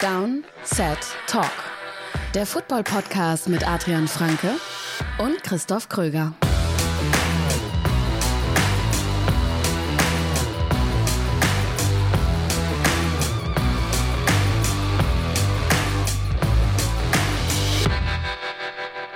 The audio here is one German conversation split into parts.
Down, Set, Talk. Der Football-Podcast mit Adrian Franke und Christoph Kröger.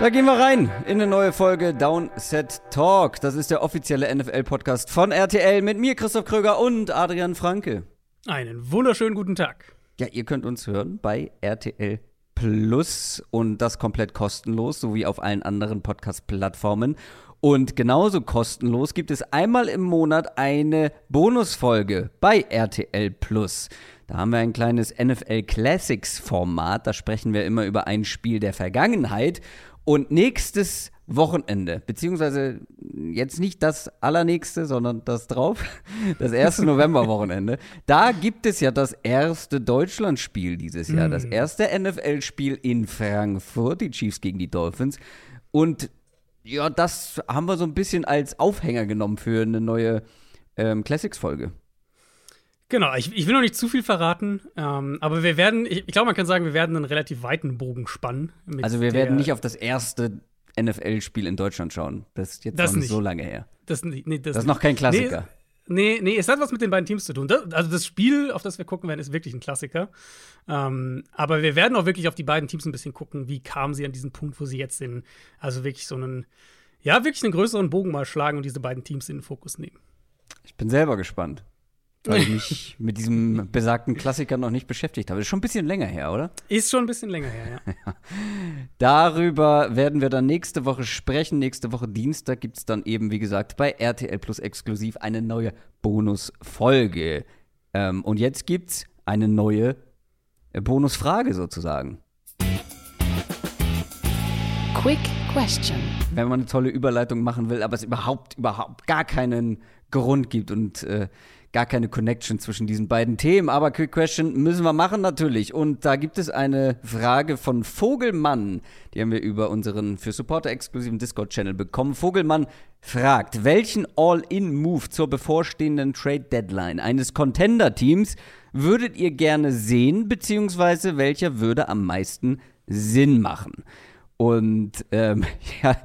Da gehen wir rein in eine neue Folge Downset Talk. Das ist der offizielle NFL-Podcast von RTL mit mir, Christoph Kröger und Adrian Franke. Einen wunderschönen guten Tag. Ja, ihr könnt uns hören bei RTL Plus und das komplett kostenlos, sowie auf allen anderen Podcast-Plattformen. Und genauso kostenlos gibt es einmal im Monat eine Bonusfolge bei RTL Plus. Da haben wir ein kleines NFL Classics Format. Da sprechen wir immer über ein Spiel der Vergangenheit. Und nächstes Wochenende, beziehungsweise jetzt nicht das allernächste, sondern das drauf, das erste Novemberwochenende, da gibt es ja das erste Deutschlandspiel dieses Jahr, das Mm. erste NFL-Spiel in Frankfurt, die Chiefs gegen die Dolphins. Und ja, das haben wir so ein bisschen als Aufhänger genommen für eine neue ähm, Classics-Folge. Genau, ich, ich will noch nicht zu viel verraten, ähm, aber wir werden, ich, ich glaube, man kann sagen, wir werden einen relativ weiten Bogen spannen. Also wir werden nicht auf das erste NFL-Spiel in Deutschland schauen. Das ist jetzt Das nicht so lange her. Das, nee, nee, Das ist noch kein Klassiker. Nee, nee, es hat was mit den beiden Teams zu tun. Das, also das Spiel, auf das wir gucken werden, ist wirklich ein Klassiker. Ähm, aber wir werden auch wirklich auf die beiden Teams ein bisschen gucken, wie kamen sie an diesen Punkt, wo sie jetzt sind. Also wirklich so einen, ja, wirklich einen größeren Bogen mal schlagen und diese beiden Teams in den Fokus nehmen. Ich bin selber gespannt. Weil ich mich mit diesem besagten Klassiker noch nicht beschäftigt habe. Das ist schon ein bisschen länger her, oder? Ist schon ein bisschen länger her, ja. Darüber werden wir dann nächste Woche sprechen. Nächste Woche Dienstag gibt es dann eben, wie gesagt, bei RTL Plus exklusiv eine neue Bonusfolge. Ähm, und jetzt gibt es eine neue äh, Bonusfrage sozusagen. Quick Question. wenn man eine tolle Überleitung machen will, aber es überhaupt, überhaupt gar keinen Grund gibt und äh, gar keine Connection zwischen diesen beiden Themen. Aber Quick Question müssen wir machen natürlich. Und da gibt es eine Frage von Vogelmann, die haben wir über unseren für Supporter exklusiven Discord-Channel bekommen. Vogelmann fragt, welchen All-In-Move zur bevorstehenden Trade-Deadline eines Contender-Teams würdet ihr gerne sehen, beziehungsweise welcher würde am meisten Sinn machen? Und ähm, ja,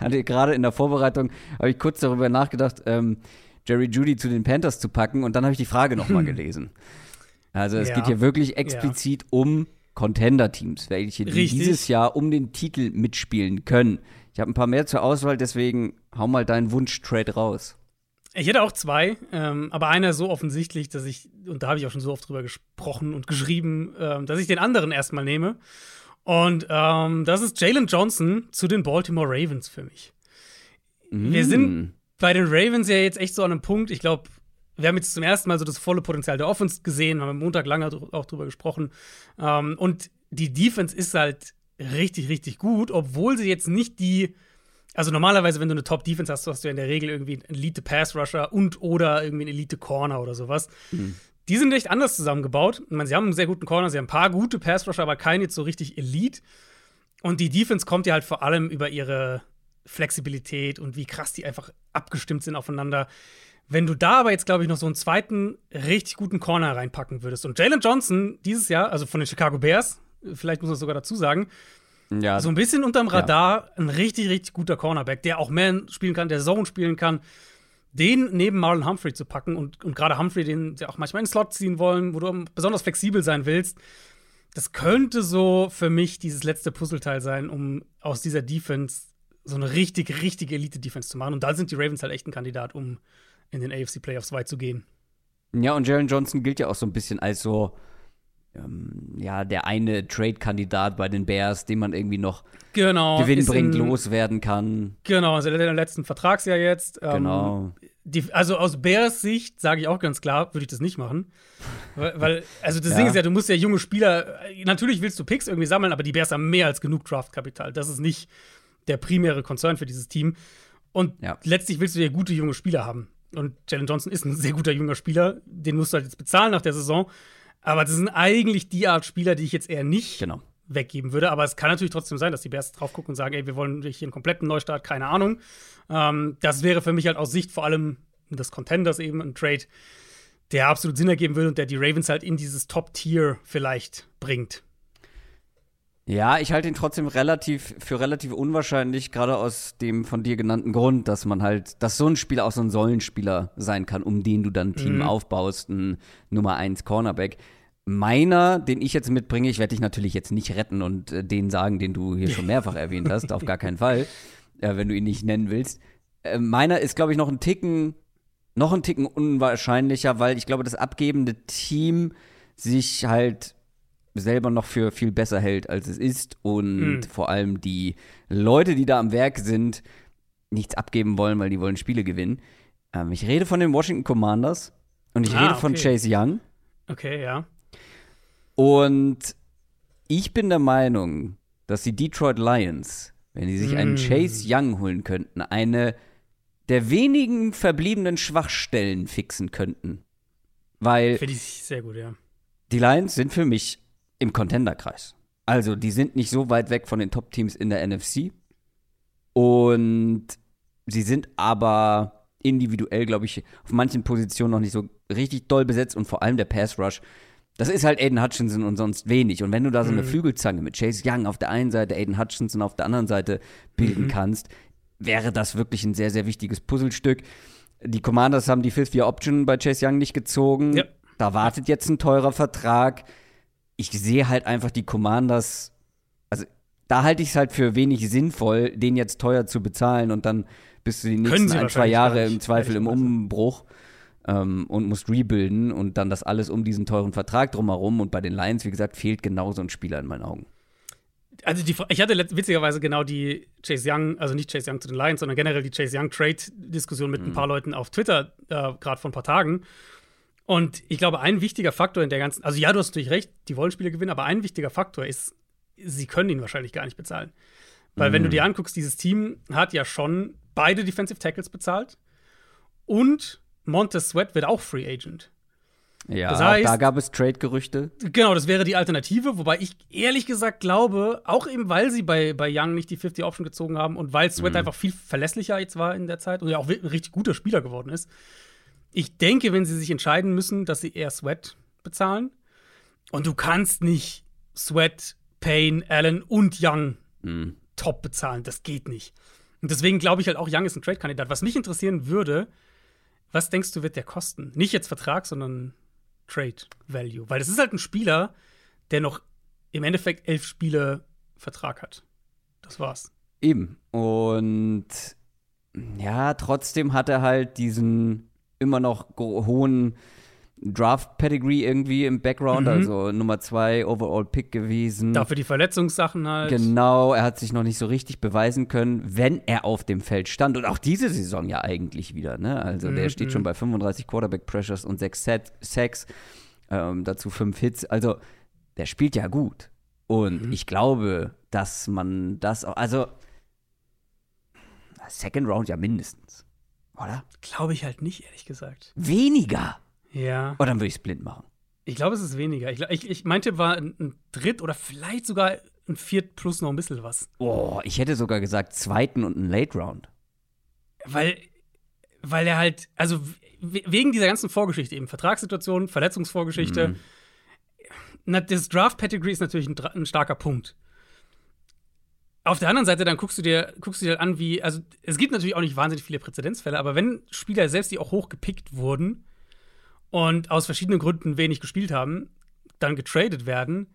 hatte gerade in der Vorbereitung, habe ich kurz darüber nachgedacht, ähm, Jerry Judy zu den Panthers zu packen und dann habe ich die Frage nochmal gelesen. Also es Ja. geht hier wirklich explizit um Contender-Teams, welche dieses Jahr um den Titel mitspielen können. Ich habe ein paar mehr zur Auswahl, deswegen hau mal deinen Wunsch-Trade raus. Ich hätte auch zwei, ähm, aber einer so offensichtlich, dass ich, und da habe ich auch schon so oft drüber gesprochen und geschrieben, ähm, dass ich den anderen erstmal nehme. Und ähm, das ist Jalen Johnson zu den Baltimore Ravens für mich. Wir Mm. sind bei den Ravens ja jetzt echt so an einem Punkt, ich glaube, wir haben jetzt zum ersten Mal so das volle Potenzial der Offense gesehen, haben am Montag lange auch drüber gesprochen. Ähm, und die Defense ist halt richtig, richtig gut, obwohl sie jetzt nicht die also normalerweise, wenn du eine Top-Defense hast, hast du in der Regel irgendwie einen Elite-Pass-Rusher und oder irgendwie einen Elite-Corner oder sowas. Die sind echt anders zusammengebaut. Ich meine, sie haben einen sehr guten Corner, sie haben ein paar gute Pass-Rusher, aber keinen jetzt so richtig Elite. Und die Defense kommt ja halt vor allem über ihre Flexibilität und wie krass die einfach abgestimmt sind aufeinander. Wenn du da aber jetzt, glaube ich, noch so einen zweiten richtig guten Corner reinpacken würdest. Und Jalen Johnson dieses Jahr, also von den Chicago Bears, vielleicht muss man es sogar dazu sagen, Ja, so ein bisschen unterm Radar, ein richtig, richtig guter Cornerback, der auch Man spielen kann, der Zone spielen kann. Den neben Marlon Humphrey zu packen und, und gerade Humphrey, den sie auch manchmal in den Slot ziehen wollen, wo du besonders flexibel sein willst, das könnte so für mich dieses letzte Puzzleteil sein, um aus dieser Defense so eine richtig, richtige Elite-Defense zu machen. Und da sind die Ravens halt echt ein Kandidat, um in den AFC Playoffs weit zu gehen. Ja, und Jalen Johnson gilt ja auch so ein bisschen als so, ähm, ja, der eine Trade-Kandidat bei den Bears, den man irgendwie noch Genau. gewinnbringend ein- loswerden kann. Genau, also der letzten Vertragsjahr jetzt. Ähm, Genau. Die, also aus Bears Sicht sage ich auch ganz klar, würde ich das nicht machen. Weil, weil also das Ja. Ding ist ja, du musst ja junge Spieler, natürlich willst du Picks irgendwie sammeln, aber die Bears haben mehr als genug Draftkapital. Das ist nicht der primäre Concern für dieses Team. Und Ja. letztlich willst du ja gute junge Spieler haben. Und Jalen Johnson ist ein sehr guter junger Spieler, den musst du halt jetzt bezahlen nach der Saison. Aber das sind eigentlich die Art Spieler, die ich jetzt eher nicht Genau. weggeben würde. Aber es kann natürlich trotzdem sein, dass die Bears drauf gucken und sagen, ey, wir wollen hier einen kompletten Neustart, keine Ahnung. Ähm, das wäre für mich halt aus Sicht vor allem des Contenders eben ein Trade, der absolut Sinn ergeben würde und der die Ravens halt in dieses Top-Tier vielleicht bringt. Ja, ich halte ihn trotzdem relativ für relativ unwahrscheinlich, gerade aus dem von dir genannten Grund, dass man halt, dass so ein Spieler auch so ein Säulenspieler sein kann, um den du dann ein Team Mhm. aufbaust, ein Nummer 1 Cornerback. Meiner, den ich jetzt mitbringe, ich werde dich natürlich jetzt nicht retten und äh, den sagen, den du hier schon mehrfach erwähnt hast, auf gar keinen Fall, äh, wenn du ihn nicht nennen willst. Äh, meiner ist, glaube ich, noch ein Ticken, noch ein Ticken unwahrscheinlicher, weil ich glaube, das abgebende Team sich halt selber noch für viel besser hält, als es ist und Mhm. vor allem die Leute, die da am Werk sind, nichts abgeben wollen, weil die wollen Spiele gewinnen. Ähm, ich rede von den Washington Commanders und ich Ah, rede von okay. Chase Young Okay, ja. und ich bin der Meinung, dass die Detroit Lions, wenn sie sich einen Mm. Chase Young holen könnten, eine der wenigen verbliebenen Schwachstellen fixen könnten. Weil Finde ich sehr gut, ja. die Lions sind für mich im Contenderkreis. Also, die sind nicht so weit weg von den Top-Teams in der NFC. Und sie sind aber individuell, glaube ich, auf manchen Positionen noch nicht so richtig doll besetzt und vor allem der Pass-Rush. Das ist halt Aiden Hutchinson und sonst wenig. Und wenn du da so eine Mhm. Flügelzange mit Chase Young auf der einen Seite, Aiden Hutchinson auf der anderen Seite bilden Mhm. kannst, wäre das wirklich ein sehr, sehr wichtiges Puzzlestück. Die Commanders haben die Fifth-Year-Option bei Chase Young nicht gezogen. Ja. Da wartet jetzt ein teurer Vertrag. Ich sehe halt einfach die Commanders, also da halte ich es halt für wenig sinnvoll, den jetzt teuer zu bezahlen und dann bist du die nächsten ein, zwei Jahre im Zweifel im. Umbruch ähm, und musst rebuilden und dann das alles um diesen teuren Vertrag drumherum. Und bei den Lions, wie gesagt, fehlt genau so ein Spieler in meinen Augen. Also die, ich hatte witzigerweise genau die Chase Young, also nicht Chase Young zu den Lions, sondern generell die Chase Young Trade-Diskussion mit ein paar Leuten auf Twitter, äh, gerade vor ein paar Tagen. Und ich glaube, ein wichtiger Faktor in der ganzen, also ja, du hast natürlich recht, die wollen Spiele gewinnen, aber ein wichtiger Faktor ist, sie können ihn wahrscheinlich gar nicht bezahlen. Weil wenn du dir anguckst, dieses Team hat ja schon beide Defensive Tackles bezahlt und Montez Sweat wird auch Free Agent. Ja, Das heißt- da gab es Trade-Gerüchte. Genau, das wäre die Alternative, wobei ich ehrlich gesagt glaube, auch eben weil sie bei, bei Young nicht die 50 Option gezogen haben und weil Sweat einfach viel verlässlicher jetzt war in der Zeit und ja auch ein richtig guter Spieler geworden ist. Ich denke, wenn sie sich entscheiden müssen, dass sie eher Sweat bezahlen und du kannst nicht Sweat, Payne, Allen und Young Mhm. top bezahlen, das geht nicht. Und deswegen glaube ich halt auch, Young ist ein Trade-Kandidat. Was mich interessieren würde, was denkst du, wird der kosten? Nicht jetzt Vertrag, sondern Trade Value. Weil das ist halt ein Spieler, der noch im Endeffekt elf Spiele Vertrag hat. Das war's. Eben. Und ja, trotzdem hat er halt diesen immer noch hohen Draft-Pedigree irgendwie im Background, Mhm. also Nummer zwei Overall-Pick gewesen. Dafür die Verletzungssachen halt. Genau, er hat sich noch nicht so richtig beweisen können, wenn er auf dem Feld stand. Und auch diese Saison ja eigentlich wieder, ne? Also der Mhm. steht schon bei 35 Quarterback-Pressures und 6 Set- Sacks, ähm, dazu 5 Hits. Also der spielt ja gut. Und Mhm. ich glaube, dass man das auch, also Second Round ja mindestens, oder? Glaube ich halt nicht, ehrlich gesagt. Weniger. Ja. Oder dann würde ich es blind machen. Ich glaube, es ist weniger. Ich, ich, ich meinte, war ein, ein Dritt oder vielleicht sogar ein Viert plus noch ein bisschen was. Oh, ich hätte sogar gesagt zweiten und einen Late Round. Weil, weil er halt, also we- wegen dieser ganzen Vorgeschichte eben, Vertragssituation, Verletzungsvorgeschichte, na, das Draft-Pedigree ist natürlich ein, ein starker Punkt. Auf der anderen Seite, dann guckst du dir, guckst du dir an, wie, also es gibt natürlich auch nicht wahnsinnig viele Präzedenzfälle, aber wenn Spieler selbst, die auch hoch gepickt wurden und aus verschiedenen Gründen wenig gespielt haben, dann getradet werden,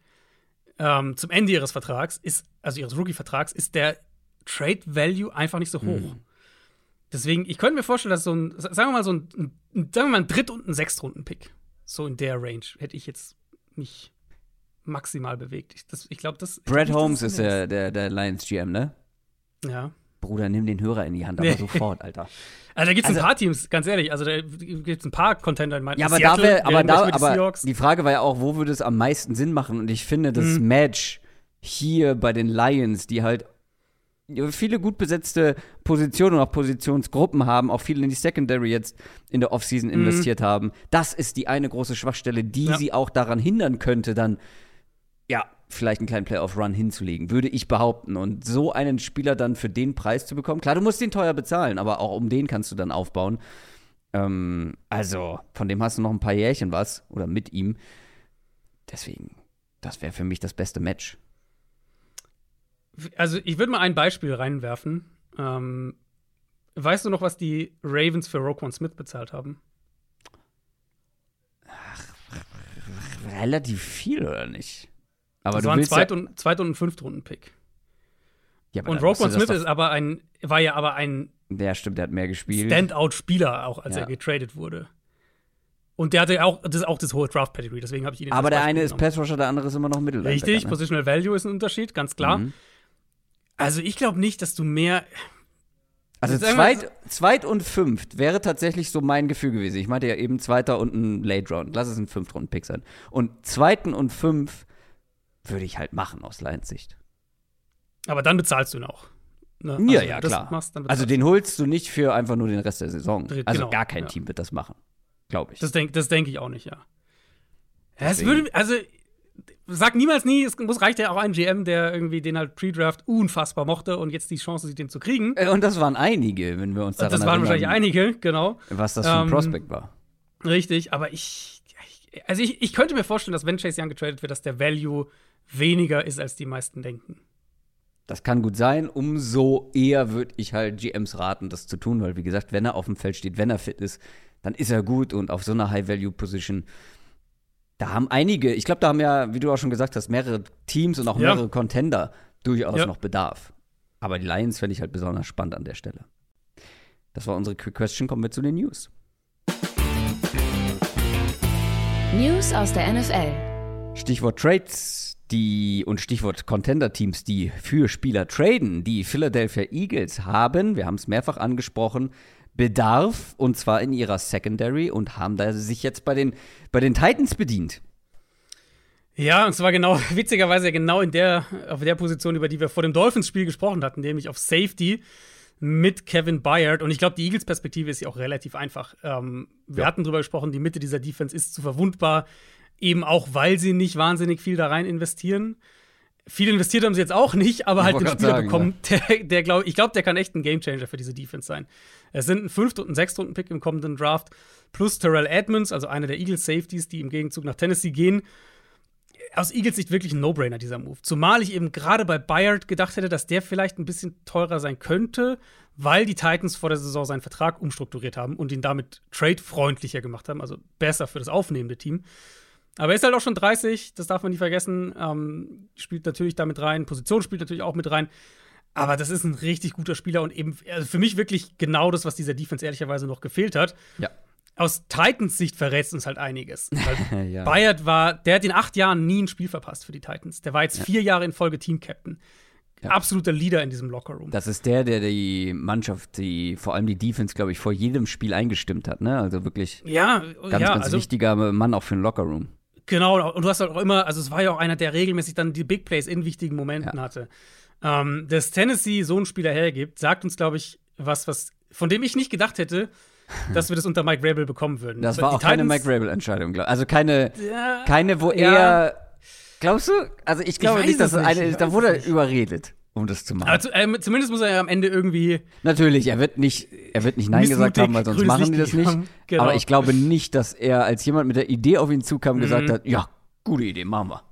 ähm, zum Ende ihres Vertrags, ist, also ihres Rookie-Vertrags, ist der Trade-Value einfach nicht so hoch. Deswegen, ich könnte mir vorstellen, dass so ein, sagen wir mal, so ein, ein sagen wir mal, ein Dritt- und ein Sechstrunden-Pick, so in der Range, hätte ich jetzt mich maximal bewegt. Ich, das- ich glaube, das. ich glaub Brad dass Holmes es ist der, der, der Lions GM, ne? Ja. Bruder, nimm den Hörer in die Hand, aber Nee. sofort, Alter. Also, da gibt es Also- ein paar Teams, ganz ehrlich. Also, da gibt es ein paar Contender in meinen Ja, aber da, Seattle, wär, wir aber, da die aber Seahawks. die Frage war ja auch, wo würde es am meisten Sinn machen? Und ich finde, das Mhm. Match hier bei den Lions, die halt viele gut besetzte Positionen und auch Positionsgruppen haben, auch viele in die Secondary jetzt in der Offseason Mhm. investiert haben. Das ist die eine große Schwachstelle, die Ja. sie auch daran hindern könnte, dann ja, vielleicht einen kleinen Playoff-Run hinzulegen, würde ich behaupten. Und so einen Spieler dann für den Preis zu bekommen, klar, du musst den teuer bezahlen, aber auch um den kannst du dann aufbauen. Ähm, also, von dem hast du noch ein paar Jährchen was oder mit ihm. Deswegen, das wäre für mich das beste Match. Also, ich würde mal ein Beispiel reinwerfen. Ähm, weißt du noch, was die Ravens für Roquan Smith bezahlt haben? Relativ viel, oder nicht? Aber das du war ein Zweit- ja, und, Zweit- und Fünftrunden-Pick. ja, Und Roquan Smith ist aber ein, war ja aber ein Der stimmt, der hat mehr gespielt. Standout-Spieler, auch als Ja. er getradet wurde. Und der hatte auch das, auch das hohe Draft-Pedigree, deswegen habe ich ihn jetzt aber der eine ist genommen. Pass-Rusher, der andere ist immer noch Mittellinebacker. Richtig, ne? Positional Value ist ein Unterschied, ganz klar. Mhm. Also ich glaube nicht, dass du mehr. Also zweit, zweit und fünft wäre tatsächlich so mein Gefühl gewesen. Ich meinte ja eben zweiter und ein Late Round. Lass es ein Fünftrunden-Pick sein. Und zweiten und fünf würde ich halt machen aus Lions Sicht. Aber dann bezahlst du ihn auch. Ne? Ja, wenn ja, das klar. Machst, Also den holst du nicht für einfach nur den Rest der Saison. Also genau, gar kein ja. Team wird das machen. Glaube ich. Das denke das denk ich auch nicht, ja. ja es würde, also sag niemals nie, es muss, reicht ja auch ein GM, der irgendwie den halt Pre-Draft unfassbar mochte und jetzt die Chance sieht, den zu kriegen. Äh, und das waren einige, wenn wir uns daran das waren wahrscheinlich erinnern, einige, genau. was das für ein Ähm, Prospect war. Richtig, aber ich, ich also ich, ich könnte mir vorstellen, dass wenn Chase Young getradet wird, dass der Value weniger ist, als die meisten denken. Das kann gut sein. Umso eher würde ich halt GMs raten, das zu tun, weil wie gesagt, wenn er auf dem Feld steht, wenn er fit ist, dann ist er gut und auf so einer High-Value-Position. Da haben einige, ich glaube, da haben ja, wie du auch schon gesagt hast, mehrere Teams und auch Ja. mehrere Contender durchaus Ja. noch Bedarf. Aber die Lions fände ich halt besonders spannend an der Stelle. Das war unsere Quick Question. Kommen wir zu den News. News aus der NFL. Stichwort Trades die und Stichwort Contender-Teams, die für Spieler traden. Die Philadelphia Eagles haben, wir haben es mehrfach angesprochen, Bedarf und zwar in ihrer Secondary und haben da sich jetzt bei den, bei den Titans bedient. Ja, und zwar genau, witzigerweise genau in der, auf der Position, über die wir vor dem Dolphins-Spiel gesprochen hatten, nämlich auf Safety mit Kevin Byard. Und ich glaube, die Eagles-Perspektive ist ja auch relativ einfach. Ähm, wir Ja. hatten drüber gesprochen, die Mitte dieser Defense ist zu verwundbar, eben auch, weil sie nicht wahnsinnig viel da rein investieren. Viel investiert haben sie jetzt auch nicht, aber Ich halt den Spieler sagen, bekommen, der, der glaub, ich glaube, der kann echt ein Gamechanger für diese Defense sein. Es sind ein Fünft- und ein Sechstrunden-Pick im kommenden Draft, plus Terrell Edmonds, also einer der Eagles-Safeties, die im Gegenzug nach Tennessee gehen aus Eagles Sicht wirklich ein No-Brainer, dieser Move. Zumal ich eben gerade bei Bayard gedacht hätte, dass der vielleicht ein bisschen teurer sein könnte, weil die Titans vor der Saison seinen Vertrag umstrukturiert haben und ihn damit trade-freundlicher gemacht haben, also besser für das aufnehmende Team. Aber er ist halt auch schon 30, das darf man nie vergessen. Ähm, spielt natürlich damit rein, Position spielt natürlich auch mit rein. Aber das ist ein richtig guter Spieler und eben also für mich wirklich genau das, was dieser Defense ehrlicherweise noch gefehlt hat. Ja. Aus Titans Sicht verrät es uns halt einiges. Weil Ja. Bayard war, der hat in acht Jahren nie ein Spiel verpasst für die Titans. Der war jetzt vier Jahre in Folge Team-Captain. Ja. Absoluter Leader in diesem Lockerroom. Das ist der, der die Mannschaft, die vor allem die Defense, glaube ich, vor jedem Spiel eingestimmt hat. Ne? Also wirklich ja, ganz, ja, ganz also wichtiger Mann auch für den Lockerroom. Genau. Und du hast halt auch immer, also es war ja auch einer, der regelmäßig dann die Big Plays in wichtigen Momenten Ja. hatte. Ähm, dass Tennessee so einen Spieler hergibt, sagt uns, glaube ich, was, was, von dem ich nicht gedacht hätte, dass wir das unter Mike Rabel bekommen würden. Das war die auch keine Titans- Mike Rabel-Entscheidung. Also keine, Ja, keine, wo ja. er. Glaubst du? Also ich glaube weiß nicht, dass nicht, eine ich ist. Da wurde nicht. überredet, um das zu machen. Aber zu, ähm, zumindest muss er ja am Ende irgendwie Natürlich, er wird nicht, er wird nicht Nein gesagt haben, weil sonst machen die das nicht. Genau. Aber ich glaube nicht, dass er als jemand mit der Idee auf ihn zukam, gesagt Mhm. hat, ja, gute Idee, machen wir.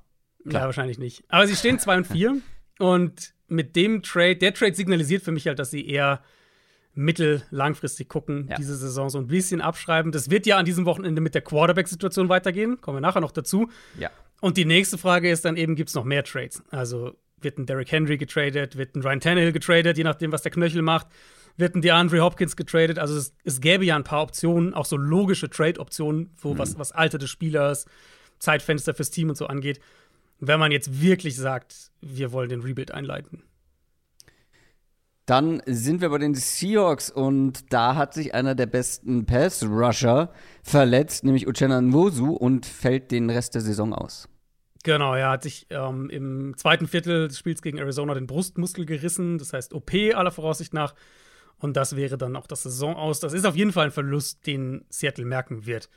Ja, wahrscheinlich nicht. Aber sie stehen 2 und 4 und mit dem Trade, der Trade signalisiert für mich halt, dass sie eher mittel langfristig gucken, Ja. diese Saison so ein bisschen abschreiben. Das wird ja an diesem Wochenende mit der Quarterback-Situation weitergehen. Kommen wir nachher noch dazu. Ja. Und die nächste Frage ist dann eben, gibt es noch mehr Trades? Also wird ein Derrick Henry getradet, wird ein Ryan Tannehill getradet, je nachdem, was der Knöchel macht, wird ein DeAndre Hopkins getradet. Also es, es gäbe ja ein paar Optionen, auch so logische Trade-Optionen, wo was, was Alter des Spielers, Zeitfenster fürs Team und so angeht. Wenn man jetzt wirklich sagt, wir wollen den Rebuild einleiten. Dann sind wir bei den Seahawks und da hat sich einer der besten Pass-Rusher verletzt, nämlich Uchenna Nwosu und fällt den Rest der Saison aus. Genau, er hat sich ähm, im zweiten Viertel des Spiels gegen Arizona den Brustmuskel gerissen, das heißt OP aller Voraussicht nach. Und das wäre dann auch das Saison aus. Das ist auf jeden Fall ein Verlust, den Seattle merken wird.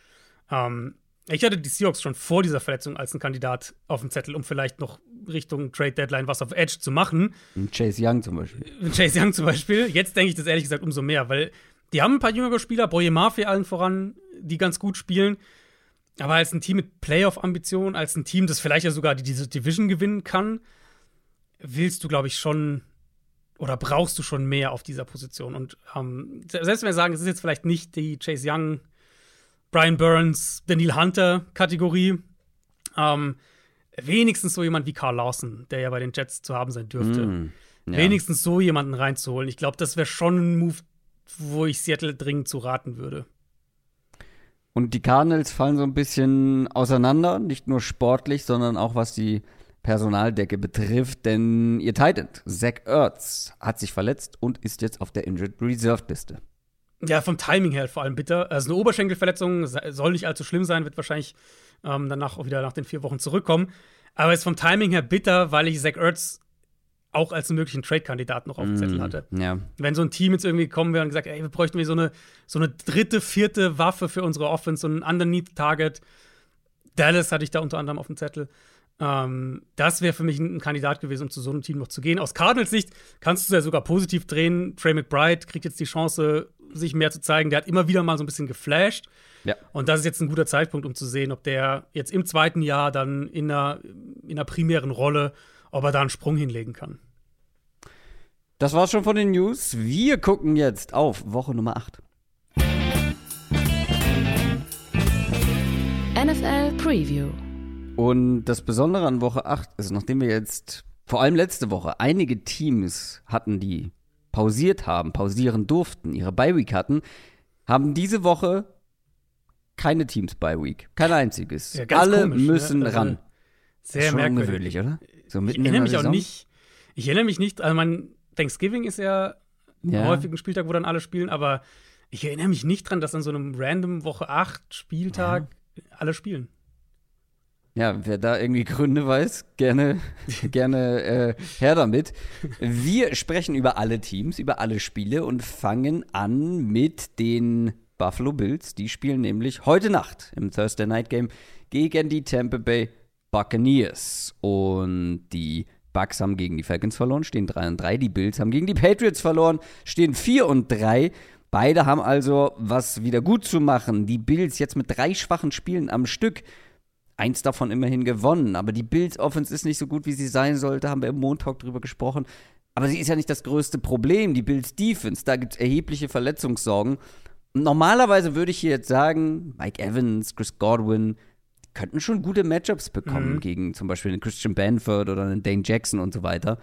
Ähm, ich hatte die Seahawks schon vor dieser Verletzung als einen Kandidat auf dem Zettel, um vielleicht noch Richtung Trade Deadline was auf Edge zu machen. Chase Young zum Beispiel. Chase Young zum Beispiel. Jetzt denke ich das ehrlich gesagt umso mehr, weil Die haben ein paar jüngere Spieler, Boye Mafia allen voran, die ganz gut spielen. Aber als ein Team mit Playoff-Ambitionen, als ein Team, das vielleicht ja sogar diese Division gewinnen kann, willst du, glaube ich, schon oder brauchst du schon mehr auf dieser Position. Und ähm, selbst wenn wir sagen, es ist jetzt vielleicht nicht die Chase Young, Brian Burns, Daniel Hunter Kategorie, ähm, wenigstens so jemand wie Carl Lawson, der ja bei den Jets zu haben sein dürfte. Mm, ja. Wenigstens so jemanden reinzuholen. Ich glaube, das wäre schon ein Move, wo ich Seattle dringend zu raten würde. Und die Cardinals fallen so ein bisschen auseinander, nicht nur sportlich, sondern auch was die Personaldecke betrifft, denn ihr Titan, Zach Ertz, hat sich verletzt und ist jetzt auf der Injured Reserve Liste. Ja, vom Timing her vor allem bitter. Also eine Oberschenkelverletzung soll nicht allzu schlimm sein, wird wahrscheinlich ähm, danach auch wieder nach den vier Wochen zurückkommen. Aber es ist vom Timing her bitter, weil ich Zach Ertz auch als einen möglichen Trade-Kandidat noch auf dem mm, Zettel hatte. Ja. Wenn so ein Team jetzt irgendwie gekommen wäre und gesagt, ey, wir bräuchten wie so eine, so eine dritte, vierte Waffe für unsere Offense, so ein Underneath-Target. Dallas hatte ich da unter anderem auf dem Zettel. Ähm, das wäre für mich ein, Kandidat gewesen, um zu so einem Team noch zu gehen. Aus Cardinals Sicht kannst du es ja sogar positiv drehen. Trey McBride kriegt jetzt die Chance, sich mehr zu zeigen. Der hat immer wieder mal so ein bisschen geflasht. Ja. Und das ist jetzt ein guter Zeitpunkt, um zu sehen, ob der jetzt im zweiten Jahr dann in einer, in einer primären Rolle, ob er da einen Sprung hinlegen kann. Das war's schon von den News. Wir gucken jetzt auf Woche Nummer 8. NFL Preview. Und das Besondere an Woche 8 ist, nachdem wir jetzt vor allem letzte Woche einige Teams hatten, die pausiert haben, pausieren durften, ihre Bye-Week hatten, haben diese Woche keine Teams Bye-Week. Kein einziges. Ja, Alle komisch, ne? müssen ne? ran. Sehr schon merkwürdig. oder? So ich erinnere mich auch nicht. Ich erinnere mich nicht, also mein Thanksgiving ist ja, ja. häufig ein Spieltag, wo dann alle spielen, aber ich erinnere mich nicht dran, dass an so einem random Woche 8 Spieltag ja. alle spielen. Ja, wer da irgendwie Gründe weiß, gerne, gerne äh, her damit. Wir sprechen über alle Teams, über alle Spiele und fangen an mit den Buffalo Bills. Die spielen nämlich heute Nacht im Thursday Night Game gegen die Tampa Bay Buccaneers. Und die Bucks haben gegen die Falcons verloren, stehen 3 und 3. Die Bills haben gegen die Patriots verloren, stehen 4 und 3. Beide haben also was wieder gut zu machen. Die Bills jetzt mit drei schwachen Spielen am Stück eins davon immerhin gewonnen. Aber die Bills Offense ist nicht so gut, wie sie sein sollte, haben wir im Montag drüber gesprochen. Aber sie ist ja nicht das größte Problem, die Bills Defense. Da gibt es erhebliche Verletzungssorgen. Normalerweise würde ich hier jetzt sagen, Mike Evans, Chris Godwin könnten schon gute Matchups bekommen mhm. gegen zum Beispiel den Christian Banford oder den Dane Jackson und so weiter.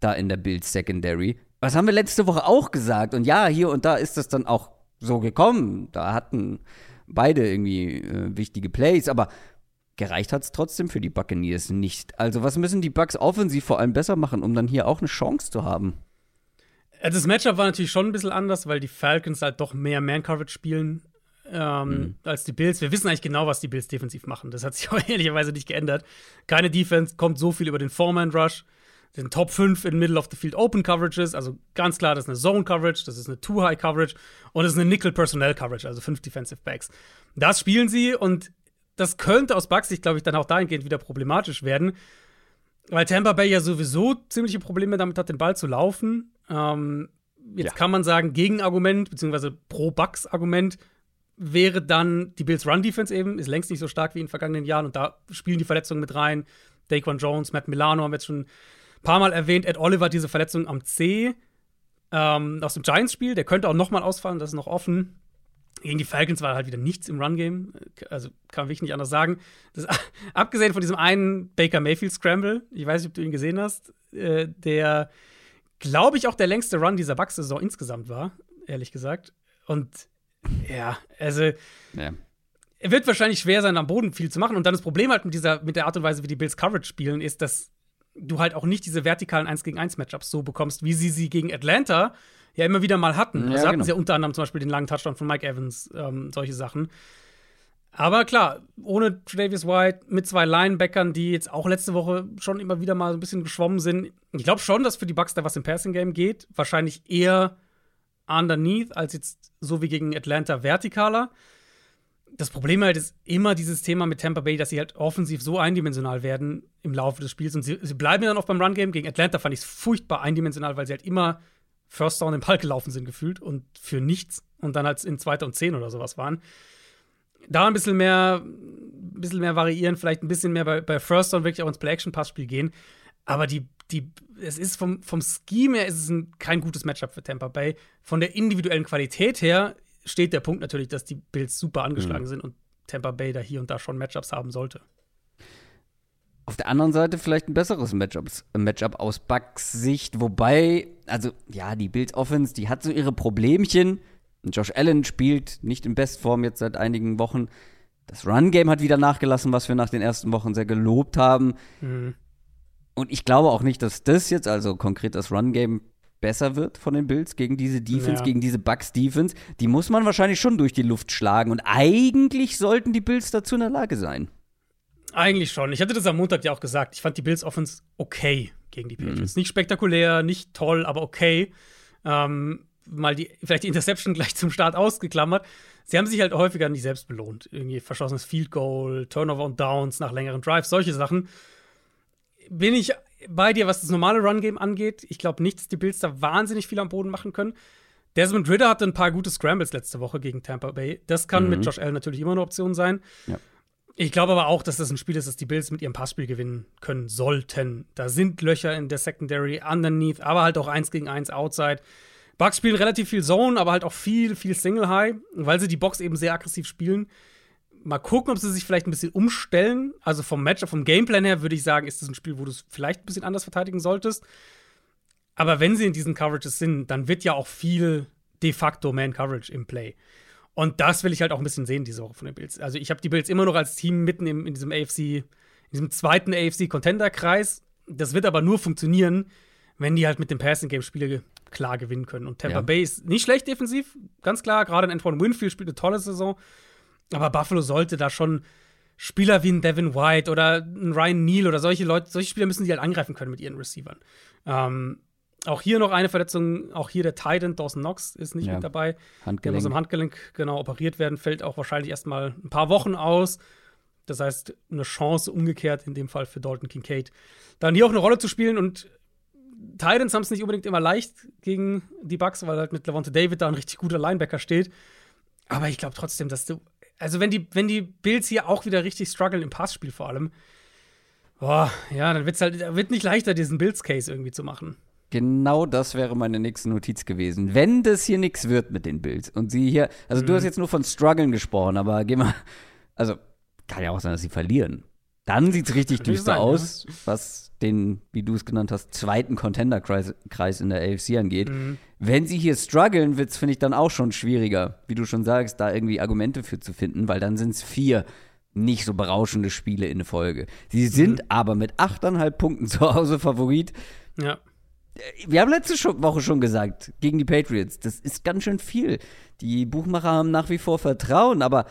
Da in der Bills Secondary. Was haben wir letzte Woche auch gesagt? Und ja, hier und da ist das dann auch so gekommen. Da hatten beide irgendwie äh, wichtige Plays. Aber gereicht hat es trotzdem für die Buccaneers nicht. Also, was müssen die Bucks offensiv vor allem besser machen, um dann hier auch eine Chance zu haben? Das Matchup war natürlich schon ein bisschen anders, weil die Falcons halt doch mehr Man-Coverage spielen ähm, mhm. als die Bills. Wir wissen eigentlich genau, was die Bills defensiv machen. Das hat sich auch ehrlicherweise nicht geändert. Keine Defense kommt so viel über den Foreman-Rush. Sind Top 5 in Middle of the Field Open Coverages. Also ganz klar, das ist eine Zone Coverage, das ist eine Too High Coverage und das ist eine Nickel Personnel Coverage, also fünf Defensive Backs. Das spielen sie und das könnte aus Bugs Sicht, glaube ich, dann auch dahingehend wieder problematisch werden, weil Tampa Bay ja sowieso ziemliche Probleme damit hat, den Ball zu laufen. Ähm, jetzt ja. kann man sagen, Gegenargument, beziehungsweise Pro-Bugs-Argument wäre dann die Bills Run-Defense eben, ist längst nicht so stark wie in den vergangenen Jahren und da spielen die Verletzungen mit rein. Daquan Jones, Matt Milano haben wir jetzt schon ein paar Mal erwähnt. Ed Oliver diese Verletzung am C ähm, aus dem Giants-Spiel, der könnte auch noch mal ausfallen, das ist noch offen. Gegen die Falcons war halt wieder nichts im Run-Game. Also kann wirklich nicht anders sagen. Das, abgesehen von diesem einen Baker Mayfield Scramble, ich weiß nicht, ob du ihn gesehen hast, äh, der, glaube ich, auch der längste Run dieser Bucks-Saison insgesamt war, ehrlich gesagt. Und ja, also. Ja. Er wird wahrscheinlich schwer sein, am Boden viel zu machen. Und dann das Problem halt mit dieser, mit der Art und Weise, wie die Bills Coverage spielen, ist, dass du halt auch nicht diese vertikalen 1 gegen 1 Matchups so bekommst, wie sie sie gegen Atlanta ja immer wieder mal hatten. Ja, also hatten genau. sie ja unter anderem zum Beispiel den langen Touchdown von Mike Evans, ähm, solche Sachen. Aber klar, ohne Davis White, mit zwei Linebackern, die jetzt auch letzte Woche schon immer wieder mal so ein bisschen geschwommen sind. Ich glaube schon, dass für die Bucks da was im Passing-Game geht. Wahrscheinlich eher underneath als jetzt so wie gegen Atlanta vertikaler. Das Problem halt ist immer dieses Thema mit Tampa Bay, dass sie halt offensiv so eindimensional werden im Laufe des Spiels. Und sie, sie bleiben dann auch beim Run-Game. Gegen Atlanta fand ich es furchtbar eindimensional, weil sie halt immer First Down den Ball gelaufen sind, gefühlt und für nichts und dann halt in zweiter und zehn oder sowas waren. Da ein bisschen mehr, ein bisschen mehr variieren, vielleicht ein bisschen mehr bei, bei First Down wirklich auch ins Play-Action-Passspiel gehen. Aber die, die, es ist vom, vom Scheme her ist es ein, kein gutes Matchup für Tampa Bay. Von der individuellen Qualität her steht der Punkt natürlich, dass die Bills super angeschlagen mhm. sind und Tampa Bay da hier und da schon Matchups haben sollte. Auf der anderen Seite vielleicht ein besseres Matchup, Matchup aus Bucks Sicht, wobei, also ja, die Bills Offense, die hat so ihre Problemchen. Josh Allen spielt nicht in Bestform jetzt seit einigen Wochen. Das Run-Game hat wieder nachgelassen, was wir nach den ersten Wochen sehr gelobt haben. Mhm. Und ich glaube auch nicht, dass das jetzt, also konkret das Run-Game, besser wird von den Bills gegen diese Defense, ja. gegen diese Bucks-Defense. Die muss man wahrscheinlich schon durch die Luft schlagen. Und eigentlich sollten die Bills dazu in der Lage sein. Eigentlich schon. Ich hatte das am Montag ja auch gesagt. Ich fand die Bills Offense okay gegen die Patriots. Mhm. Nicht spektakulär, nicht toll, aber okay. Ähm, mal die, vielleicht die Interception gleich zum Start ausgeklammert. Sie haben sich halt häufiger nicht selbst belohnt. Irgendwie verschossenes Field Goal, Turnover und Downs nach längeren Drives, solche Sachen. Bin ich bei dir, was das normale Run-Game angeht. Ich glaube nicht, dass die Bills da wahnsinnig viel am Boden machen können. Desmond Ritter hatte ein paar gute Scrambles letzte Woche gegen Tampa Bay. Das kann mhm. mit Josh Allen natürlich immer eine Option sein. Ja. Ich glaube aber auch, dass das ein Spiel ist, das die Bills mit ihrem Passspiel gewinnen können sollten. Da sind Löcher in der Secondary, underneath, aber halt auch eins gegen eins outside. Bucks spielen relativ viel Zone, aber halt auch viel, viel Single High, weil sie die Box eben sehr aggressiv spielen. Mal gucken, ob sie sich vielleicht ein bisschen umstellen. Also vom Matchup, vom Gameplan her würde ich sagen, ist das ein Spiel, wo du es vielleicht ein bisschen anders verteidigen solltest. Aber wenn sie in diesen Coverages sind, dann wird ja auch viel de facto Man-Coverage im Play. Und das will ich halt auch ein bisschen sehen diese Woche von den Bills. Also ich habe die Bills immer noch als Team mitten im, in diesem AFC, in diesem zweiten AFC-Contender-Kreis. Das wird aber nur funktionieren, wenn die halt mit dem Passing-Game Spiele klar gewinnen können. Und Tampa ja. Bay ist nicht schlecht defensiv, ganz klar. Gerade ein Antoine Winfield spielt eine tolle Saison. Aber Buffalo sollte da schon Spieler wie ein Devin White oder ein Ryan Neal oder solche Leute, solche Spieler müssen die halt angreifen können mit ihren Receivern. Ähm, auch hier noch eine Verletzung, auch hier der Titan Dawson Knox ist nicht ja. mit dabei. Handgelenk. Der muss am Handgelenk genau operiert werden, fällt auch wahrscheinlich erstmal ein paar Wochen aus. Das heißt, eine Chance umgekehrt in dem Fall für Dalton Kincaid, dann hier auch eine Rolle zu spielen. Und Titans haben es nicht unbedingt immer leicht gegen die Bucks, weil halt mit Levante David da ein richtig guter Linebacker steht. Aber ich glaube trotzdem, dass du, also wenn die, wenn die Bills hier auch wieder richtig strugglen im Passspiel vor allem, boah, ja, dann wird's halt, wird nicht leichter, diesen Bills-Case irgendwie zu machen. Genau das wäre meine nächste Notiz gewesen. Wenn das hier nichts wird mit den Bills und sie hier, also mhm. du hast jetzt nur von Struggeln gesprochen, aber geh mal, also kann ja auch sein, dass sie verlieren. Dann sieht es richtig düster sein, aus, ja. was den, wie du es genannt hast, zweiten Contender-Kreis in der AFC angeht. Mhm. Wenn sie hier strugglen, wird es, finde ich, dann auch schon schwieriger, wie du schon sagst, da irgendwie Argumente für zu finden, weil dann sind es vier nicht so berauschende Spiele in Folge. Sie sind mhm. aber mit 8,5 Punkten zu Hause Favorit. Ja wir haben letzte Woche schon gesagt, gegen die Patriots, das ist ganz schön viel. Die Buchmacher haben nach wie vor Vertrauen, aber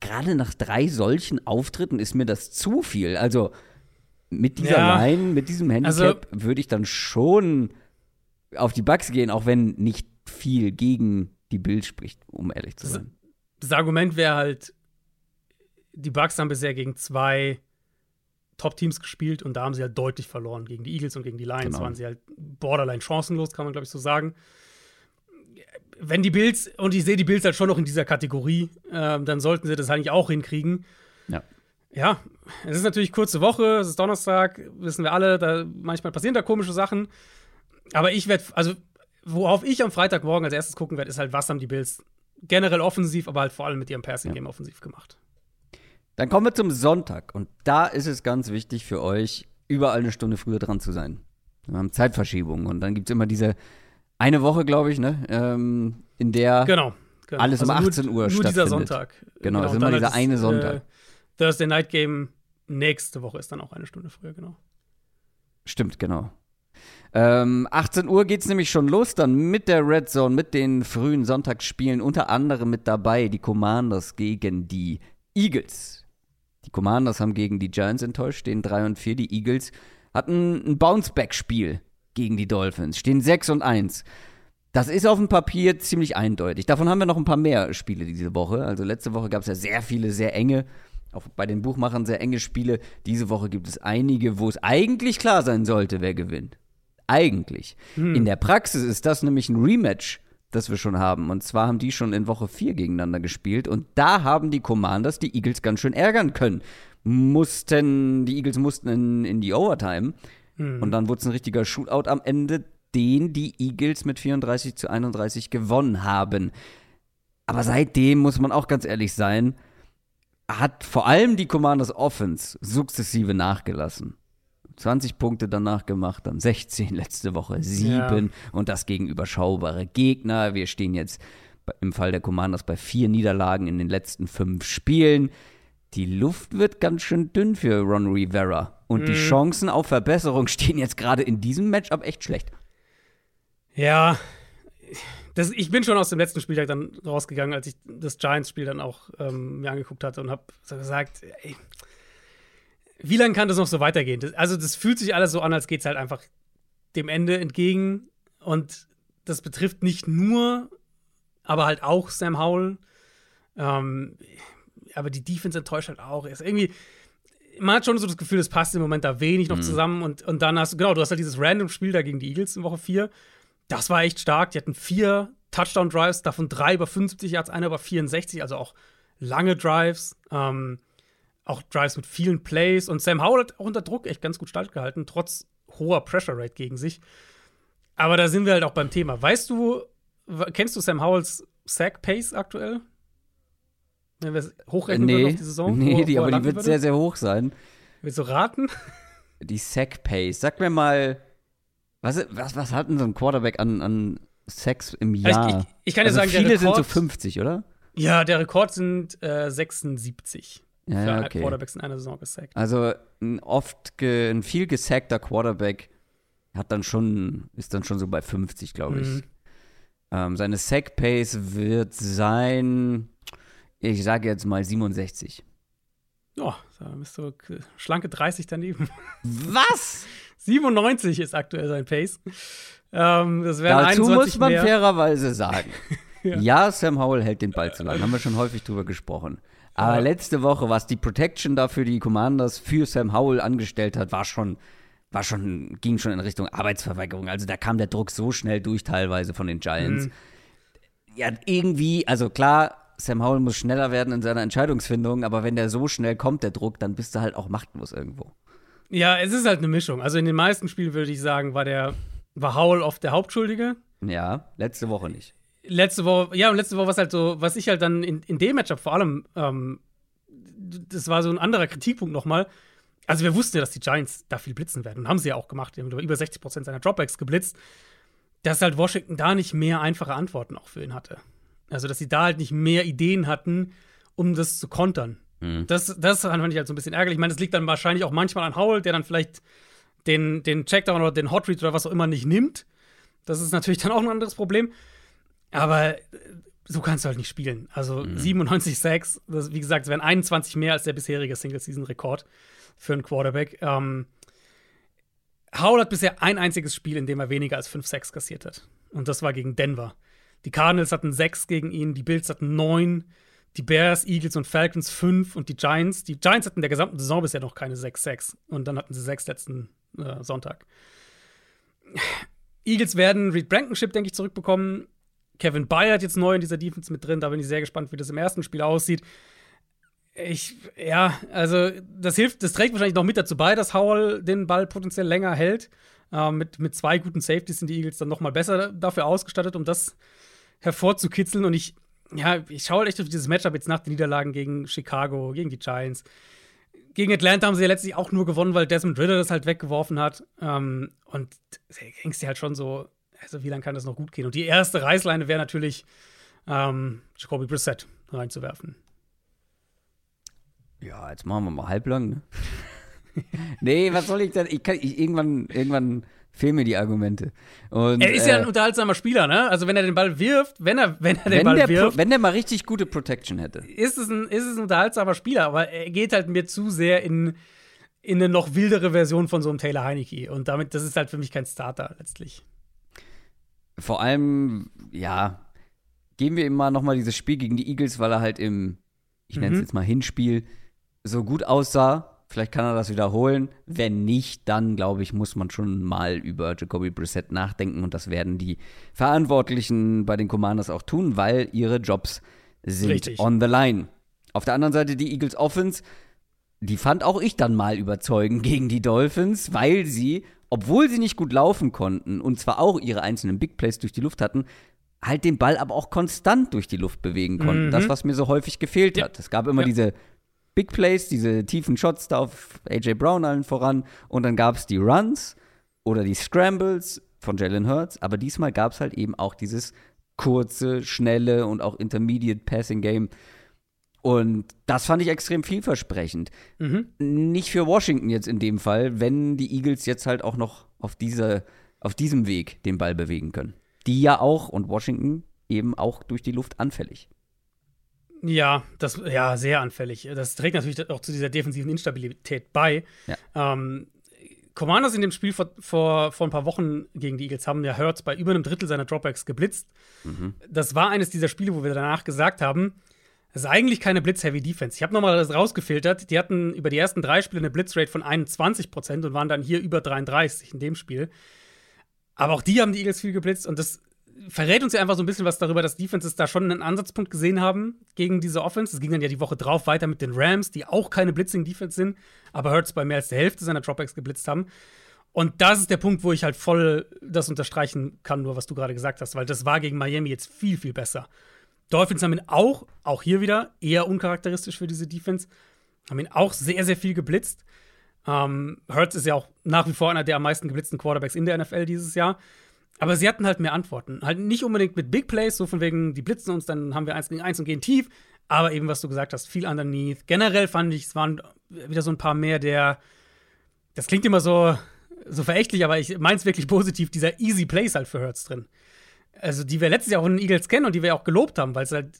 gerade nach drei solchen Auftritten ist mir das zu viel. Also mit dieser ja. Line, mit diesem Handicap also, würde ich dann schon auf die Bugs gehen, auch wenn nicht viel gegen die Bild spricht, um ehrlich zu sein. Das, das Argument wäre halt, die Bugs haben bisher gegen zwei Top-Teams gespielt und da haben sie halt deutlich verloren. Gegen die Eagles und gegen die Lions genau. waren sie halt borderline chancenlos, kann man glaube ich so sagen. Wenn die Bills, und ich sehe die Bills halt schon noch in dieser Kategorie, äh, dann sollten sie das eigentlich auch hinkriegen. Ja. Ja, es ist natürlich kurze Woche, es ist Donnerstag, wissen wir alle, da manchmal passieren da komische Sachen. Aber ich werde, also worauf ich am Freitagmorgen als erstes gucken werde, ist halt, was haben die Bills generell offensiv, aber halt vor allem mit ihrem Passing-Game ja. offensiv gemacht. Dann kommen wir zum Sonntag. Und da ist es ganz wichtig für euch, überall eine Stunde früher dran zu sein. Wir haben Zeitverschiebungen. Und dann gibt es immer diese eine Woche, glaube ich, ne, ähm, in der genau, genau. alles also um 18 nur, Uhr nur stattfindet. Nur dieser Sonntag. Genau, genau ist immer dieser eine Sonntag. Äh, Thursday Night Game nächste Woche ist dann auch eine Stunde früher, genau. Stimmt, genau. Ähm, 18 Uhr geht es nämlich schon los, dann mit der Red Zone, mit den frühen Sonntagsspielen, unter anderem mit dabei die Commanders gegen die Eagles. Die Commanders haben gegen die Giants enttäuscht, stehen 3 und 4. Die Eagles hatten ein Bounceback-Spiel gegen die Dolphins, stehen 6 und 1. Das ist auf dem Papier ziemlich eindeutig. Davon haben wir noch ein paar mehr Spiele diese Woche. Also letzte Woche gab es ja sehr viele, sehr enge, auch bei den Buchmachern sehr enge Spiele. Diese Woche gibt es einige, wo es eigentlich klar sein sollte, wer gewinnt. Eigentlich. In der Praxis ist das nämlich ein Rematch, das wir schon haben. Und zwar haben die schon in Woche 4 gegeneinander gespielt. Und da haben die Commanders die Eagles ganz schön ärgern können. Mussten, die Eagles mussten in, in die Overtime. Und dann wurde es ein richtiger Shootout am Ende, den die Eagles mit 34 zu 31 gewonnen haben. Aber seitdem muss man auch ganz ehrlich sein, hat vor allem die Commanders Offense sukzessive nachgelassen. 20 Punkte danach gemacht, dann 16 letzte Woche, 7 Ja. und das gegen überschaubare Gegner. Wir stehen jetzt im Fall der Commanders bei vier Niederlagen in den letzten fünf Spielen. Die Luft wird ganz schön dünn für Ron Rivera. Und die Chancen auf Verbesserung stehen jetzt gerade in diesem Matchup echt schlecht. Ja, das, ich bin schon aus dem letzten Spieltag dann rausgegangen, als ich das Giants-Spiel dann auch ähm, mir angeguckt hatte und habe so gesagt, ey, wie lange kann das noch so weitergehen? Das, also das fühlt sich alles so an, als geht es halt einfach dem Ende entgegen und das betrifft nicht nur, aber halt auch Sam Howell. Ähm, aber die Defense enttäuscht halt auch. Ist irgendwie, man hat schon so das Gefühl, es passt im Moment da wenig noch zusammen und, und dann hast du, genau, du hast halt dieses Random-Spiel da gegen die Eagles in Woche 4. Das war echt stark. Die hatten vier Touchdown-Drives, davon drei über 50 Yards, einer über 64, also auch lange Drives. Ähm, auch Drives mit vielen Plays. Und Sam Howell hat auch unter Druck echt ganz gut standgehalten, trotz hoher Pressure Rate gegen sich. Aber da sind wir halt auch beim Thema. Weißt du, kennst du Sam Howells Sack Pace aktuell? Wenn wir es hochrechnen nee, auf die Saison? nee wo- die, wo er aber die wird würde? sehr, sehr hoch sein. Willst du raten? Die Sack Pace. Sag mir mal, was, was, was hat denn so ein Quarterback an, an Sacks im Also Jahr? ich, ich, ich kann dir also sagen, viele der sind so Rekord, 50, oder? Ja, der Rekord sind äh, 76 Ja, für okay. Quarterbacks in einer Saison gesackt. Also ein oft, ge, ein viel gesackter Quarterback hat dann schon, ist dann schon so bei 50, glaube ich. Mhm. Ähm, seine Sack Pace wird sein, ich sage jetzt mal 67. Ja, da bist du schlanke 30 daneben. Was? 97 ist aktuell sein Pace. Ähm, das Dazu 21 muss man mehr. fairerweise sagen. Ja. ja. Sam Howell hält den Ball zu lang. Haben wir schon häufig drüber gesprochen. Aber Ja. letzte Woche, was die Protection da für die Commanders für Sam Howell angestellt hat, war schon, war schon, ging schon in Richtung Arbeitsverweigerung. Also da kam der Druck so schnell durch teilweise von den Giants. Mhm. Ja, irgendwie, also klar, Sam Howell muss schneller werden in seiner Entscheidungsfindung, aber wenn der so schnell kommt, der Druck, dann bist du halt auch machtlos irgendwo. Ja, es ist halt eine Mischung. Also in den meisten Spielen würde ich sagen, war der war Howell oft der Hauptschuldige. Ja, letzte Woche nicht. Letzte Woche, ja, und letzte Woche was halt so, was ich halt dann in, in dem Matchup vor allem, ähm, das war so ein anderer Kritikpunkt nochmal. Also wir wussten ja, dass die Giants da viel blitzen werden und haben sie ja auch gemacht. Die haben über 60 Prozent seiner Dropbacks geblitzt. Dass halt Washington da nicht mehr einfache Antworten auch für ihn hatte. Also dass sie da halt nicht mehr Ideen hatten, um das zu kontern. Das, das fand ich halt so ein bisschen ärgerlich. Ich meine, das liegt dann wahrscheinlich auch manchmal an Howell, der dann vielleicht den, den Checkdown oder den Hot Read oder was auch immer nicht nimmt. Das ist natürlich dann auch ein anderes Problem. Aber äh, so kannst du halt nicht spielen. Also 97 Sacks, das, wie gesagt, es wären 21 mehr als der bisherige Single-Season-Rekord für einen Quarterback. Ähm, Howell hat bisher ein einziges Spiel, in dem er weniger als 5 Sacks kassiert hat. Und das war gegen Denver. Die Cardinals hatten 6 gegen ihn, die Bills hatten 9, die Bears, Eagles und Falcons 5 und die Giants. Die Giants hatten der gesamten Saison bisher noch keine 6 Sacks. Und dann hatten sie 6 letzten äh, Sonntag. Eagles werden Reed Blankenship, denke ich, zurückbekommen. Kevin Bayard jetzt neu in dieser Defense mit drin. Da bin ich sehr gespannt, wie das im ersten Spiel aussieht. Ich, ja, also das hilft, das trägt wahrscheinlich noch mit dazu bei, dass Howell den Ball potenziell länger hält. Ähm, mit, mit zwei guten Safeties sind die Eagles dann noch mal besser dafür ausgestattet, um das hervorzukitzeln. Und ich, ja, ich schaue halt echt auf dieses Matchup jetzt nach den Niederlagen gegen Chicago, gegen die Giants. Gegen Atlanta haben sie ja letztlich auch nur gewonnen, weil Desmond Ritter das halt weggeworfen hat. Ähm, und da denkst du halt schon so, also wie lange kann das noch gut gehen? Und die erste Reißleine wäre natürlich, ähm, Jacoby Brissett reinzuwerfen. Ja, jetzt machen wir mal halblang, ne? nee, was soll ich denn? Ich kann, ich, irgendwann, irgendwann fehlen mir die Argumente. Und, Er ist ja ein äh, unterhaltsamer Spieler, ne? Also wenn er den Ball wirft, wenn er, wenn er den wenn, Ball der, wirft, wenn der mal richtig gute Protection hätte. ist es, ein, ist es ein unterhaltsamer Spieler, aber er geht halt mir zu sehr in, in eine noch wildere Version von so einem Taylor Heineke. Und damit, das ist halt für mich kein Starter letztlich. Vor allem, ja, geben wir ihm mal nochmal dieses Spiel gegen die Eagles, weil er halt im, ich nenne es Mhm. jetzt mal Hinspiel, so gut aussah. Vielleicht kann er das wiederholen. Wenn nicht, dann glaube ich, muss man schon mal über Jacoby Brissett nachdenken und das werden die Verantwortlichen bei den Commanders auch tun, weil ihre Jobs sind Richtig. on the line. Auf der anderen Seite die Eagles Offense, die fand auch ich dann mal überzeugend gegen die Dolphins, weil sie, obwohl sie nicht gut laufen konnten und zwar auch ihre einzelnen Big Plays durch die Luft hatten, halt den Ball aber auch konstant durch die Luft bewegen konnten. Mhm. Das, was mir so häufig gefehlt Ja. hat. Es gab immer Ja. diese Big Plays, diese tiefen Shots da auf AJ Brown allen voran und dann gab es die Runs oder die Scrambles von Jalen Hurts, aber diesmal gab es halt eben auch dieses kurze, schnelle und auch Intermediate Passing Game. Und das fand ich extrem vielversprechend. Mhm. Nicht für Washington jetzt in dem Fall, wenn die Eagles jetzt halt auch noch auf, diese, auf diesem Weg den Ball bewegen können. Die ja auch und Washington eben auch durch die Luft anfällig. Ja, das, ja, sehr anfällig. Das trägt natürlich auch zu dieser defensiven Instabilität bei. Ja. Ähm, Commanders in dem Spiel vor, vor, vor ein paar Wochen gegen die Eagles haben ja Hurts bei über einem Drittel seiner Dropbacks geblitzt. Das war eines dieser Spiele, wo wir danach gesagt haben, das ist eigentlich keine Blitz-Heavy-Defense. Ich habe nochmal das rausgefiltert. Die hatten über die ersten drei Spiele eine Blitzrate von 21% und waren dann hier über 33 in dem Spiel. Aber auch die haben die Eagles viel geblitzt und das verrät uns ja einfach so ein bisschen was darüber, dass Defenses da schon einen Ansatzpunkt gesehen haben gegen diese Offense. Es ging dann ja die Woche drauf weiter mit den Rams, die auch keine Blitzing-Defense sind, aber Hurts bei mehr als der Hälfte seiner Dropbacks geblitzt haben. Und das ist der Punkt, wo ich halt voll das unterstreichen kann, nur was du gerade gesagt hast, weil das war gegen Miami jetzt viel, viel besser. Dolphins haben ihn auch, auch hier wieder, eher uncharakteristisch für diese Defense, haben ihn auch sehr, sehr viel geblitzt. Ähm, Hurts ist ja auch nach wie vor einer der am meisten geblitzten Quarterbacks in der NFL dieses Jahr. Aber sie hatten halt mehr Antworten. Halt nicht unbedingt mit Big Plays, so von wegen, die blitzen uns, dann haben wir eins gegen eins und gehen tief. Aber eben, was du gesagt hast, viel underneath. Generell fand ich, es waren wieder so ein paar mehr der, das klingt immer so, so verächtlich, aber ich meine es wirklich positiv, dieser Easy Plays halt für Hurts drin. Also, die wir letztes Jahr auch in den Eagles kennen und die wir auch gelobt haben, weil es halt,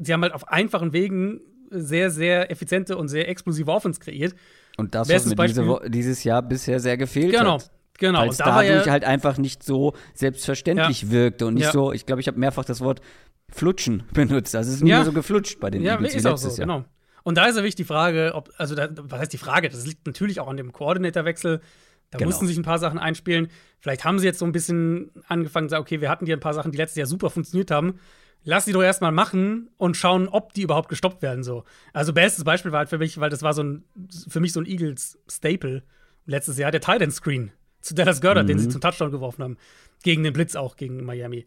sie haben halt auf einfachen Wegen sehr, sehr effiziente und sehr explosive Offense kreiert. Und das, was mir diese, dieses Jahr bisher sehr gefehlt Genau, hat. genau. Weil Und es da dadurch ja, halt einfach nicht so selbstverständlich wirkte und nicht Ja. so, ich glaube, ich habe mehrfach das Wort flutschen benutzt. Also es ist nicht Ja. mehr so geflutscht bei den Ja, Eagles ist auch so, Jahr. genau. Und da ist ja wirklich die Frage, ob, also, da, was heißt die Frage? Das liegt natürlich auch an dem Koordinatorwechsel. Da Genau. mussten sich ein paar Sachen einspielen. Vielleicht haben sie jetzt so ein bisschen angefangen, zu sagen, okay, wir hatten hier ein paar Sachen, die letztes Jahr super funktioniert haben. Lass sie doch erstmal machen und schauen, ob die überhaupt gestoppt werden. So. Also, bestes Beispiel war halt für mich, weil das war so ein, für mich so ein Eagles-Staple letztes Jahr, der Titan Screen zu Dallas Goddard, den sie zum Touchdown geworfen haben. Gegen den Blitz auch, gegen Miami.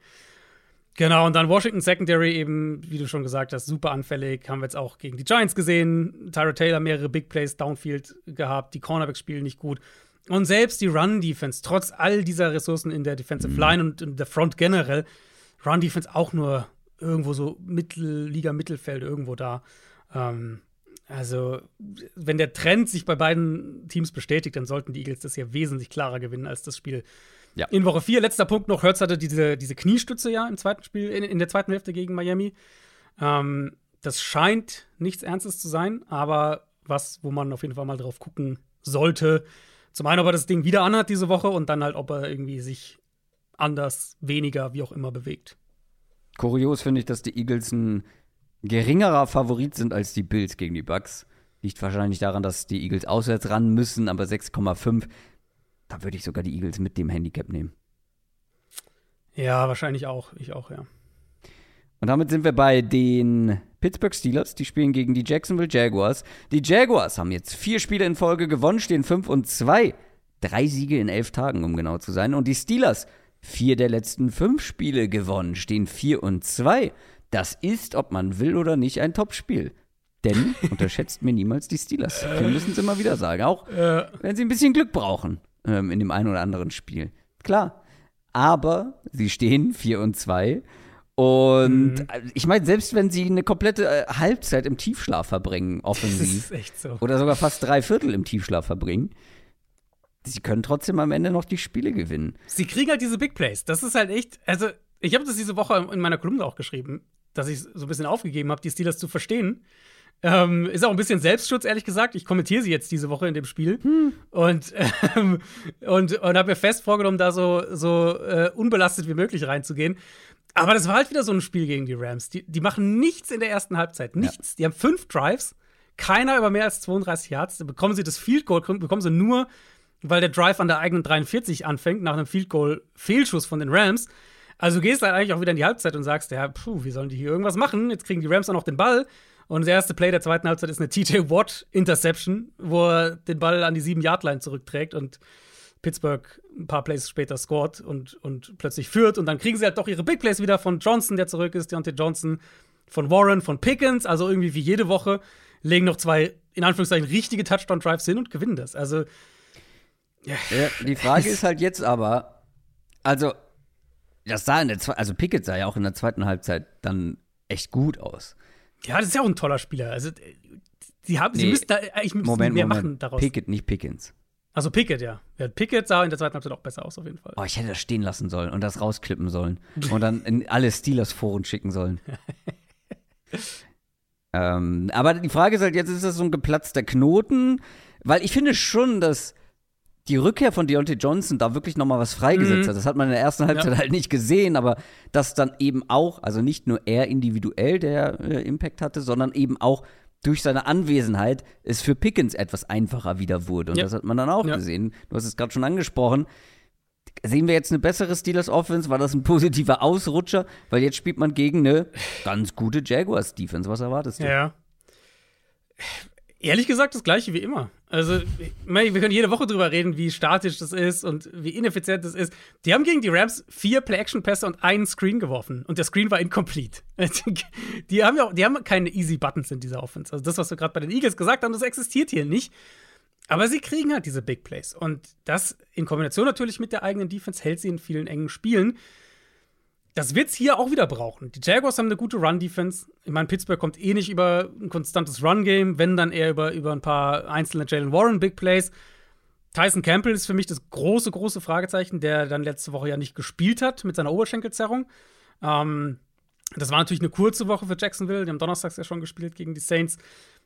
Genau, und dann Washington Secondary eben, wie du schon gesagt hast, super anfällig. Haben wir jetzt auch gegen die Giants gesehen. Tyra Taylor mehrere Big Plays downfield gehabt. Die Cornerbacks spielen nicht gut. Und selbst die Run-Defense, trotz all dieser Ressourcen in der Defensive Line und in der Front generell, Run-Defense auch nur irgendwo so Mittelliga, Mittelfeld, irgendwo da. Ähm, also, wenn der Trend sich bei beiden Teams bestätigt, dann sollten die Eagles das hier wesentlich klarer gewinnen als das Spiel Ja. in Woche 4. Letzter Punkt noch: Hurts hatte diese, diese Kniestütze ja im zweiten Spiel, in, in der zweiten Hälfte gegen Miami. Ähm, das scheint nichts Ernstes zu sein, aber was, wo man auf jeden Fall mal drauf gucken sollte. Zum einen, ob er das Ding wieder anhat diese Woche und dann halt, ob er irgendwie sich anders, weniger, wie auch immer bewegt. Kurios finde ich, dass die Eagles ein geringerer Favorit sind als die Bills gegen die Bucks. Liegt wahrscheinlich daran, dass die Eagles auswärts ran müssen, aber 6,5, da würde ich sogar die Eagles mit dem Handicap nehmen. Ja, wahrscheinlich auch. Ich auch, ja. Und damit sind wir bei den Pittsburgh Steelers. Die spielen gegen die Jacksonville Jaguars. Die Jaguars haben jetzt vier Spiele in Folge gewonnen, stehen 5 und 2. Drei Siege in elf Tagen, um genau zu sein. Und die Steelers, vier der letzten fünf Spiele gewonnen, stehen 4 und 2. Das ist, ob man will oder nicht, ein Topspiel. Denn unterschätzt mir niemals die Steelers. Wir müssen es immer wieder sagen. Auch wenn sie ein bisschen Glück brauchen ähm, in dem einen oder anderen Spiel. Klar. Aber sie stehen 4 und 2. Und Mhm. ich meine, selbst wenn sie eine komplette äh, Halbzeit im Tiefschlaf verbringen, Das offensiv, ist echt so. oder sogar fast drei Viertel im Tiefschlaf verbringen, sie können trotzdem am Ende noch die Spiele gewinnen. Sie kriegen halt diese Big Plays. Das ist halt echt, also ich habe das diese Woche in meiner Kolumne auch geschrieben, dass ich so ein bisschen aufgegeben habe, die Steelers zu verstehen. Ähm, ist auch ein bisschen Selbstschutz, ehrlich gesagt. Ich kommentiere sie jetzt diese Woche in dem Spiel und, ähm, und, und habe mir fest vorgenommen, da so, so äh, unbelastet wie möglich reinzugehen. Aber das war halt wieder so ein Spiel gegen die Rams. Die, die machen nichts in der ersten Halbzeit. Nichts. Die haben fünf Drives, keiner über mehr als 32 Yards. Da bekommen sie das Field Goal, bekommen sie nur, weil der Drive an der eigenen 43 anfängt, nach einem Field Goal Fehlschuss von den Rams. Also du gehst halt eigentlich auch wieder in die Halbzeit und sagst, ja, puh, wie sollen die hier irgendwas machen? Jetzt kriegen die Rams auch noch den Ball. Und das erste Play der zweiten Halbzeit ist eine TJ Watt Interception, wo er den Ball an die 7-Yard-Line zurückträgt und Pittsburgh ein paar Plays später scored und, und plötzlich führt. Und dann kriegen sie halt doch ihre Big Plays wieder von Johnson, der zurück ist, Deontay Johnson, von Warren, von Pickens, also irgendwie wie jede Woche, legen noch zwei, in Anführungszeichen, richtige Touchdown-Drives hin und gewinnen das. Also. Ja. ja die Frage ist halt jetzt aber, also, das sah in der Zwe also Pickett sah ja auch in der zweiten Halbzeit dann echt gut aus. Ja, das ist ja auch ein toller Spieler. Also, sie, haben, nee, sie müssen da eigentlich Moment, mehr Moment. machen daraus. Pickett, nicht Pickens. Also Pickett, ja. ja. Pickett sah in der zweiten Halbzeit auch besser aus, auf jeden Fall. Oh, ich hätte das stehen lassen sollen und das rausklippen sollen. und dann in alle Steelers-Foren schicken sollen. ähm, aber die Frage ist halt, jetzt ist das so ein geplatzter Knoten, weil ich finde schon, dass die Rückkehr von Deontay Johnson da wirklich nochmal was freigesetzt mhm. hat. Das hat man in der ersten Halbzeit ja. halt nicht gesehen, aber dass dann eben auch, also nicht nur er individuell der äh, Impact hatte, sondern eben auch durch seine Anwesenheit es für Pickens etwas einfacher wieder wurde. Und ja. das hat man dann auch ja. gesehen. Du hast es gerade schon angesprochen. Sehen wir jetzt eine bessere Steelers Offense? War das ein positiver Ausrutscher? Weil jetzt spielt man gegen eine ganz gute Jaguars Defense. Was erwartest du? Ja. Ehrlich gesagt, das gleiche wie immer. Also, wir können jede Woche drüber reden, wie statisch das ist und wie ineffizient das ist. Die haben gegen die Rams vier Play-Action-Pässe und einen Screen geworfen. Und der Screen war incomplete. Die haben ja die haben keine easy Buttons in dieser Offense. Also, das, was wir gerade bei den Eagles gesagt haben, das existiert hier nicht. Aber sie kriegen halt diese Big Plays. Und das in Kombination natürlich mit der eigenen Defense hält sie in vielen engen Spielen. Das wird es hier auch wieder brauchen. Die Jaguars haben eine gute Run-Defense. Ich meine, Pittsburgh kommt eh nicht über ein konstantes Run-Game, wenn dann eher über, über ein paar einzelne Jalen Warren Big Plays. Tyson Campbell ist für mich das große, große Fragezeichen, der dann letzte Woche ja nicht gespielt hat mit seiner Oberschenkelzerrung. Ähm, das war natürlich eine kurze Woche für Jacksonville. Die haben donnerstags ja schon gespielt gegen die Saints.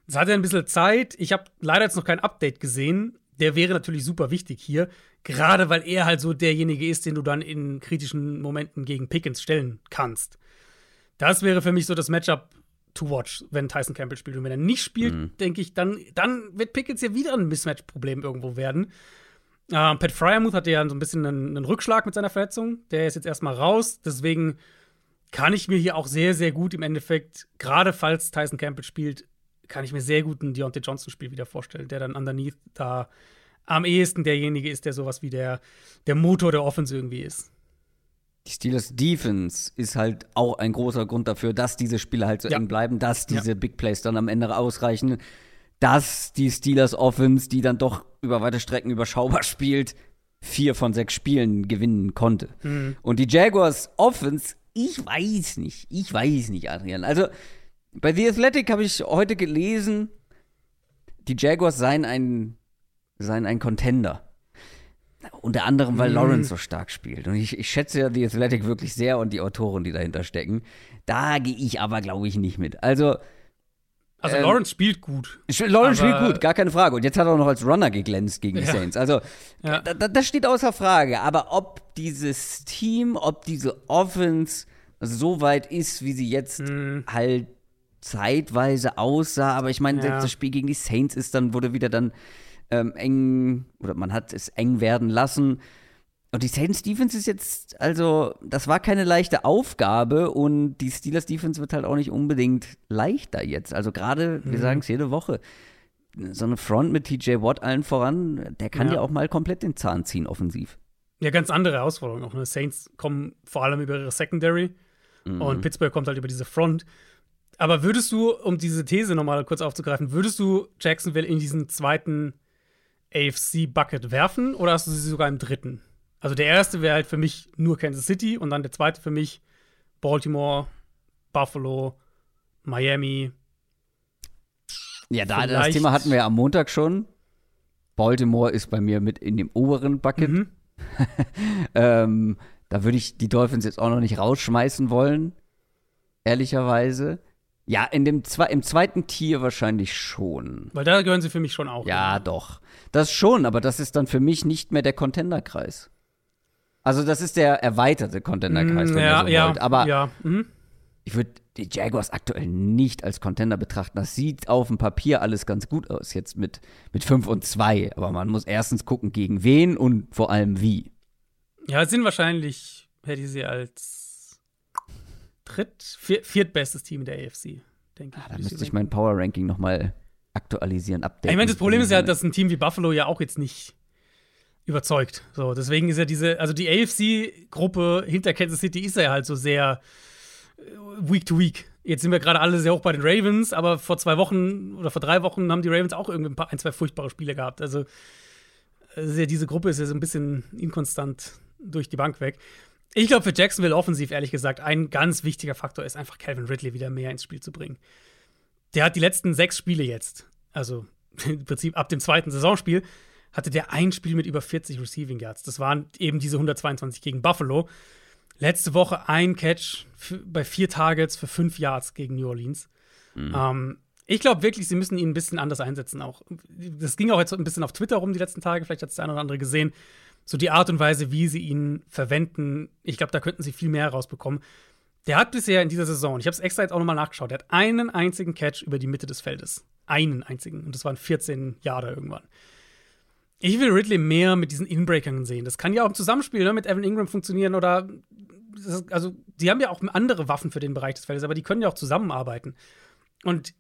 Es hatte ein bisschen Zeit. Ich habe leider jetzt noch kein Update gesehen der wäre natürlich super wichtig hier. Gerade weil er halt so derjenige ist, den du dann in kritischen Momenten gegen Pickens stellen kannst. Das wäre für mich so das Matchup to watch, wenn Tyson Campbell spielt. Und wenn er nicht spielt, mhm. denke ich, dann, dann wird Pickens ja wieder ein Mismatch-Problem irgendwo werden. Äh, Pat Fryermuth hatte ja so ein bisschen einen, einen, Rückschlag mit seiner Verletzung. Der ist jetzt erstmal raus. Deswegen kann ich mir hier auch sehr, sehr gut im Endeffekt, gerade falls Tyson Campbell spielt, kann ich mir sehr gut ein Deontay Johnson-Spiel wieder vorstellen, der dann underneath da am ehesten derjenige ist, der sowas wie der, der Motor der Offense irgendwie ist. Die Steelers Defense ist halt auch ein großer Grund dafür, dass diese Spiele halt so ja. eng bleiben, dass diese ja. Big Plays dann am Ende ausreichen, dass die Steelers Offense, die dann doch über weite Strecken überschaubar spielt, vier von sechs Spielen gewinnen konnte. Mhm. Und die Jaguars Offense, ich weiß nicht, ich weiß nicht, Adrian. Also bei The Athletic habe ich heute gelesen, die Jaguars seien ein, seien ein Contender. Unter anderem, weil mm. Lawrence so stark spielt. Und ich, ich schätze ja The Athletic wirklich sehr und die Autoren, die dahinter stecken. Da gehe ich aber, glaube ich, nicht mit. Also. Also ähm, Lawrence spielt gut. Lawrence spielt gut, gar keine Frage. Und jetzt hat er auch noch als Runner geglänzt gegen die ja. Saints. Also, ja. da, das steht außer Frage. Aber ob dieses Team, ob diese Offense so weit ist, wie sie jetzt mm. halt zeitweise aussah, aber ich meine, ja. selbst das Spiel gegen die Saints ist dann, wurde wieder dann ähm, eng, oder man hat es eng werden lassen. Und die Saints Defense ist jetzt, also, das war keine leichte Aufgabe und die Steelers Defense wird halt auch nicht unbedingt leichter jetzt. Also gerade, wir mhm. sagen es jede Woche, so eine Front mit TJ Watt allen voran, der kann ja. ja auch mal komplett den Zahn ziehen, offensiv. Ja, ganz andere Herausforderungen auch. Ne? Saints kommen vor allem über ihre Secondary mhm. und Pittsburgh kommt halt über diese Front. Aber würdest du, um diese These nochmal kurz aufzugreifen, würdest du Jacksonville in diesen zweiten AFC-Bucket werfen oder hast du sie sogar im dritten? Also der erste wäre halt für mich nur Kansas City und dann der zweite für mich Baltimore, Buffalo, Miami. Ja, da Vielleicht. das Thema hatten wir ja am Montag schon. Baltimore ist bei mir mit in dem oberen Bucket. Mhm. ähm, da würde ich die Dolphins jetzt auch noch nicht rausschmeißen wollen, ehrlicherweise. Ja, in dem Zwe im zweiten Tier wahrscheinlich schon. Weil da gehören sie für mich schon auch. Ja, hin. doch. Das schon, aber das ist dann für mich nicht mehr der Contenderkreis. Also das ist der erweiterte Contenderkreis, mm, wenn ja, so ja, wollt. Aber ja. Mhm. ich würde die Jaguars aktuell nicht als Contender betrachten. Das sieht auf dem Papier alles ganz gut aus, jetzt mit, mit 5 und 2. Aber man muss erstens gucken, gegen wen und vor allem wie. Ja, es sind wahrscheinlich, hätte ich sie als dritt, viert, viertbestes Team der AFC, denke ich. Ah, da müsste ich mein Power Ranking nochmal aktualisieren, updaten. Ich meine, das Problem ist ja, dass ein Team wie Buffalo ja auch jetzt nicht überzeugt. So, deswegen ist ja diese, also die AFC-Gruppe hinter Kansas City ist ja halt so sehr äh, Week to Week. Jetzt sind wir gerade alle sehr hoch bei den Ravens, aber vor zwei Wochen oder vor drei Wochen haben die Ravens auch irgendwie ein, paar, ein zwei furchtbare Spiele gehabt. Also, also ja, diese Gruppe ist ja so ein bisschen inkonstant durch die Bank weg. Ich glaube, für Jacksonville offensiv, ehrlich gesagt, ein ganz wichtiger Faktor ist einfach Calvin Ridley wieder mehr ins Spiel zu bringen. Der hat die letzten sechs Spiele jetzt, also im Prinzip ab dem zweiten Saisonspiel, hatte der ein Spiel mit über 40 Receiving Yards. Das waren eben diese 122 gegen Buffalo. Letzte Woche ein Catch für, bei vier Targets für fünf Yards gegen New Orleans. Mhm. Ähm, ich glaube wirklich, sie müssen ihn ein bisschen anders einsetzen. Auch das ging auch jetzt ein bisschen auf Twitter rum die letzten Tage. Vielleicht hat es der eine oder andere gesehen. So die Art und Weise, wie sie ihn verwenden. Ich glaube, da könnten sie viel mehr rausbekommen. Der hat bisher in dieser Saison, ich habe es extra jetzt auch nochmal nachgeschaut, der hat einen einzigen Catch über die Mitte des Feldes. Einen einzigen. Und das waren 14 Jahre irgendwann. Ich will Ridley mehr mit diesen Inbreakern sehen. Das kann ja auch im Zusammenspiel ne, mit Evan Ingram funktionieren oder. Ist, also, die haben ja auch andere Waffen für den Bereich des Feldes, aber die können ja auch zusammenarbeiten. Und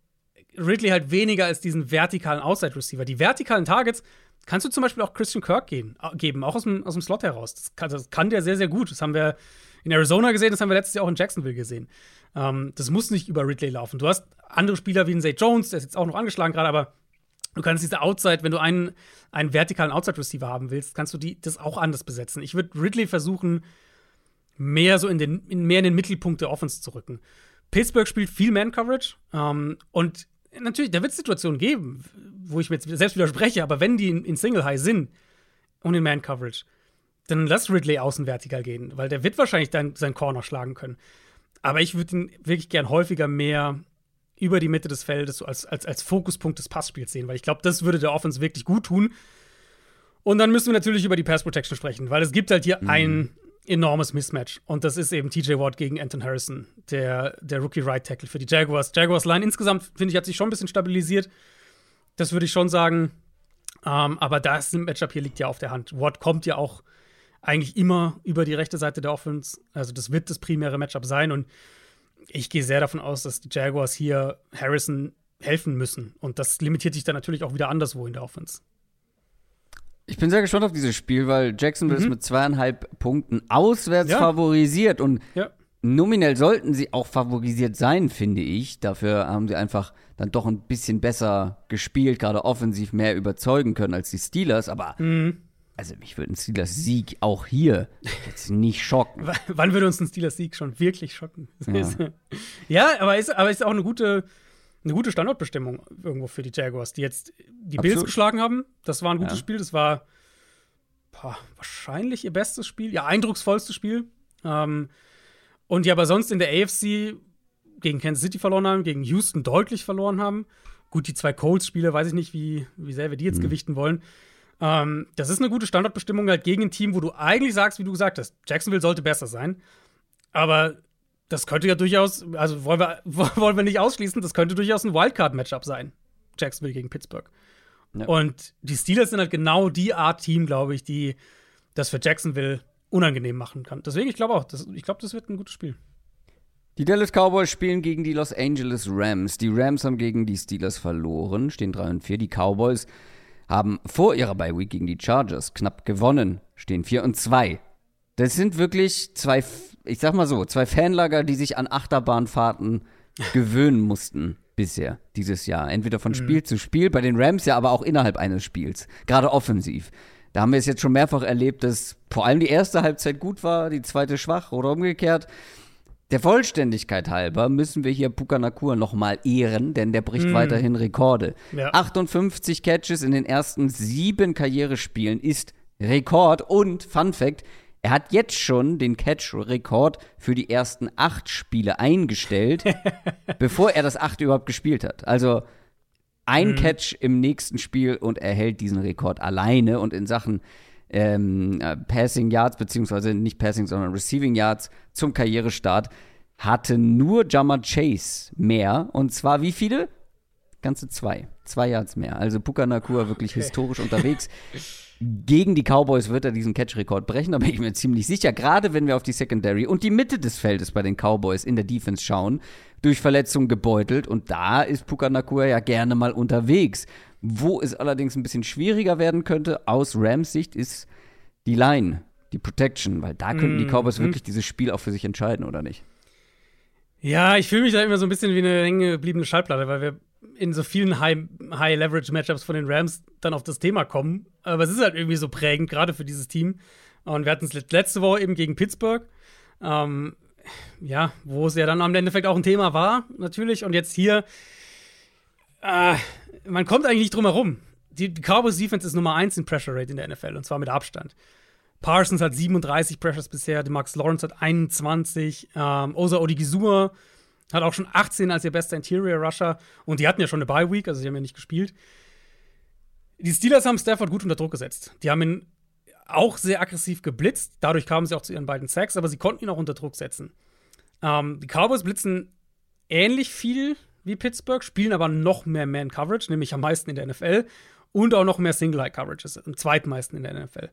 Ridley halt weniger als diesen vertikalen Outside Receiver. Die vertikalen Targets kannst du zum Beispiel auch Christian Kirk gehen, geben, auch aus dem, aus dem Slot heraus. Das kann, das kann der sehr, sehr gut. Das haben wir in Arizona gesehen, das haben wir letztes Jahr auch in Jacksonville gesehen. Ähm, das muss nicht über Ridley laufen. Du hast andere Spieler wie ein Zay Jones, der ist jetzt auch noch angeschlagen gerade, aber Du kannst diese Outside, wenn du einen, einen vertikalen Outside-Receiver haben willst, kannst du die, das auch anders besetzen. Ich würde Ridley versuchen, mehr so in den, in, mehr in den Mittelpunkt der Offense zu rücken. Pittsburgh spielt viel Man-Coverage ähm, und natürlich, da wird es Situationen geben, wo ich mir jetzt selbst widerspreche, aber wenn die in, in Single-High sind und in Man-Coverage, dann lass Ridley außen vertikal gehen, weil der wird wahrscheinlich dann seinen Corner schlagen können. Aber ich würde ihn wirklich gern häufiger mehr über die Mitte des Feldes so als, als, als Fokuspunkt des Passspiels sehen, weil ich glaube, das würde der Offense wirklich gut tun. Und dann müssen wir natürlich über die Pass Protection sprechen, weil es gibt halt hier mhm. ein enormes Mismatch. Und das ist eben TJ Watt gegen Anton Harrison, der, der Rookie Right Tackle für die Jaguars. Jaguars Line insgesamt, finde ich, hat sich schon ein bisschen stabilisiert. Das würde ich schon sagen. Ähm, aber das Matchup hier liegt ja auf der Hand. Watt kommt ja auch eigentlich immer über die rechte Seite der Offense. Also, das wird das primäre Matchup sein. Und ich gehe sehr davon aus, dass die Jaguars hier Harrison helfen müssen. Und das limitiert sich dann natürlich auch wieder anderswo in der Offense. Ich bin sehr gespannt auf dieses Spiel, weil Jacksonville mhm. ist mit zweieinhalb Punkten auswärts ja. favorisiert und ja. nominell sollten sie auch favorisiert sein, finde ich. Dafür haben sie einfach dann doch ein bisschen besser gespielt, gerade offensiv mehr überzeugen können als die Steelers. Aber mhm also mich würde ein Steelers-Sieg auch hier jetzt nicht schocken. W wann würde uns ein Steelers-Sieg schon wirklich schocken? Ja, ja aber, ist, aber ist auch eine gute, eine gute Standortbestimmung irgendwo für die Jaguars, die jetzt die Absolut. Bills geschlagen haben. Das war ein gutes ja. Spiel. Das war boah, wahrscheinlich ihr bestes Spiel, ihr eindrucksvollstes Spiel. Ähm, und die aber sonst in der AFC gegen Kansas City verloren haben, gegen Houston deutlich verloren haben. Gut, die zwei Colts-Spiele, weiß ich nicht, wie, wie sehr wir die jetzt mhm. gewichten wollen. Ähm, das ist eine gute Standardbestimmung halt gegen ein Team, wo du eigentlich sagst, wie du gesagt hast, Jacksonville sollte besser sein. Aber das könnte ja durchaus, also wollen wir, wollen wir nicht ausschließen, das könnte durchaus ein Wildcard-Matchup sein. Jacksonville gegen Pittsburgh. Ja. Und die Steelers sind halt genau die Art Team, glaube ich, die das für Jacksonville unangenehm machen kann. Deswegen, ich glaube auch, das, ich glaube, das wird ein gutes Spiel. Die Dallas Cowboys spielen gegen die Los Angeles Rams. Die Rams haben gegen die Steelers verloren, stehen 3 und 4. Die Cowboys haben vor ihrer Bye Week gegen die Chargers knapp gewonnen, stehen 4 und 2. Das sind wirklich zwei, ich sag mal so, zwei Fanlager, die sich an Achterbahnfahrten gewöhnen mussten bisher dieses Jahr. Entweder von mhm. Spiel mhm. zu Spiel, bei den Rams ja aber auch innerhalb eines Spiels, gerade offensiv. Da haben wir es jetzt schon mehrfach erlebt, dass vor allem die erste Halbzeit gut war, die zweite schwach oder umgekehrt. Der Vollständigkeit halber müssen wir hier Puka nochmal ehren, denn der bricht mm. weiterhin Rekorde. Ja. 58 Catches in den ersten sieben Karrierespielen ist Rekord und Fun Fact, er hat jetzt schon den Catch-Rekord für die ersten acht Spiele eingestellt, bevor er das achte überhaupt gespielt hat. Also ein mm. Catch im nächsten Spiel und er hält diesen Rekord alleine und in Sachen ähm, äh, Passing Yards, beziehungsweise nicht Passing, sondern Receiving Yards zum Karrierestart, hatte nur Jammer Chase mehr. Und zwar wie viele? Ganze zwei. Zwei Yards mehr. Also Puka Nakua wirklich okay. historisch unterwegs. Gegen die Cowboys wird er diesen Catch-Rekord brechen, da bin ich mir ziemlich sicher. Gerade wenn wir auf die Secondary und die Mitte des Feldes bei den Cowboys in der Defense schauen, durch Verletzungen gebeutelt. Und da ist Puka Nakua ja gerne mal unterwegs. Wo es allerdings ein bisschen schwieriger werden könnte, aus Rams Sicht, ist die Line, die Protection, weil da könnten mm, die Cowboys mm. wirklich dieses Spiel auch für sich entscheiden, oder nicht? Ja, ich fühle mich da immer so ein bisschen wie eine hängen gebliebene Schallplatte, weil wir in so vielen High-Leverage-Matchups von den Rams dann auf das Thema kommen. Aber es ist halt irgendwie so prägend, gerade für dieses Team. Und wir hatten es letzte Woche eben gegen Pittsburgh. Ähm, ja, wo es ja dann am Endeffekt auch ein Thema war, natürlich. Und jetzt hier, äh, man kommt eigentlich nicht drum herum. Die, die Cowboys Defense ist Nummer 1 in Pressure Rate in der NFL und zwar mit Abstand. Parsons hat 37 Pressures bisher, Max Lawrence hat 21, ähm, Osa Odigizua hat auch schon 18 als ihr bester Interior Rusher und die hatten ja schon eine Bye Week, also sie haben ja nicht gespielt. Die Steelers haben Stafford gut unter Druck gesetzt. Die haben ihn auch sehr aggressiv geblitzt, dadurch kamen sie auch zu ihren beiden Sacks, aber sie konnten ihn auch unter Druck setzen. Ähm, die Cowboys blitzen ähnlich viel wie Pittsburgh, spielen aber noch mehr Man-Coverage, nämlich am meisten in der NFL und auch noch mehr Single-Eye-Coverages, am zweitmeisten in der NFL.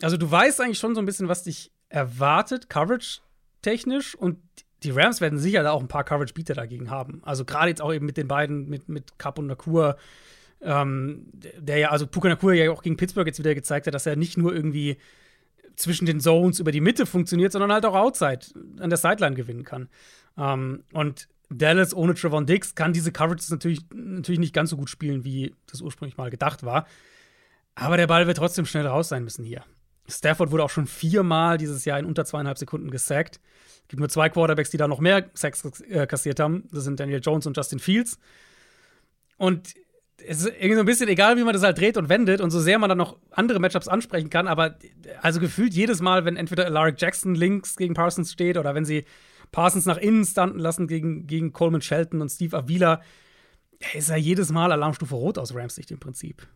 Also du weißt eigentlich schon so ein bisschen, was dich erwartet, Coverage-technisch und die Rams werden sicher auch ein paar Coverage-Beater dagegen haben. Also gerade jetzt auch eben mit den beiden, mit, mit Cup und Nakur, ähm, der ja, also Puka Nakur ja auch gegen Pittsburgh jetzt wieder gezeigt hat, dass er nicht nur irgendwie zwischen den Zones über die Mitte funktioniert, sondern halt auch outside an der Sideline gewinnen kann. Ähm, und Dallas ohne Trevon Diggs kann diese Coverages natürlich, natürlich nicht ganz so gut spielen, wie das ursprünglich mal gedacht war. Aber der Ball wird trotzdem schnell raus sein müssen hier. Stafford wurde auch schon viermal dieses Jahr in unter zweieinhalb Sekunden gesackt. Es gibt nur zwei Quarterbacks, die da noch mehr Sacks äh, kassiert haben. Das sind Daniel Jones und Justin Fields. Und es ist irgendwie so ein bisschen egal, wie man das halt dreht und wendet und so sehr man dann noch andere Matchups ansprechen kann, aber also gefühlt jedes Mal, wenn entweder Alaric Jackson links gegen Parsons steht oder wenn sie Parsons nach innen standen lassen gegen, gegen Coleman Shelton und Steve Avila, ist er jedes Mal Alarmstufe Rot aus Rams Sicht im Prinzip.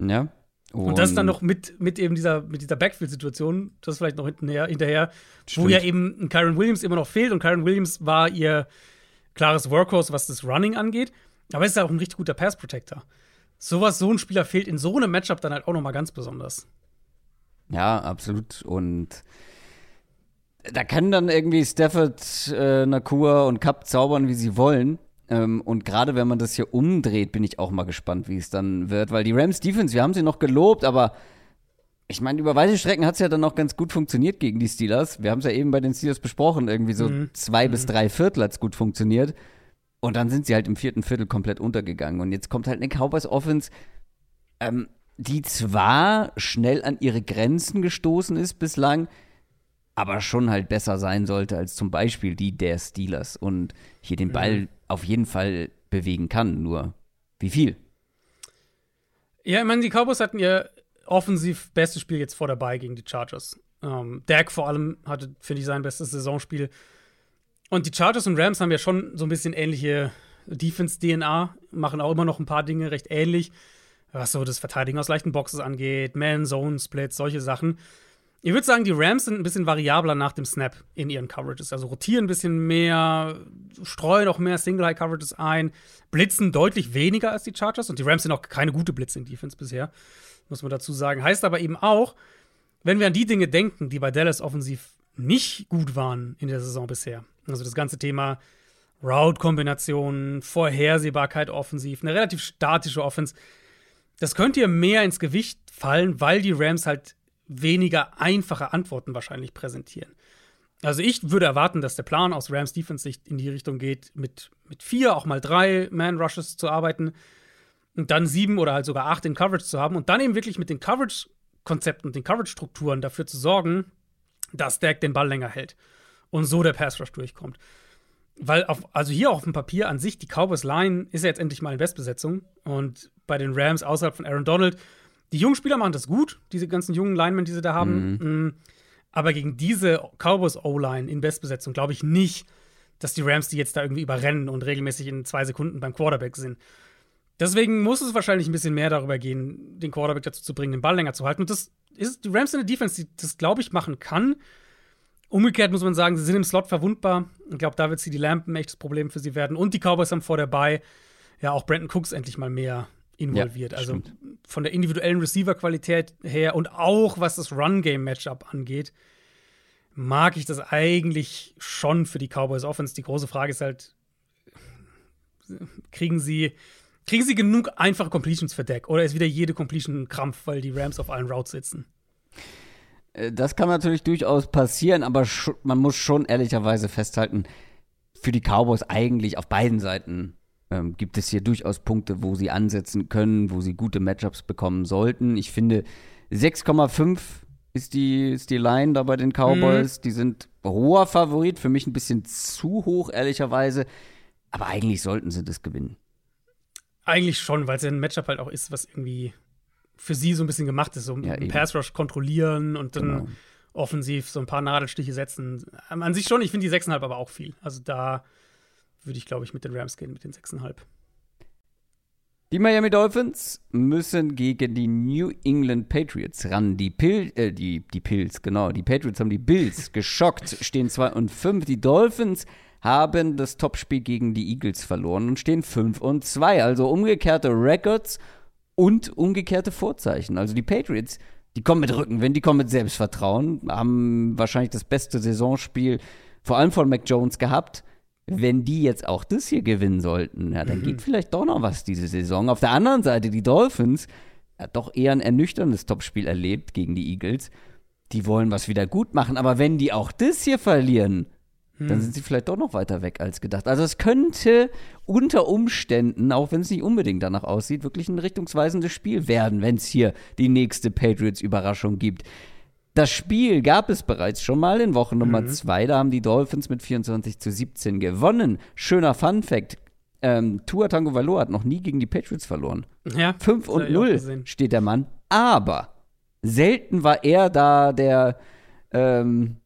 Ja. Und, und das dann noch mit, mit eben dieser, mit dieser Backfield-Situation, das vielleicht noch hinterher, hinterher wo ja eben ein Kyron Williams immer noch fehlt. Und Kyron Williams war ihr klares Workhorse, was das Running angeht. Aber er ist ja auch ein richtig guter Pass-Protector. Sowas, so ein Spieler fehlt in so einem Matchup dann halt auch noch mal ganz besonders. Ja, absolut. Und da können dann irgendwie Stafford, äh, Nakua und Cup zaubern, wie sie wollen. Ähm, und gerade wenn man das hier umdreht, bin ich auch mal gespannt, wie es dann wird. Weil die Rams Defense, wir haben sie noch gelobt, aber ich meine, über weite Strecken hat es ja dann noch ganz gut funktioniert gegen die Steelers. Wir haben es ja eben bei den Steelers besprochen. Irgendwie so mhm. zwei mhm. bis drei Viertel hat es gut funktioniert. Und dann sind sie halt im vierten Viertel komplett untergegangen. Und jetzt kommt halt eine Cowboys Offense, ähm, die zwar schnell an ihre Grenzen gestoßen ist bislang, aber schon halt besser sein sollte als zum Beispiel die der Steelers und hier den Ball mhm. Auf jeden Fall bewegen kann. Nur wie viel? Ja, ich meine, die Cowboys hatten ihr offensiv bestes Spiel jetzt vor dabei gegen die Chargers. Ähm, Dak vor allem hatte, finde ich, sein bestes Saisonspiel. Und die Chargers und Rams haben ja schon so ein bisschen ähnliche Defense-DNA, machen auch immer noch ein paar Dinge recht ähnlich, was so das Verteidigen aus leichten Boxes angeht, Man-Zone-Splits, solche Sachen. Ich würde sagen, die Rams sind ein bisschen variabler nach dem Snap in ihren Coverages. Also rotieren ein bisschen mehr, streuen auch mehr Single-High-Coverages ein, blitzen deutlich weniger als die Chargers. Und die Rams sind auch keine gute Blitzing-Defense bisher, muss man dazu sagen. Heißt aber eben auch, wenn wir an die Dinge denken, die bei Dallas offensiv nicht gut waren in der Saison bisher, also das ganze Thema Route-Kombinationen, Vorhersehbarkeit offensiv, eine relativ statische Offense, das könnte ihr mehr ins Gewicht fallen, weil die Rams halt weniger einfache Antworten wahrscheinlich präsentieren. Also ich würde erwarten, dass der Plan aus Rams Defense Sicht in die Richtung geht, mit, mit vier, auch mal drei Man-Rushes zu arbeiten und dann sieben oder halt sogar acht in Coverage zu haben und dann eben wirklich mit den Coverage-Konzepten, den Coverage-Strukturen dafür zu sorgen, dass Dak den Ball länger hält und so der Pass Rush durchkommt. Weil auf, also hier auf dem Papier an sich, die Cowboys Line ist ja jetzt endlich mal in Bestbesetzung und bei den Rams außerhalb von Aaron Donald die jungen Spieler machen das gut, diese ganzen jungen Linemen, die sie da haben. Mhm. Mm. Aber gegen diese Cowboys O-Line in Bestbesetzung glaube ich nicht, dass die Rams die jetzt da irgendwie überrennen und regelmäßig in zwei Sekunden beim Quarterback sind. Deswegen muss es wahrscheinlich ein bisschen mehr darüber gehen, den Quarterback dazu zu bringen, den Ball länger zu halten. Und das ist die Rams in der Defense, die das, glaube ich, machen kann. Umgekehrt muss man sagen, sie sind im Slot verwundbar. Ich glaube, da wird sie die Lampen ein echtes Problem für sie werden. Und die Cowboys haben vor dabei ja auch Brandon Cooks endlich mal mehr involviert. Ja, also von der individuellen Receiver-Qualität her und auch was das Run-Game-Matchup angeht, mag ich das eigentlich schon für die Cowboys Offense. Die große Frage ist halt, kriegen sie, kriegen sie genug einfache Completions für Deck oder ist wieder jede Completion Krampf, weil die Rams auf allen Routes sitzen? Äh, das kann natürlich durchaus passieren, aber man muss schon ehrlicherweise festhalten, für die Cowboys eigentlich auf beiden Seiten ähm, gibt es hier durchaus Punkte, wo sie ansetzen können, wo sie gute Matchups bekommen sollten. Ich finde, 6,5 ist die, ist die Line da bei den Cowboys. Mhm. Die sind hoher Favorit, für mich ein bisschen zu hoch, ehrlicherweise. Aber eigentlich sollten sie das gewinnen. Eigentlich schon, weil es ja ein Matchup halt auch ist, was irgendwie für sie so ein bisschen gemacht ist. So ja, einen Pass Rush kontrollieren und dann genau. offensiv so ein paar Nadelstiche setzen. An sich schon, ich finde die 6,5 aber auch viel. Also da würde ich, glaube ich, mit den Rams gehen, mit den 6,5. Die Miami Dolphins müssen gegen die New England Patriots ran. Die, Pil äh, die, die Pills, genau. Die Patriots haben die Bills geschockt, stehen 2 und 5. Die Dolphins haben das Topspiel gegen die Eagles verloren und stehen 5 und 2. Also umgekehrte Records und umgekehrte Vorzeichen. Also die Patriots, die kommen mit Rücken, wenn die kommen mit Selbstvertrauen, haben wahrscheinlich das beste Saisonspiel, vor allem von Mac Jones, gehabt wenn die jetzt auch das hier gewinnen sollten, ja, dann mhm. geht vielleicht doch noch was diese Saison. Auf der anderen Seite, die Dolphins, hat doch eher ein ernüchterndes Topspiel erlebt gegen die Eagles. Die wollen was wieder gut machen, aber wenn die auch das hier verlieren, dann sind sie vielleicht doch noch weiter weg als gedacht. Also es könnte unter Umständen, auch wenn es nicht unbedingt danach aussieht, wirklich ein richtungsweisendes Spiel werden, wenn es hier die nächste Patriots-Überraschung gibt. Das Spiel gab es bereits schon mal in Woche Nummer 2. Mhm. Da haben die Dolphins mit 24 zu 17 gewonnen. Schöner Fun Fact. Ähm, Tua Tango Valor hat noch nie gegen die Patriots verloren. Ja, 5 und 0 steht der Mann. Aber selten war er da der, ähm,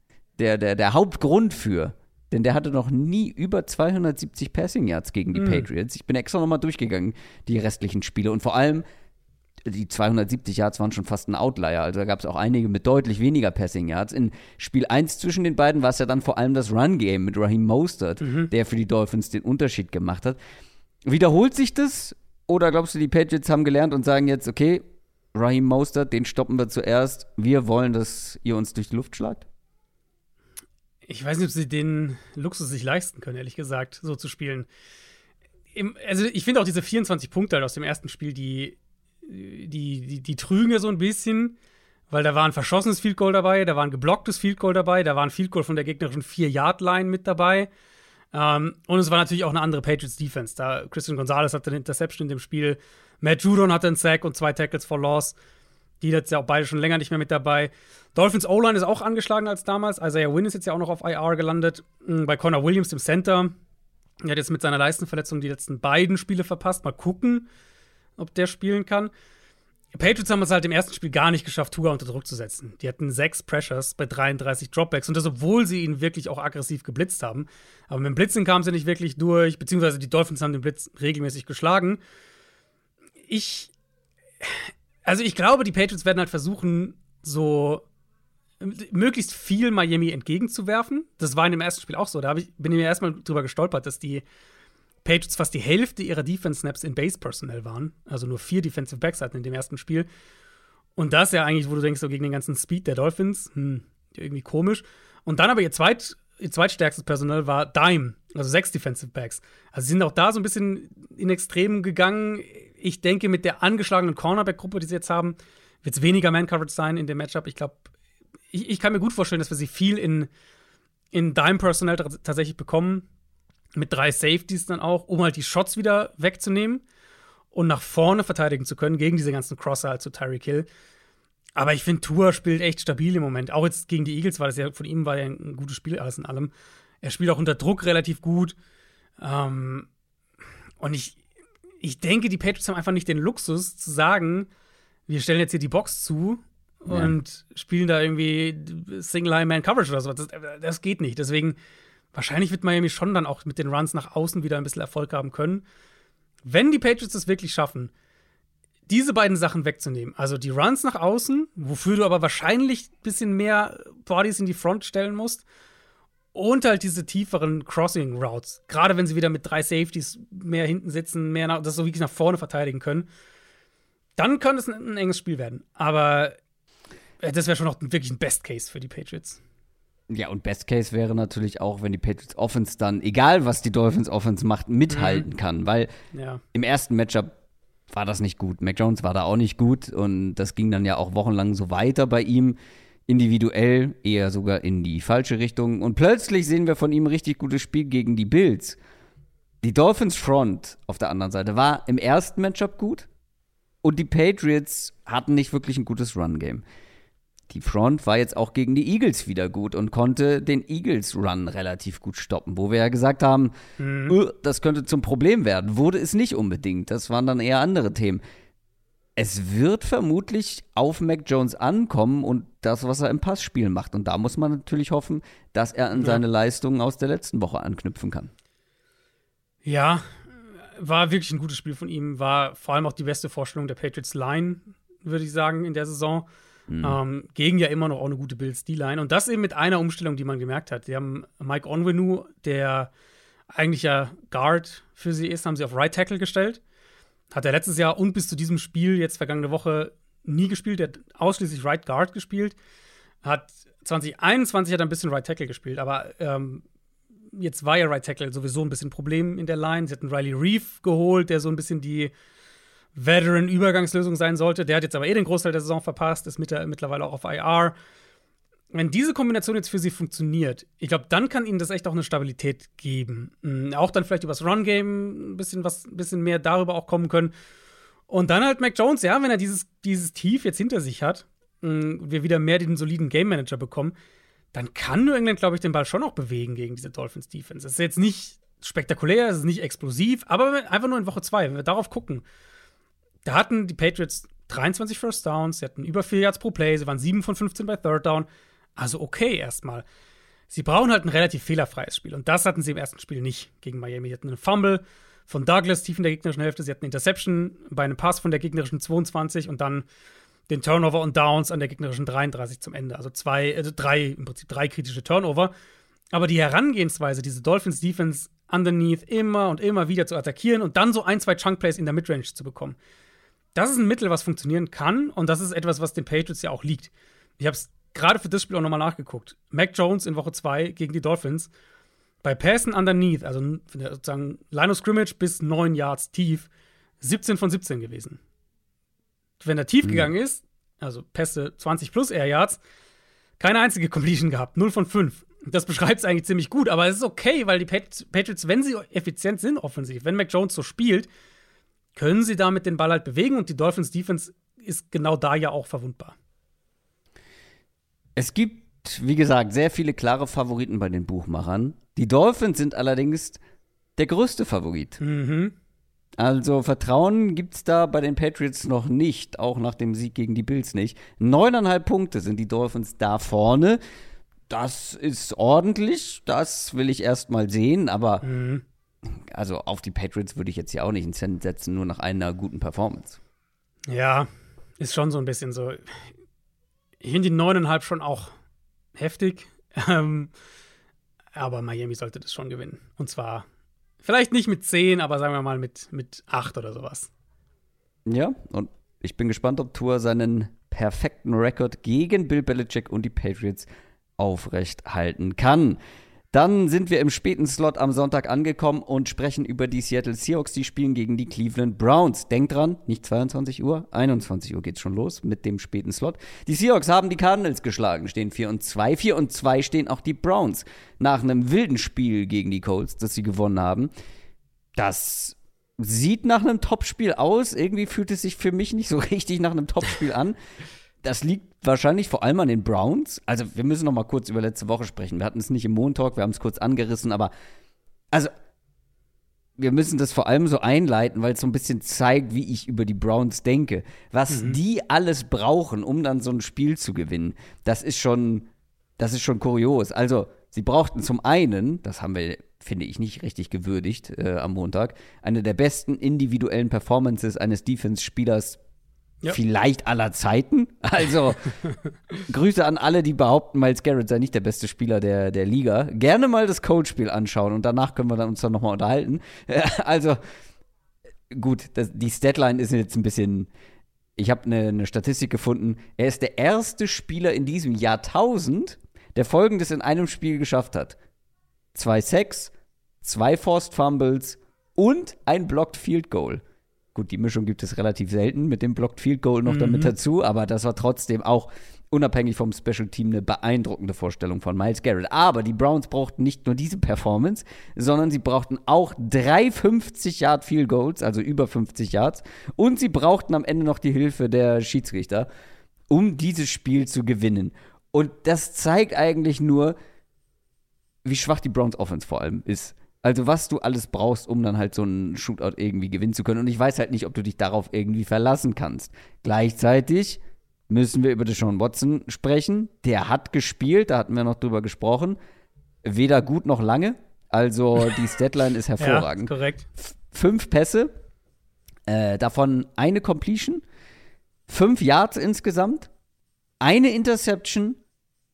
der, der, der Hauptgrund für. Denn der hatte noch nie über 270 Passing Yards gegen die mhm. Patriots. Ich bin extra nochmal durchgegangen, die restlichen Spiele. Und vor allem die 270 Yards waren schon fast ein Outlier. Also da gab es auch einige mit deutlich weniger Passing Yards. In Spiel 1 zwischen den beiden war es ja dann vor allem das Run-Game mit Raheem Mostert, mhm. der für die Dolphins den Unterschied gemacht hat. Wiederholt sich das? Oder glaubst du, die Patriots haben gelernt und sagen jetzt, okay, Raheem Mostert, den stoppen wir zuerst. Wir wollen, dass ihr uns durch die Luft schlagt? Ich weiß nicht, ob sie den Luxus sich leisten können, ehrlich gesagt, so zu spielen. Im, also ich finde auch diese 24 Punkte aus dem ersten Spiel, die die, die, die trügen ja so ein bisschen, weil da war ein verschossenes Field Goal dabei, da war ein geblocktes Field Goal dabei, da war ein Field Goal von der gegnerischen 4-Yard-Line mit dabei. Ähm, und es war natürlich auch eine andere Patriots Defense. Da Christian Gonzalez hatte eine Interception in dem Spiel, Matt Judon hatte einen Sack und zwei Tackles for Loss. Die jetzt ja auch beide schon länger nicht mehr mit dabei. Dolphins O-Line ist auch angeschlagen als damals. Isaiah Wynn ist jetzt ja auch noch auf IR gelandet. Hm, bei Connor Williams, im Center, der hat jetzt mit seiner Leistenverletzung die letzten beiden Spiele verpasst. Mal gucken, ob der spielen kann. Patriots haben es halt im ersten Spiel gar nicht geschafft, Tua unter Druck zu setzen. Die hatten sechs Pressures bei 33 Dropbacks und das, obwohl sie ihn wirklich auch aggressiv geblitzt haben. Aber mit dem Blitzen kamen sie nicht wirklich durch, beziehungsweise die Dolphins haben den Blitz regelmäßig geschlagen. Ich, also ich glaube, die Patriots werden halt versuchen, so möglichst viel Miami entgegenzuwerfen. Das war in dem ersten Spiel auch so. Da ich, bin ich mir erstmal drüber gestolpert, dass die Patriots fast die Hälfte ihrer Defense-Snaps in Base-Personnel waren. Also nur vier Defensive Backs hatten in dem ersten Spiel. Und das ja eigentlich, wo du denkst, so gegen den ganzen Speed der Dolphins, hm, irgendwie komisch. Und dann aber ihr, zweit, ihr zweitstärkstes Personal war Dime, also sechs Defensive Backs. Also sie sind auch da so ein bisschen in Extremen gegangen. Ich denke, mit der angeschlagenen Cornerback-Gruppe, die sie jetzt haben, wird es weniger Man-Coverage sein in dem Matchup. Ich glaube, ich, ich, kann mir gut vorstellen, dass wir sie viel in, in Dime-Personal tatsächlich bekommen mit drei Safeties dann auch, um halt die Shots wieder wegzunehmen und nach vorne verteidigen zu können gegen diese ganzen Crosser halt zu Tyreek Hill. Aber ich finde, Tour spielt echt stabil im Moment. Auch jetzt gegen die Eagles war das ja, von ihm war ja ein gutes Spiel, alles in allem. Er spielt auch unter Druck relativ gut. Ähm, und ich, ich denke, die Patriots haben einfach nicht den Luxus zu sagen, wir stellen jetzt hier die Box zu und ja. spielen da irgendwie Single-Line-Man-Coverage oder so. Das, das geht nicht. Deswegen wahrscheinlich wird Miami schon dann auch mit den Runs nach außen wieder ein bisschen Erfolg haben können. Wenn die Patriots das wirklich schaffen, diese beiden Sachen wegzunehmen, also die Runs nach außen, wofür du aber wahrscheinlich ein bisschen mehr Bodies in die Front stellen musst, und halt diese tieferen Crossing Routes, gerade wenn sie wieder mit drei Safeties mehr hinten sitzen, mehr nach, das so wirklich nach vorne verteidigen können, dann könnte es ein, ein enges Spiel werden. Aber äh, das wäre schon noch wirklich ein Best Case für die Patriots. Ja, und Best Case wäre natürlich auch, wenn die Patriots Offense dann, egal was die Dolphins Offense macht, mithalten mhm. kann. Weil ja. im ersten Matchup war das nicht gut. Mac Jones war da auch nicht gut und das ging dann ja auch wochenlang so weiter bei ihm. Individuell eher sogar in die falsche Richtung. Und plötzlich sehen wir von ihm ein richtig gutes Spiel gegen die Bills. Die Dolphins Front auf der anderen Seite war im ersten Matchup gut und die Patriots hatten nicht wirklich ein gutes Run-Game die Front war jetzt auch gegen die Eagles wieder gut und konnte den Eagles-Run relativ gut stoppen, wo wir ja gesagt haben, mhm. uh, das könnte zum Problem werden. Wurde es nicht unbedingt. Das waren dann eher andere Themen. Es wird vermutlich auf Mac Jones ankommen und das, was er im Passspiel macht. Und da muss man natürlich hoffen, dass er an ja. seine Leistungen aus der letzten Woche anknüpfen kann. Ja, war wirklich ein gutes Spiel von ihm. War vor allem auch die beste Vorstellung der Patriots Line, würde ich sagen, in der Saison. Mhm. Ähm, gegen ja immer noch auch eine gute Bills D-Line. Und das eben mit einer Umstellung, die man gemerkt hat. Die haben Mike Onwenu, der eigentlich ja Guard für sie ist, haben sie auf Right Tackle gestellt. Hat er letztes Jahr und bis zu diesem Spiel, jetzt vergangene Woche, nie gespielt. Der hat ausschließlich Right Guard gespielt. Hat 2021 hat er ein bisschen Right Tackle gespielt, aber ähm, jetzt war ja Right Tackle sowieso ein bisschen ein Problem in der Line. Sie hatten Riley Reef geholt, der so ein bisschen die Veteran-Übergangslösung sein sollte. Der hat jetzt aber eh den Großteil der Saison verpasst, ist mit der, mittlerweile auch auf IR. Wenn diese Kombination jetzt für sie funktioniert, ich glaube, dann kann ihnen das echt auch eine Stabilität geben. Mhm, auch dann vielleicht übers Run-Game ein bisschen, was, ein bisschen mehr darüber auch kommen können. Und dann halt Mac Jones, ja, wenn er dieses, dieses Tief jetzt hinter sich hat, mh, wir wieder mehr den soliden Game Manager bekommen, dann kann New England, glaube ich, den Ball schon noch bewegen gegen diese Dolphins Defense. Es ist jetzt nicht spektakulär, es ist nicht explosiv, aber einfach nur in Woche zwei, wenn wir darauf gucken, da hatten die Patriots 23 First Downs, sie hatten über 4 Yards pro Play, sie waren 7 von 15 bei Third Down. Also okay erstmal. Sie brauchen halt ein relativ fehlerfreies Spiel und das hatten sie im ersten Spiel nicht gegen Miami. Sie hatten einen Fumble von Douglas tief in der gegnerischen Hälfte, sie hatten eine Interception bei einem Pass von der gegnerischen 22 und dann den Turnover und Downs an der gegnerischen 33 zum Ende. Also zwei, also drei, im Prinzip drei kritische Turnover. Aber die Herangehensweise, diese Dolphins Defense underneath immer und immer wieder zu attackieren und dann so ein, zwei Chunk Plays in der Midrange zu bekommen das ist ein Mittel, was funktionieren kann und das ist etwas, was den Patriots ja auch liegt. Ich habe es gerade für das Spiel auch nochmal nachgeguckt. Mac Jones in Woche 2 gegen die Dolphins. Bei Passen underneath, also sozusagen Line of Scrimmage bis 9 Yards tief, 17 von 17 gewesen. Wenn er tief mhm. gegangen ist, also Pässe 20 plus Air Yards, keine einzige Completion gehabt, 0 von 5. Das beschreibt es eigentlich ziemlich gut, aber es ist okay, weil die Patriots, wenn sie effizient sind offensiv, wenn Mac Jones so spielt, können sie damit den Ball halt bewegen und die Dolphins Defense ist genau da ja auch verwundbar. Es gibt, wie gesagt, sehr viele klare Favoriten bei den Buchmachern. Die Dolphins sind allerdings der größte Favorit. Mhm. Also Vertrauen gibt es da bei den Patriots noch nicht, auch nach dem Sieg gegen die Bills nicht. Neuneinhalb Punkte sind die Dolphins da vorne. Das ist ordentlich, das will ich erst mal sehen, aber mhm also auf die Patriots würde ich jetzt hier auch nicht einen Cent setzen, nur nach einer guten Performance. Ja, ist schon so ein bisschen so. Ich finde die neuneinhalb schon auch heftig. Ähm, aber Miami sollte das schon gewinnen. Und zwar vielleicht nicht mit zehn, aber sagen wir mal mit, mit acht oder sowas. Ja, und ich bin gespannt, ob Tour seinen perfekten Rekord gegen Bill Belichick und die Patriots aufrecht halten kann. Dann sind wir im späten Slot am Sonntag angekommen und sprechen über die Seattle Seahawks. Die spielen gegen die Cleveland Browns. Denkt dran, nicht 22 Uhr, 21 Uhr geht's schon los mit dem späten Slot. Die Seahawks haben die Cardinals geschlagen, stehen 4 und 2. 4 und 2 stehen auch die Browns nach einem wilden Spiel gegen die Colts, das sie gewonnen haben. Das sieht nach einem Topspiel aus. Irgendwie fühlt es sich für mich nicht so richtig nach einem Topspiel an. Das liegt wahrscheinlich vor allem an den Browns. Also, wir müssen noch mal kurz über letzte Woche sprechen. Wir hatten es nicht im Montag, wir haben es kurz angerissen, aber also wir müssen das vor allem so einleiten, weil es so ein bisschen zeigt, wie ich über die Browns denke. Was mhm. die alles brauchen, um dann so ein Spiel zu gewinnen, das ist schon, das ist schon kurios. Also, sie brauchten zum einen, das haben wir, finde ich, nicht richtig gewürdigt äh, am Montag, eine der besten individuellen Performances eines Defense-Spielers ja. vielleicht aller Zeiten. Also Grüße an alle, die behaupten, Miles Garrett sei nicht der beste Spieler der, der Liga. Gerne mal das Coach-Spiel anschauen und danach können wir dann uns dann nochmal unterhalten. Also gut, das, die Statline ist jetzt ein bisschen. Ich habe eine, eine Statistik gefunden. Er ist der erste Spieler in diesem Jahrtausend, der Folgendes in einem Spiel geschafft hat: zwei Sacks, zwei Forced Fumbles und ein Blocked Field Goal. Gut, die Mischung gibt es relativ selten mit dem Blocked Field Goal noch mhm. damit dazu, aber das war trotzdem auch unabhängig vom Special Team eine beeindruckende Vorstellung von Miles Garrett. Aber die Browns brauchten nicht nur diese Performance, sondern sie brauchten auch drei 50 Yard Field Goals, also über 50 Yards, und sie brauchten am Ende noch die Hilfe der Schiedsrichter, um dieses Spiel zu gewinnen. Und das zeigt eigentlich nur, wie schwach die Browns Offense vor allem ist. Also was du alles brauchst, um dann halt so einen Shootout irgendwie gewinnen zu können. Und ich weiß halt nicht, ob du dich darauf irgendwie verlassen kannst. Gleichzeitig müssen wir über Deshaun Watson sprechen. Der hat gespielt, da hatten wir noch drüber gesprochen. Weder gut noch lange. Also die Statline ist hervorragend. Ja, korrekt. F fünf Pässe, äh, davon eine Completion, fünf Yards insgesamt, eine Interception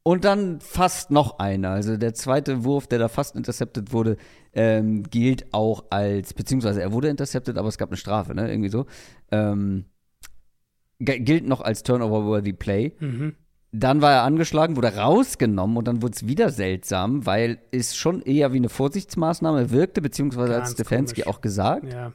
und dann fast noch einer. Also der zweite Wurf, der da fast intercepted wurde, ähm, gilt auch als, beziehungsweise er wurde intercepted, aber es gab eine Strafe, ne? Irgendwie so. Ähm, gilt noch als Turnover-worthy Play. Mhm. Dann war er angeschlagen, wurde rausgenommen und dann wurde es wieder seltsam, weil es schon eher wie eine Vorsichtsmaßnahme wirkte, beziehungsweise Ganz hat Stefanski auch gesagt. Ja.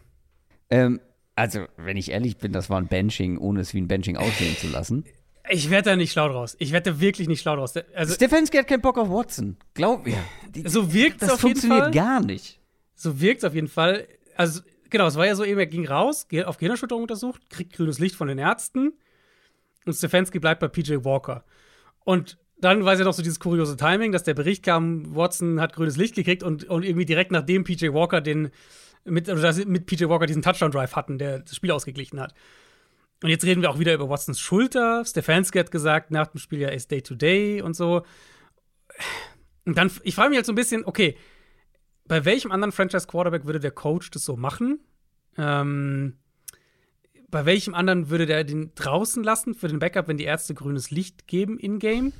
Ähm, also, wenn ich ehrlich bin, das war ein Benching, ohne es wie ein Benching aussehen zu lassen. Ich werde da nicht schlau draus. Ich werde da wirklich nicht schlau draus. Also, Stefanski hat keinen Bock auf Watson. Glaub mir. so wirkt es auf jeden Fall. Das funktioniert gar nicht. So wirkt es auf jeden Fall. Also, genau, es war ja so eben, er ging raus, auf Gehirnerschütterung untersucht, kriegt grünes Licht von den Ärzten und Stefanski bleibt bei PJ Walker. Und dann war es ja noch so dieses kuriose Timing, dass der Bericht kam, Watson hat grünes Licht gekriegt und, und irgendwie direkt nachdem PJ Walker den mit, oder mit PJ Walker diesen Touchdown-Drive hatten, der das Spiel ausgeglichen hat. Und jetzt reden wir auch wieder über Watsons Schulter. Stefanski hat gesagt, nach dem Spiel ja ist Day to Day und so. Und dann, ich frage mich halt so ein bisschen, okay, bei welchem anderen Franchise-Quarterback würde der Coach das so machen? Ähm, bei welchem anderen würde der den draußen lassen für den Backup, wenn die Ärzte grünes Licht geben in-game?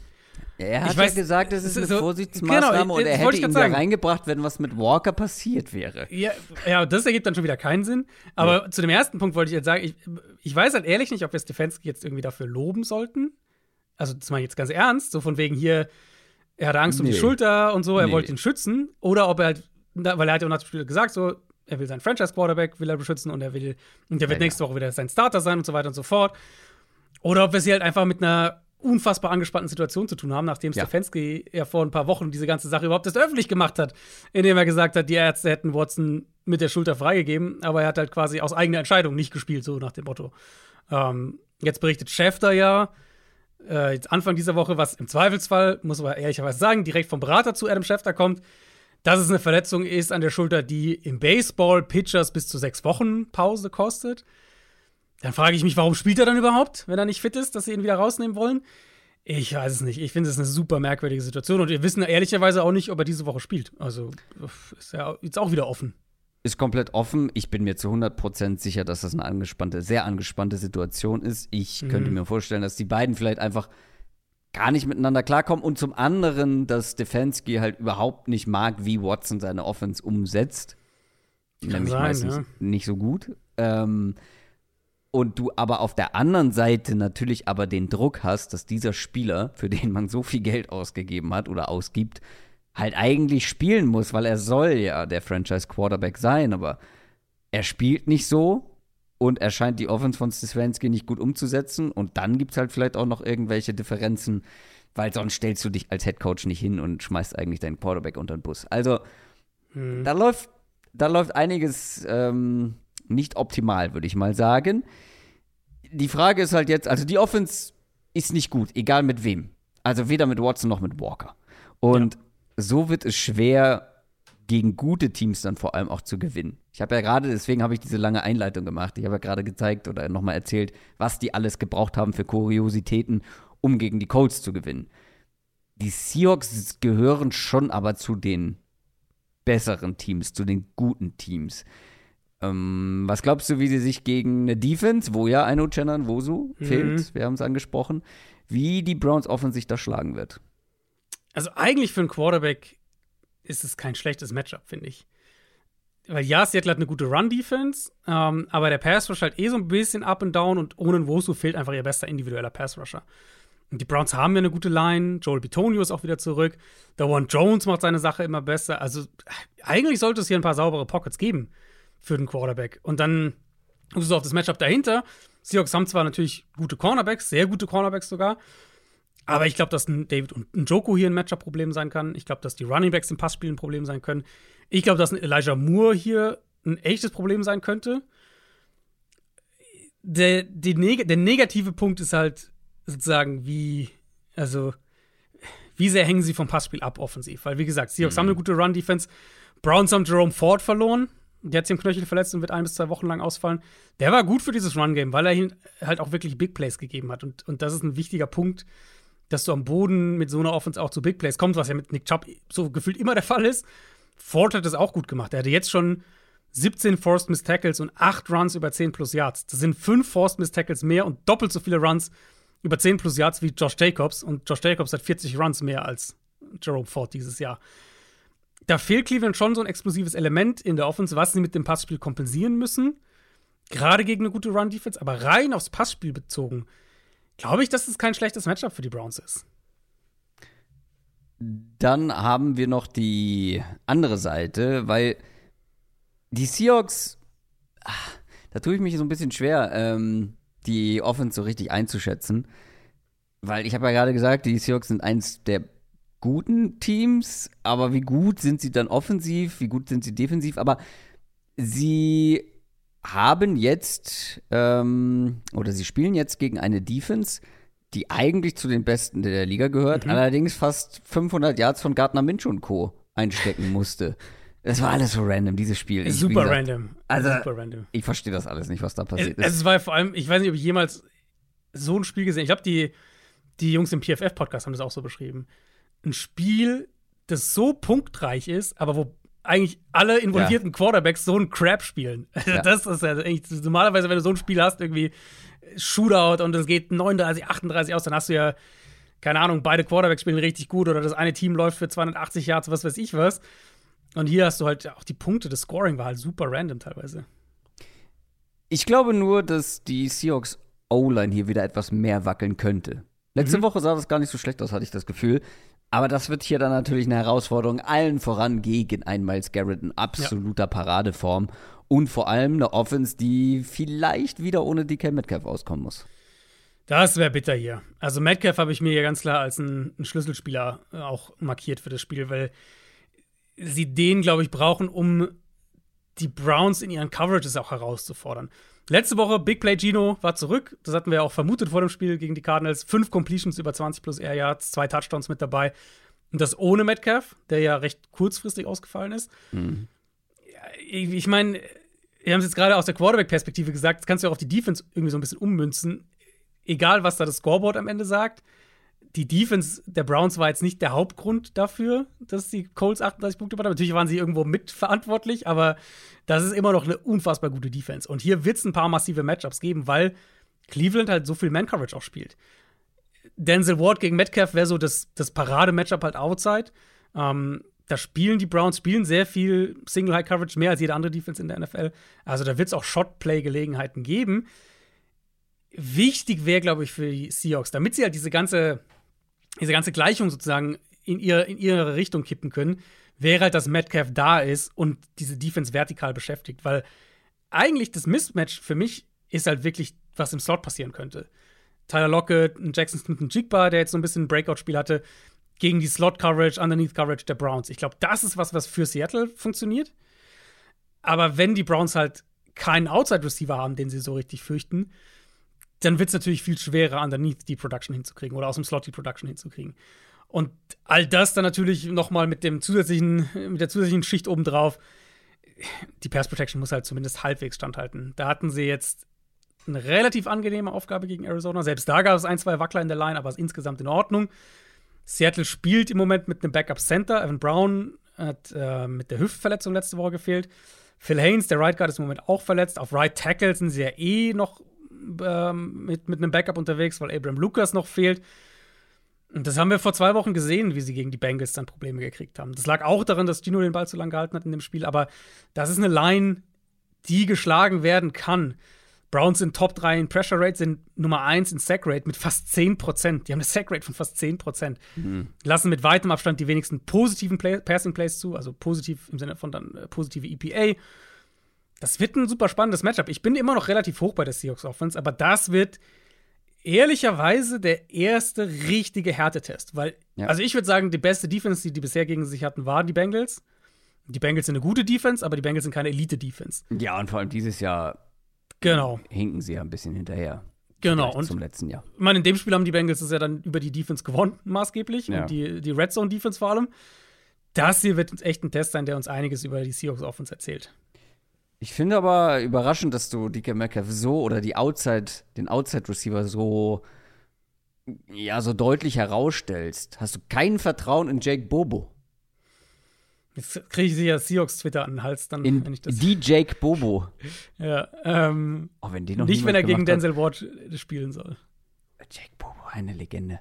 Er hat ich weiß, ja gesagt, das ist eine so, Vorsichtsmaßnahme genau, und er hätte ihn da reingebracht, wenn was mit Walker passiert wäre. Ja, ja, das ergibt dann schon wieder keinen Sinn. Aber ja. zu dem ersten Punkt wollte ich jetzt sagen, ich, ich weiß halt ehrlich nicht, ob wir Stefanski jetzt irgendwie dafür loben sollten. Also, das meine ich jetzt ganz ernst, so von wegen hier, er hatte Angst nee. um die Schulter und so, er nee. wollte ihn schützen. Oder ob er halt, weil er hat ja auch nach dem Spiel gesagt, so, er will seinen Franchise-Quarterback, will er beschützen und er will, und der wird ja, nächste Woche wieder sein Starter sein und so weiter und so fort. Oder ob wir sie halt einfach mit einer unfassbar angespannten Situation zu tun haben, nachdem ja. Stefanski ja vor ein paar Wochen diese ganze Sache überhaupt erst öffentlich gemacht hat, indem er gesagt hat, die Ärzte hätten Watson mit der Schulter freigegeben, aber er hat halt quasi aus eigener Entscheidung nicht gespielt, so nach dem Motto. Ähm, jetzt berichtet Schäfter ja, äh, jetzt Anfang dieser Woche, was im Zweifelsfall, muss man ehrlicherweise sagen, direkt vom Berater zu Adam Schäfter kommt, dass es eine Verletzung ist an der Schulter, die im Baseball Pitchers bis zu sechs Wochen Pause kostet. Dann frage ich mich, warum spielt er dann überhaupt, wenn er nicht fit ist, dass sie ihn wieder rausnehmen wollen? Ich weiß es nicht. Ich finde es eine super merkwürdige Situation und wir wissen ehrlicherweise auch nicht, ob er diese Woche spielt. Also ist ja jetzt auch wieder offen. Ist komplett offen. Ich bin mir zu 100% sicher, dass das eine angespannte, sehr angespannte Situation ist. Ich mhm. könnte mir vorstellen, dass die beiden vielleicht einfach gar nicht miteinander klarkommen und zum anderen, dass Stefanski halt überhaupt nicht mag, wie Watson seine Offense umsetzt. Kann Nämlich sein, meistens ja. nicht so gut. Ähm, und du aber auf der anderen Seite natürlich aber den Druck hast, dass dieser Spieler, für den man so viel Geld ausgegeben hat oder ausgibt, halt eigentlich spielen muss, weil er soll ja der Franchise Quarterback sein, aber er spielt nicht so und er scheint die Offense von Stefanski nicht gut umzusetzen und dann gibt es halt vielleicht auch noch irgendwelche Differenzen, weil sonst stellst du dich als Head Coach nicht hin und schmeißt eigentlich deinen Quarterback unter den Bus. Also hm. da läuft da läuft einiges ähm, nicht optimal, würde ich mal sagen. Die Frage ist halt jetzt, also die Offense ist nicht gut, egal mit wem. Also weder mit Watson noch mit Walker. Und ja. so wird es schwer, gegen gute Teams dann vor allem auch zu gewinnen. Ich habe ja gerade, deswegen habe ich diese lange Einleitung gemacht. Ich habe ja gerade gezeigt oder nochmal erzählt, was die alles gebraucht haben für Kuriositäten, um gegen die Colts zu gewinnen. Die Seahawks gehören schon aber zu den besseren Teams, zu den guten Teams. Ähm, was glaubst du, wie sie sich gegen eine Defense, wo ja ein Uchenna Wosu mhm. fehlt, wir haben es angesprochen, wie die Browns Offense sich da schlagen wird? Also eigentlich für einen Quarterback ist es kein schlechtes Matchup, finde ich. Weil ja, Seattle hat eine gute Run-Defense, ähm, aber der Pass-Rush halt eh so ein bisschen up and down und ohne Wosu fehlt einfach ihr bester individueller Pass-Rusher. Und die Browns haben ja eine gute Line. Joel Bitonio ist auch wieder zurück. Der One Jones macht seine Sache immer besser. Also eigentlich sollte es hier ein paar saubere Pockets geben für den Quarterback. Und dann guckst du auf das Matchup dahinter. Seahawks haben zwar natürlich gute Cornerbacks, sehr gute Cornerbacks sogar. Aber ich glaube, dass ein David und ein Joko hier ein Matchup-Problem sein kann. Ich glaube, dass die Runningbacks im Passspiel ein Problem sein können. Ich glaube, dass ein Elijah Moore hier ein echtes Problem sein könnte. Der, Neg der negative Punkt ist halt sozusagen, wie, also, wie sehr hängen sie vom Passspiel ab offensiv? Weil, wie gesagt, Seahawks mhm. haben eine gute Run-Defense. Browns haben Jerome Ford verloren. Der hat sich im Knöchel verletzt und wird ein bis zwei Wochen lang ausfallen. Der war gut für dieses Run-Game, weil er halt auch wirklich Big Plays gegeben hat. Und, und das ist ein wichtiger Punkt, dass du am Boden mit so einer Offense auch zu Big Plays kommst, was ja mit Nick Chubb so gefühlt immer der Fall ist. Ford hat das auch gut gemacht. Er hatte jetzt schon 17 Forced Miss Tackles und 8 Runs über 10 plus Yards. Das sind 5 Forced Miss Tackles mehr und doppelt so viele Runs über 10 plus Yards wie Josh Jacobs. Und Josh Jacobs hat 40 Runs mehr als Jerome Ford dieses Jahr. Da fehlt Cleveland schon so ein explosives Element in der Offense, was sie mit dem Passspiel kompensieren müssen. Gerade gegen eine gute Run-Defense, aber rein aufs Passspiel bezogen, glaube ich, dass es kein schlechtes Matchup für die Browns ist. Dann haben wir noch die andere Seite, weil die Seahawks, ach, da tue ich mich so ein bisschen schwer, ähm, die Offense so richtig einzuschätzen. Weil ich habe ja gerade gesagt, die Seahawks sind eins der guten Teams, aber wie gut sind sie dann offensiv, wie gut sind sie defensiv, aber sie haben jetzt ähm, oder sie spielen jetzt gegen eine Defense, die eigentlich zu den besten der Liga gehört, mhm. allerdings fast 500 Yards von Gardner Minshew und Co. einstecken musste. Das war alles so random, dieses Spiel. Ich, Super gesagt, random. Also, Super random. ich verstehe das alles nicht, was da passiert es, ist. Es war vor allem, ich weiß nicht, ob ich jemals so ein Spiel gesehen habe. Ich glaube, die, die Jungs im PFF-Podcast haben das auch so beschrieben. Ein Spiel, das so punktreich ist, aber wo eigentlich alle involvierten ja. Quarterbacks so ein Crap spielen. Ja. Das ist ja eigentlich normalerweise, wenn du so ein Spiel hast, irgendwie Shootout und es geht 39, 38 aus, dann hast du ja, keine Ahnung, beide Quarterbacks spielen richtig gut oder das eine Team läuft für 280 Yards, was weiß ich was. Und hier hast du halt auch die Punkte, das Scoring war halt super random teilweise. Ich glaube nur, dass die Seahawks O-Line hier wieder etwas mehr wackeln könnte. Letzte mhm. Woche sah das gar nicht so schlecht aus, hatte ich das Gefühl. Aber das wird hier dann natürlich eine Herausforderung, allen voran gegen ein Miles Garrett in absoluter ja. Paradeform. Und vor allem eine Offense, die vielleicht wieder ohne DK Metcalf auskommen muss. Das wäre bitter hier. Also Metcalf habe ich mir ja ganz klar als einen Schlüsselspieler äh, auch markiert für das Spiel, weil sie den, glaube ich, brauchen, um die Browns in ihren Coverages auch herauszufordern. Letzte Woche Big Play Gino war zurück. Das hatten wir ja auch vermutet vor dem Spiel gegen die Cardinals. Fünf Completions über 20 plus Air Yards, zwei Touchdowns mit dabei. Und das ohne Metcalf, der ja recht kurzfristig ausgefallen ist. Mhm. Ich, ich meine, wir haben es jetzt gerade aus der Quarterback-Perspektive gesagt, das kannst du auch auf die Defense irgendwie so ein bisschen ummünzen. Egal, was da das Scoreboard am Ende sagt die Defense der Browns war jetzt nicht der Hauptgrund dafür, dass die Colts 38 Punkte haben. Natürlich waren sie irgendwo mitverantwortlich, aber das ist immer noch eine unfassbar gute Defense. Und hier wird es ein paar massive Matchups geben, weil Cleveland halt so viel Man-Coverage auch spielt. Denzel Ward gegen Metcalf wäre so das, das Parade-Matchup halt outside. Ähm, da spielen die Browns spielen sehr viel Single-High-Coverage, mehr als jede andere Defense in der NFL. Also da wird es auch Shot-Play-Gelegenheiten geben. Wichtig wäre, glaube ich, für die Seahawks, damit sie halt diese ganze diese ganze Gleichung sozusagen in, ihr, in ihre Richtung kippen können, wäre halt, dass Metcalf da ist und diese Defense vertikal beschäftigt. Weil eigentlich das Mismatch für mich ist halt wirklich, was im Slot passieren könnte. Tyler Lockett, Jackson Smith und Jigba, der jetzt so ein bisschen ein Breakout-Spiel hatte, gegen die Slot-Coverage, Underneath-Coverage der Browns. Ich glaube, das ist was, was für Seattle funktioniert. Aber wenn die Browns halt keinen Outside-Receiver haben, den sie so richtig fürchten, dann wird es natürlich viel schwerer, underneath die Production hinzukriegen oder aus dem Slot die Production hinzukriegen. Und all das dann natürlich nochmal mit dem zusätzlichen, mit der zusätzlichen Schicht obendrauf. Die Pass Protection muss halt zumindest halbwegs standhalten. Da hatten sie jetzt eine relativ angenehme Aufgabe gegen Arizona. Selbst da gab es ein, zwei Wackler in der Line, aber es ist insgesamt in Ordnung. Seattle spielt im Moment mit einem Backup Center. Evan Brown hat äh, mit der Hüftverletzung letzte Woche gefehlt. Phil Haynes, der Right Guard, ist im Moment auch verletzt. Auf Right Tackle sind sie ja eh noch ähm, mit, mit einem Backup unterwegs, weil Abraham Lucas noch fehlt. Und das haben wir vor zwei Wochen gesehen, wie sie gegen die Bengals dann Probleme gekriegt haben. Das lag auch daran, dass Gino den Ball zu lang gehalten hat in dem Spiel, aber das ist eine Line, die geschlagen werden kann. Browns sind Top 3 in Pressure Rate, sind Nummer 1 in Sack Rate mit fast 10%. Die haben eine Sack Rate von fast 10%. Mhm. Lassen mit weitem Abstand die wenigsten positiven Play Passing Plays zu, also positiv im Sinne von dann äh, positive EPA. Das wird ein super spannendes Matchup. Ich bin immer noch relativ hoch bei der Seahawks Offense, aber das wird ehrlicherweise der erste richtige Härtetest. Weil, ja. also ich würde sagen, die beste Defense, die die bisher gegen sich hatten, waren die Bengals. Die Bengals sind eine gute Defense, aber die Bengals sind keine Elite-Defense. Ja, und vor allem dieses Jahr genau. hinken sie ja ein bisschen hinterher. Genau. Und zum letzten Jahr. Ich meine, in dem Spiel haben die Bengals es ja dann über die Defense gewonnen, maßgeblich. Ja. Und die, die Red Zone Defense vor allem. Das hier wird echt ein Test sein, der uns einiges über die Seahawks Offense erzählt. Ich finde aber überraschend, dass du DK Metcalf so oder die Outside, den Outside Receiver so ja so deutlich herausstellst. Hast du kein Vertrauen in Jake Bobo? Jetzt kriege ich sicher Seahawks Twitter an den Hals, dann, in, wenn ich das. Die Jake Bobo. ja, ähm, oh, wenn die noch nicht, wenn er gegen Denzel Ward spielen soll. Jake Bobo, eine Legende.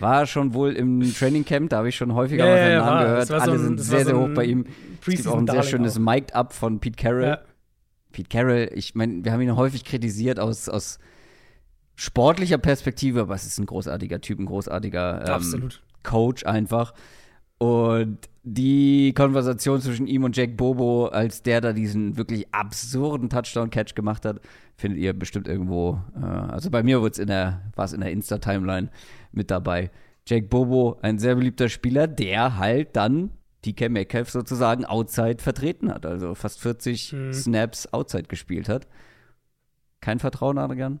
War schon wohl im Training Camp, da habe ich schon häufiger ja, mal seinen ja, Namen gehört. Alle so ein, sind sehr, sehr hoch bei ihm. Es gibt auch ein sehr schönes Mic'd Up von Pete Carroll. Ja. Pete Carroll, ich meine, wir haben ihn häufig kritisiert aus, aus sportlicher Perspektive, aber es ist ein großartiger Typ, ein großartiger ähm, Coach einfach. Und die Konversation zwischen ihm und Jack Bobo, als der da diesen wirklich absurden Touchdown-Catch gemacht hat, findet ihr bestimmt irgendwo. Äh, also bei mir war es in der, in der Insta-Timeline mit dabei. Jack Bobo, ein sehr beliebter Spieler, der halt dann DK Metcalf sozusagen outside vertreten hat. Also fast 40 hm. Snaps outside gespielt hat. Kein Vertrauen, Adrian?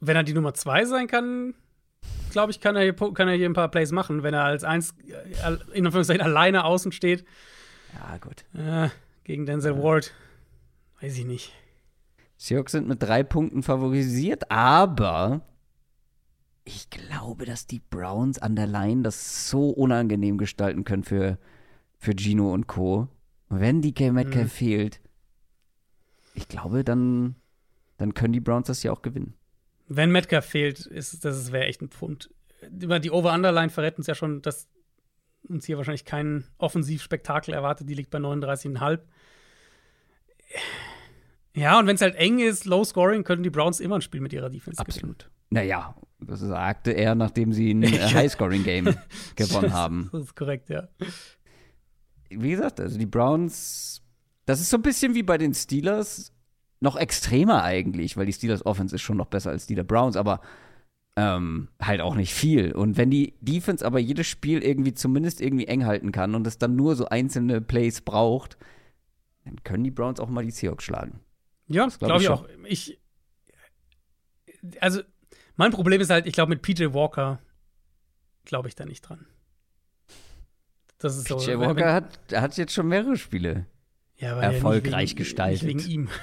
Wenn er die Nummer zwei sein kann, glaube ich, kann er, hier, kann er hier ein paar Plays machen, wenn er als eins äh, in Anführungszeichen alleine außen steht. Ja, gut. Äh, gegen Denzel ja. Ward. Weiß ich nicht. Seahawks sind mit drei Punkten favorisiert, aber ich glaube, dass die Browns an der Line das so unangenehm gestalten können für, für Gino und Co. Wenn DK Metcalf mhm. fehlt, ich glaube, dann, dann können die Browns das ja auch gewinnen. Wenn Metcalf fehlt, ist das wäre echt ein Pfund. Über die Over-Underline verrät uns ja schon, dass uns hier wahrscheinlich kein Offensivspektakel erwartet. Die liegt bei 39,5. Ja, und wenn es halt eng ist, Low Scoring, können die Browns immer ein Spiel mit ihrer Defense Absolut. Gewinnen. Naja, das sagte er, nachdem sie ein High-Scoring-Game gewonnen haben. Das ist korrekt, ja. Wie gesagt, also die Browns, das ist so ein bisschen wie bei den Steelers noch extremer eigentlich, weil die Steelers Offense ist schon noch besser als die der Browns, aber ähm, halt auch nicht viel. Und wenn die Defense aber jedes Spiel irgendwie zumindest irgendwie eng halten kann und es dann nur so einzelne Plays braucht, dann können die Browns auch mal die Seahawks schlagen. Ja, glaube glaub ich, ich auch. Ich, also, mein Problem ist halt, ich glaube, mit PJ Walker glaube ich da nicht dran. Das ist PJ so, Walker hat, hat jetzt schon mehrere Spiele ja, erfolgreich ja wegen, gestaltet. wegen ihm.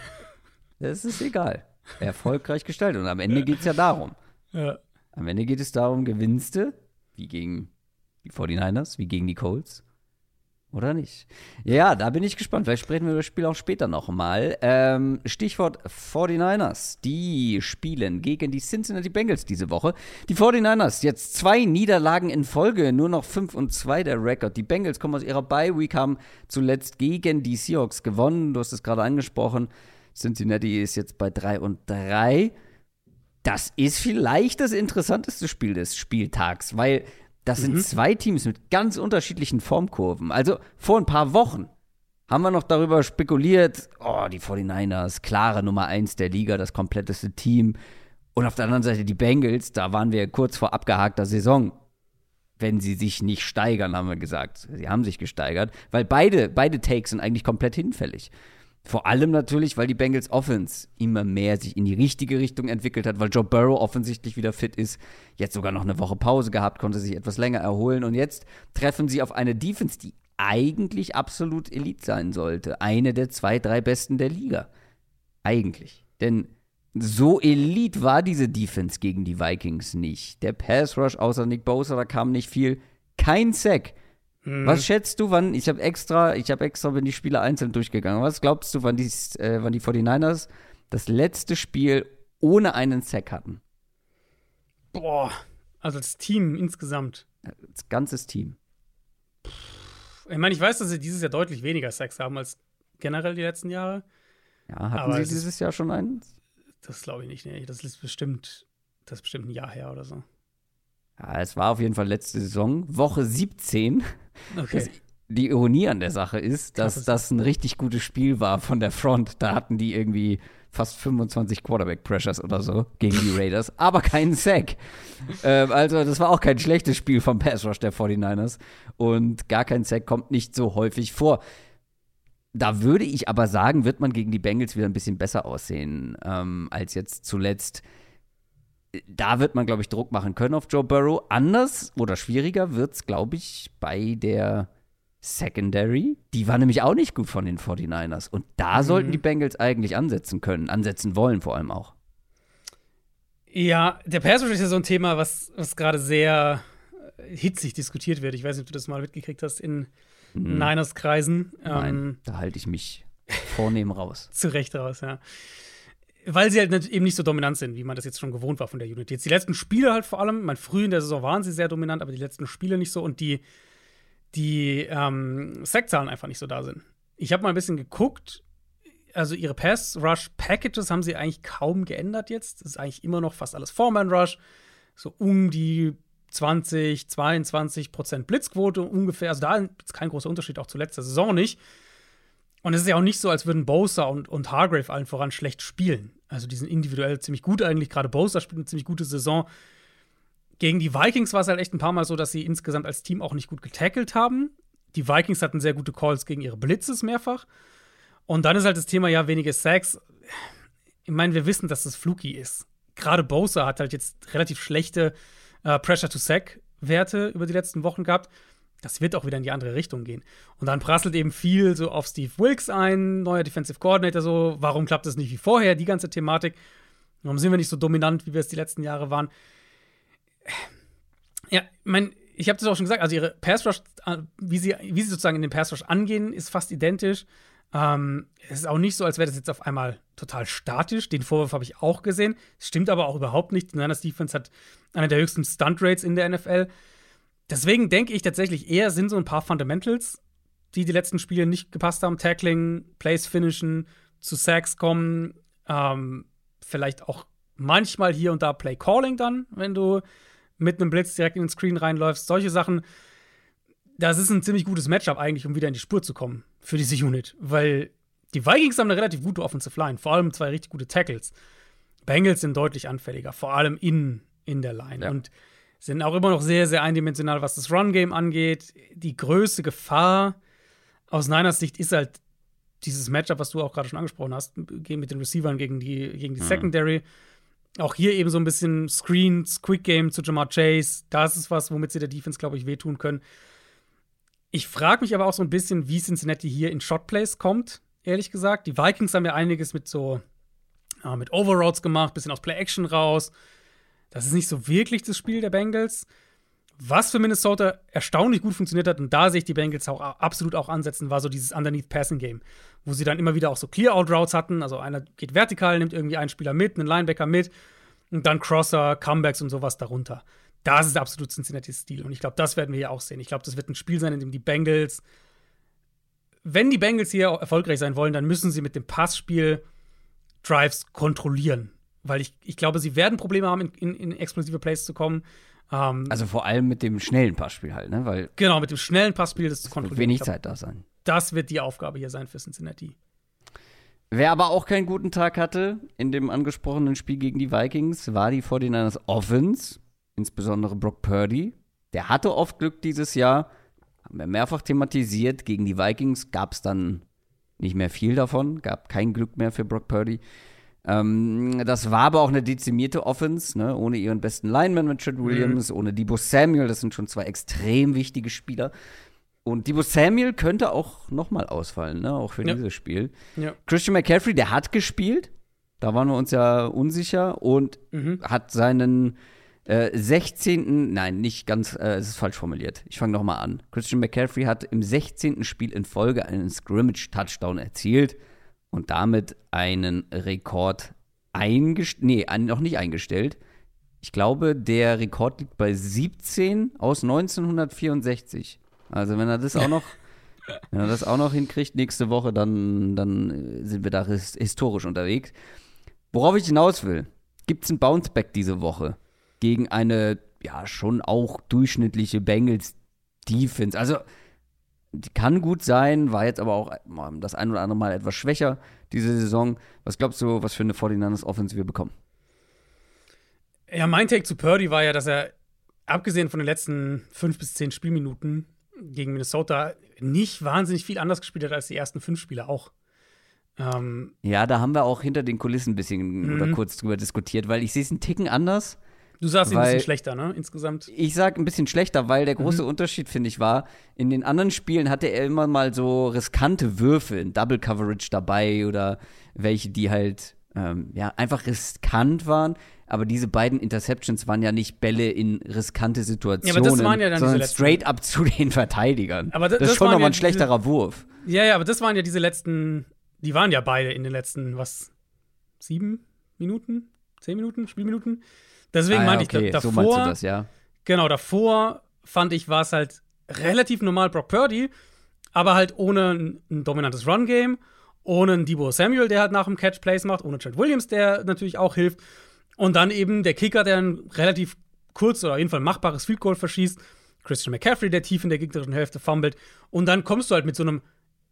Das ist egal. Erfolgreich gestaltet. Und am Ende geht es ja darum. Ja. Am Ende geht es darum, gewinnst du, wie gegen die 49ers, wie gegen die Colts. Oder nicht? Ja, da bin ich gespannt. Vielleicht sprechen wir über das Spiel auch später nochmal. Ähm, Stichwort 49ers. Die spielen gegen die Cincinnati Bengals diese Woche. Die 49ers jetzt zwei Niederlagen in Folge, nur noch 5 und 2 der Rekord. Die Bengals kommen aus ihrer Bye-Week, haben zuletzt gegen die Seahawks gewonnen. Du hast es gerade angesprochen. Cincinnati ist jetzt bei 3 und 3. Das ist vielleicht das interessanteste Spiel des Spieltags, weil das mhm. sind zwei Teams mit ganz unterschiedlichen Formkurven. Also vor ein paar Wochen haben wir noch darüber spekuliert, oh, die 49ers, klare Nummer 1 der Liga, das kompletteste Team. Und auf der anderen Seite die Bengals, da waren wir kurz vor abgehakter Saison. Wenn sie sich nicht steigern, haben wir gesagt. Sie haben sich gesteigert, weil beide, beide Takes sind eigentlich komplett hinfällig. Vor allem natürlich, weil die Bengals Offense immer mehr sich in die richtige Richtung entwickelt hat, weil Joe Burrow offensichtlich wieder fit ist. Jetzt sogar noch eine Woche Pause gehabt, konnte sich etwas länger erholen. Und jetzt treffen sie auf eine Defense, die eigentlich absolut Elite sein sollte. Eine der zwei, drei besten der Liga. Eigentlich. Denn so elite war diese Defense gegen die Vikings nicht. Der Pass Rush außer Nick Bosa, da kam nicht viel. Kein Sack. Mhm. Was schätzt du, wann, ich habe extra, ich habe extra, bin die Spiele einzeln durchgegangen. Was glaubst du, wann die, äh, wann die 49ers das letzte Spiel ohne einen Sack hatten? Boah, also das Team insgesamt. Das ganze Team. Ich meine, ich weiß, dass sie dieses Jahr deutlich weniger Sacks haben als generell die letzten Jahre. Ja, hatten Aber sie dieses Jahr schon einen? Das glaube ich nicht, nee. Das ist bestimmt, das ist bestimmt ein Jahr her oder so. Ja, es war auf jeden Fall letzte Saison, Woche 17. Okay. Das, die Ironie an der Sache ist, dass das ein richtig gutes Spiel war von der Front. Da hatten die irgendwie fast 25 Quarterback-Pressures oder so gegen die Raiders, aber keinen Sack. ähm, also, das war auch kein schlechtes Spiel vom Pass Rush der 49ers. Und gar kein Sack kommt nicht so häufig vor. Da würde ich aber sagen, wird man gegen die Bengals wieder ein bisschen besser aussehen ähm, als jetzt zuletzt. Da wird man, glaube ich, Druck machen können auf Joe Burrow. Anders oder schwieriger wird es, glaube ich, bei der Secondary. Die war nämlich auch nicht gut von den 49ers. Und da mhm. sollten die Bengals eigentlich ansetzen können, ansetzen wollen vor allem auch. Ja, der Pass ist ja so ein Thema, was, was gerade sehr hitzig diskutiert wird. Ich weiß nicht, ob du das mal mitgekriegt hast in mhm. Niners-Kreisen. Nein, ähm, da halte ich mich vornehm raus. Zu Recht raus, ja. Weil sie halt eben nicht so dominant sind, wie man das jetzt schon gewohnt war von der Unit. Jetzt die letzten Spiele halt vor allem, mein früh in der Saison waren sie sehr dominant, aber die letzten Spiele nicht so und die, die ähm, Sackzahlen einfach nicht so da sind. Ich habe mal ein bisschen geguckt, also ihre Pass-Rush-Packages haben sie eigentlich kaum geändert jetzt. Das ist eigentlich immer noch fast alles Foreman-Rush. So um die 20, 22 Prozent Blitzquote ungefähr. Also da ist kein großer Unterschied, auch zu letzter Saison nicht. Und es ist ja auch nicht so, als würden Bosa und, und Hargrave allen voran schlecht spielen. Also die sind individuell ziemlich gut eigentlich. Gerade Bosa spielt eine ziemlich gute Saison. Gegen die Vikings war es halt echt ein paar Mal so, dass sie insgesamt als Team auch nicht gut getackelt haben. Die Vikings hatten sehr gute Calls gegen ihre Blitzes mehrfach. Und dann ist halt das Thema, ja, wenige Sacks. Ich meine, wir wissen, dass das fluky ist. Gerade Bosa hat halt jetzt relativ schlechte äh, Pressure-to-Sack-Werte über die letzten Wochen gehabt. Das wird auch wieder in die andere Richtung gehen. Und dann prasselt eben viel so auf Steve Wilkes ein, neuer Defensive Coordinator, so, warum klappt das nicht wie vorher, die ganze Thematik. Warum sind wir nicht so dominant, wie wir es die letzten Jahre waren? Ja, ich meine, ich habe das auch schon gesagt, also ihre Pass Rush, äh, wie sie, wie sie sozusagen in den Pass Rush angehen, ist fast identisch. Ähm, es ist auch nicht so, als wäre das jetzt auf einmal total statisch. Den Vorwurf habe ich auch gesehen. Stimmt aber auch überhaupt nicht. Die Niners Defense hat eine der höchsten Stunt-Rates in der NFL. Deswegen denke ich tatsächlich eher sind so ein paar Fundamentals, die die letzten Spiele nicht gepasst haben. Tackling, Plays finishen, zu Sacks kommen, ähm, vielleicht auch manchmal hier und da Play Calling dann, wenn du mit einem Blitz direkt in den Screen reinläufst. Solche Sachen, das ist ein ziemlich gutes Matchup eigentlich, um wieder in die Spur zu kommen für diese Unit, weil die Vikings haben eine relativ gute Offensive Line, vor allem zwei richtig gute Tackles. Bengals sind deutlich anfälliger, vor allem in, in der Line. Ja. Und sind auch immer noch sehr, sehr eindimensional, was das Run-Game angeht. Die größte Gefahr aus Niners Sicht ist halt dieses Matchup, was du auch gerade schon angesprochen hast, mit den Receivern gegen die, gegen die mhm. Secondary. Auch hier eben so ein bisschen Screens, Quick Game zu Jamar Chase. Das ist was, womit sie der Defense, glaube ich, wehtun können. Ich frage mich aber auch so ein bisschen, wie Cincinnati hier in Shotplays kommt, ehrlich gesagt. Die Vikings haben ja einiges mit so äh, mit Overroads gemacht, bisschen aus Play-Action raus. Das ist nicht so wirklich das Spiel der Bengals. Was für Minnesota erstaunlich gut funktioniert hat, und da sehe ich die Bengals auch absolut auch ansetzen, war so dieses Underneath Passing Game, wo sie dann immer wieder auch so Clear-Out-Routes hatten. Also einer geht vertikal, nimmt irgendwie einen Spieler mit, einen Linebacker mit und dann Crosser, Comebacks und sowas darunter. Das ist absolut Cincinnati's Stil. Und ich glaube, das werden wir hier auch sehen. Ich glaube, das wird ein Spiel sein, in dem die Bengals, wenn die Bengals hier erfolgreich sein wollen, dann müssen sie mit dem Passspiel Drives kontrollieren. Weil ich, ich glaube, sie werden Probleme haben, in, in, in explosive Plays zu kommen. Ähm, also vor allem mit dem schnellen Passspiel halt, ne? Weil genau, mit dem schnellen Passspiel das zu kontrollieren. Wird wenig Zeit da sein. Das wird die Aufgabe hier sein für Cincinnati. Wer aber auch keinen guten Tag hatte in dem angesprochenen Spiel gegen die Vikings, war die 49ers Offense, insbesondere Brock Purdy. Der hatte oft Glück dieses Jahr, haben wir mehrfach thematisiert. Gegen die Vikings gab es dann nicht mehr viel davon, gab kein Glück mehr für Brock Purdy. Ähm, das war aber auch eine dezimierte Offense, ne? ohne ihren besten Lineman mit Chad Williams, mhm. ohne Debo Samuel, das sind schon zwei extrem wichtige Spieler. Und Debo Samuel könnte auch nochmal ausfallen, ne? auch für ja. dieses Spiel. Ja. Christian McCaffrey, der hat gespielt, da waren wir uns ja unsicher und mhm. hat seinen Äh, 16. Nein, nicht ganz, äh, es ist falsch formuliert. Ich fange nochmal an. Christian McCaffrey hat im 16. Spiel in Folge einen Scrimmage-Touchdown erzielt und damit einen Rekord eingestellt. Nee, noch nicht eingestellt. Ich glaube, der Rekord liegt bei 17 aus 1964. Also, wenn er das auch noch. Wenn er das auch noch hinkriegt nächste Woche, dann, dann sind wir da historisch unterwegs. Worauf ich hinaus will, gibt es ein Bounceback diese Woche gegen eine, ja, schon auch durchschnittliche Bengals Defense. Also, kann gut sein, war jetzt aber auch das ein oder andere Mal etwas schwächer diese Saison. Was glaubst du, was für eine 49ers Offense wir bekommen? Ja, mein Take zu Purdy war ja, dass er, abgesehen von den letzten fünf bis zehn Spielminuten gegen Minnesota, nicht wahnsinnig viel anders gespielt hat als die ersten fünf Spiele auch. Ähm, ja, da haben wir auch hinter den Kulissen ein bisschen oder mhm. kurz drüber diskutiert, weil ich sehe es einen Ticken anders. Du sagst ihn ein bisschen schlechter, ne? Insgesamt. Ich sag ein bisschen schlechter, weil der große mhm. Unterschied, finde ich, war, in den anderen Spielen hatte er immer mal so riskante Würfe in Double Coverage dabei oder welche, die halt ähm, ja, einfach riskant waren. Aber diese beiden Interceptions waren ja nicht Bälle in riskante Situationen, ja, aber das waren ja dann sondern straight up zu den Verteidigern. Aber das, das ist schon nochmal ja ein schlechterer diese, Wurf. Ja, ja, aber das waren ja diese letzten, die waren ja beide in den letzten, was, sieben Minuten? Zehn Minuten? Spielminuten? Deswegen ah, meinte okay. ich davor. So meinst du das, ja. Genau, davor fand ich, war es halt relativ normal Brock Purdy, aber halt ohne ein, ein dominantes Run-Game, ohne einen Debo Samuel, der halt nach dem Catch Plays macht, ohne Trent Williams, der natürlich auch hilft. Und dann eben der Kicker, der ein relativ kurz oder auf jeden Fall machbares Field Goal verschießt. Christian McCaffrey, der tief in der gegnerischen Hälfte fummelt. Und dann kommst du halt mit so einem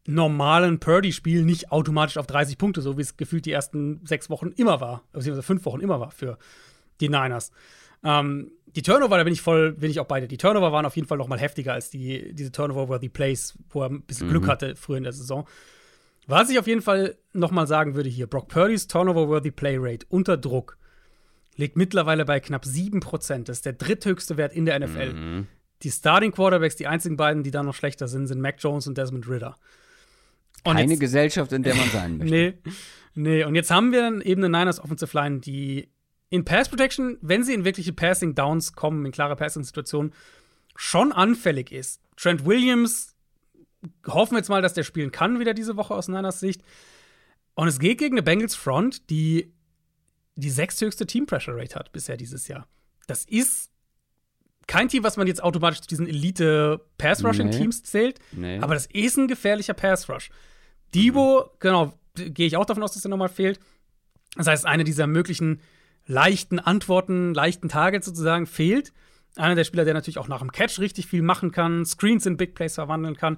normalen Purdy-Spiel nicht automatisch auf 30 Punkte, so wie es gefühlt die ersten sechs Wochen immer war, beziehungsweise fünf Wochen immer war für die Niners. Ähm, die Turnover, da bin ich voll, bin ich auch beide. Die Turnover waren auf jeden Fall noch mal heftiger als die, diese Turnover-worthy Plays, wo er ein bisschen mhm. Glück hatte früher in der Saison. Was ich auf jeden Fall noch mal sagen würde hier, Brock Purdy's Turnover-worthy Play Rate unter Druck liegt mittlerweile bei knapp 7%. Das ist der dritthöchste Wert in der NFL. Mhm. Die Starting Quarterbacks, die einzigen beiden, die da noch schlechter sind, sind Mac Jones und Desmond Ritter. Und Keine jetzt, Gesellschaft, in der man sein möchte. nee, nee. Und jetzt haben wir dann eben eine Niners Offensive Line, die in Pass Protection, wenn sie in wirkliche Passing Downs kommen, in klare Passing-Situationen, schon anfällig ist. Trent Williams, hoffen wir jetzt mal, dass der spielen kann, wieder diese Woche aus Niners Sicht. Und es geht gegen eine Bengals Front, die die sechsthöchste Team Pressure Rate hat bisher dieses Jahr. Das ist kein Team, was man jetzt automatisch zu diesen Elite Pass Rushing Teams nee. zählt, nee. aber das ist ein gefährlicher Pass Rush. Debo, mhm. genau, gehe ich auch davon aus, dass er nochmal fehlt. Das heißt, eine dieser möglichen leichten Antworten, leichten Targets sozusagen fehlt. Einer der Spieler, der natürlich auch nach dem Catch richtig viel machen kann, Screens in Big Plays verwandeln kann.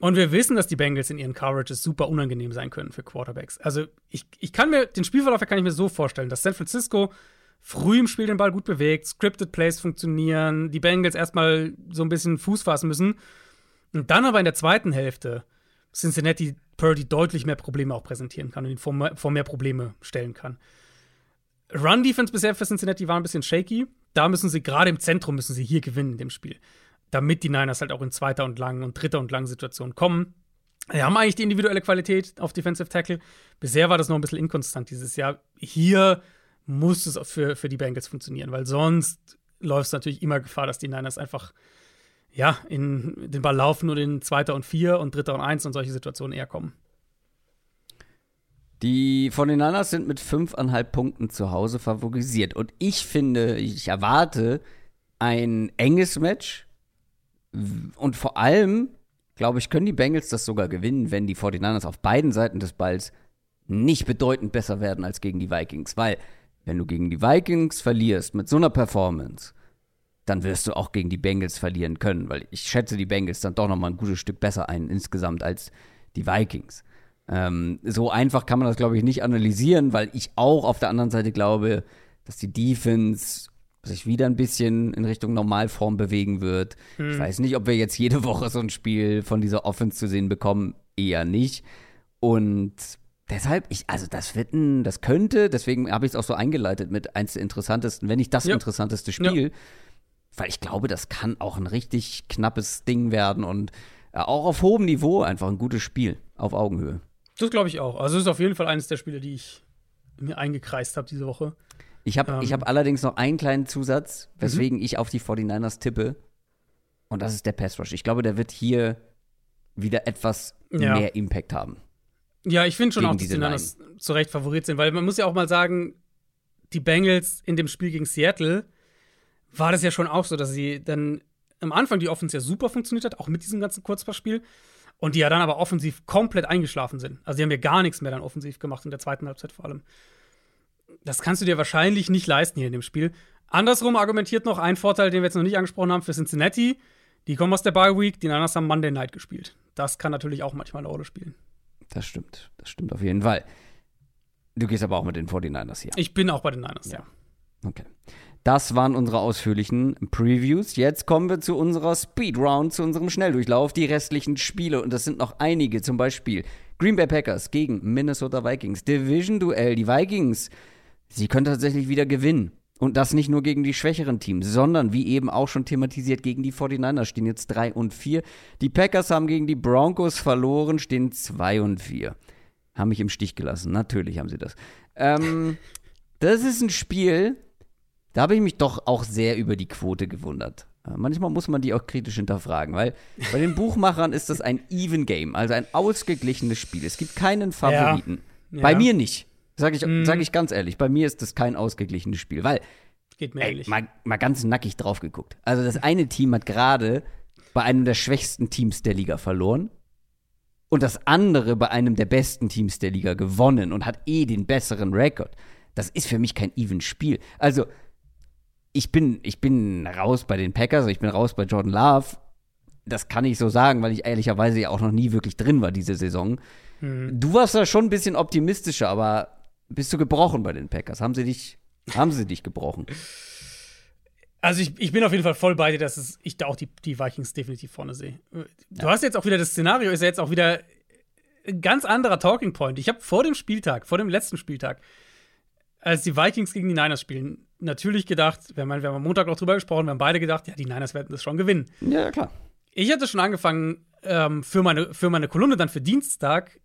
Und wir wissen, dass die Bengals in ihren Coverages super unangenehm sein können für Quarterbacks. Also ich, ich kann mir, den Spielverlauf kann ich mir so vorstellen, dass San Francisco früh im Spiel den Ball gut bewegt, Scripted Plays funktionieren, die Bengals erstmal so ein bisschen Fuß fassen müssen. Und dann aber in der zweiten Hälfte Cincinnati Purdy deutlich mehr Probleme auch präsentieren kann und ihn vor, vor mehr Probleme stellen kann. Run-Defense bisher für Cincinnati war ein bisschen shaky. Da müssen sie, gerade im Zentrum, müssen sie hier gewinnen in dem Spiel. Damit die Niners halt auch in zweiter und langen und dritter und langen Situationen kommen. Sie haben eigentlich die individuelle Qualität auf Defensive Tackle. Bisher war das noch ein bisschen inkonstant dieses Jahr. Hier muss es für, für die Bengals funktionieren, weil sonst läuft es natürlich immer Gefahr, dass die Niners einfach ja, in den Ball laufen und in zweiter und vier und dritter und eins und solche Situationen eher kommen. Die 49ers sind mit fünfeinhalb Punkten zu Hause favorisiert. Und ich finde, ich erwarte ein enges Match. Und vor allem, glaube ich, können die Bengals das sogar gewinnen, wenn die 49ers auf beiden Seiten des Balls nicht bedeutend besser werden als gegen die Vikings. Weil, wenn du gegen die Vikings verlierst mit so einer Performance, dann wirst du auch gegen die Bengals verlieren können. Weil ich schätze die Bengals dann doch noch mal ein gutes Stück besser ein insgesamt als die Vikings. Ähm, so einfach kann man das, glaube ich, nicht analysieren, weil ich auch auf der anderen Seite glaube, dass die Defense sich wieder ein bisschen in Richtung Normalform bewegen wird. Hm. Ich weiß nicht, ob wir jetzt jede Woche so ein Spiel von dieser Offense zu sehen bekommen. Eher nicht. Und deshalb, ich, also das wird ein, das könnte, deswegen habe ich es auch so eingeleitet mit eins der interessantesten, wenn nicht das ja. interessanteste Spiel. Ja. Weil ich glaube, das kann auch ein richtig knappes Ding werden und äh, auch auf hohem Niveau einfach ein gutes Spiel auf Augenhöhe. Das glaube ich auch. Also, es ist auf jeden Fall eines der Spiele, die ich mir eingekreist habe diese Woche. Ich habe Ähm. hab allerdings noch einen kleinen Zusatz, weswegen Mhm. ich auf die 49ers tippe. Und das ist der Pass Rush. Ich glaube, der wird hier wieder etwas Ja. mehr Impact haben. Ja, ich finde schon auch, dass die Niners zu Recht Favorit sind, weil man muss ja auch mal sagen, die Bengals in dem Spiel gegen Seattle war das ja schon auch so, dass sie dann am Anfang die Offense ja super funktioniert hat, auch mit diesem ganzen Kurzpassspiel. Und die ja dann aber offensiv komplett eingeschlafen sind. Also die haben ja gar nichts mehr dann offensiv gemacht in der zweiten Halbzeit vor allem. Das kannst du dir wahrscheinlich nicht leisten hier in dem Spiel. Andersrum argumentiert noch ein Vorteil, den wir jetzt noch nicht angesprochen haben für Cincinnati. Die kommen aus der Bye Week, die Niners haben Monday Night gespielt. Das kann natürlich auch manchmal eine Rolle spielen. Das stimmt. Das stimmt auf jeden Fall. Du gehst aber auch mit den 49ers hier. Ich bin auch bei den Niners, ja. Okay. Das waren unsere ausführlichen Previews. Jetzt kommen wir zu unserer Speedround, zu unserem Schnelldurchlauf, die restlichen Spiele. Und das sind noch einige. Zum Beispiel Green Bay Packers gegen Minnesota Vikings. Division-Duell. Die Vikings, sie können tatsächlich wieder gewinnen. Und das nicht nur gegen die schwächeren Teams, sondern wie eben auch schon thematisiert, gegen die 49ers stehen jetzt 3 und 4. Die Packers haben gegen die Broncos verloren, stehen 2 und 4. Haben mich im Stich gelassen. Natürlich haben sie das. Ähm, das ist ein Spiel, da habe ich mich doch auch sehr über die Quote gewundert. Äh, Manchmal muss man die auch kritisch hinterfragen, weil bei den Buchmachern ist das ein Even Game, also ein ausgeglichenes Spiel. Es gibt keinen Favoriten. Ja. Bei Ja. mir nicht. Sag ich, Mhm. sag ich ganz ehrlich, bei mir ist das kein ausgeglichenes Spiel, weil, Geht mir ey, mal, mal ganz nackig drauf geguckt. Also das eine Team hat gerade bei einem der schwächsten Teams der Liga verloren und das andere bei einem der besten Teams der Liga gewonnen und hat eh den besseren Rekord. Das ist für mich kein even Spiel. Also, ich bin, ich bin raus bei den Packers, ich bin raus bei Jordan Love. Das kann ich so sagen, weil ich ehrlicherweise ja auch noch nie wirklich drin war diese Saison. Mhm. Du warst da schon ein bisschen optimistischer, aber bist du gebrochen bei den Packers? Haben sie dich, haben sie dich gebrochen? Also ich, ich bin auf jeden Fall voll bei dir, dass es, ich da auch die, die Vikings definitiv vorne sehe. Du hast jetzt auch wieder, das Szenario ist ja jetzt auch wieder ein ganz anderer Talking Point. Ich habe vor dem Spieltag, vor dem letzten Spieltag, als die Vikings gegen die Niners spielen, natürlich gedacht, wir haben, wir haben am Montag noch drüber gesprochen, wir haben beide gedacht, ja, die Niners werden das schon gewinnen. Ja, klar. Ich hatte schon angefangen, ähm, für, meine, für meine Kolumne dann für Dienstag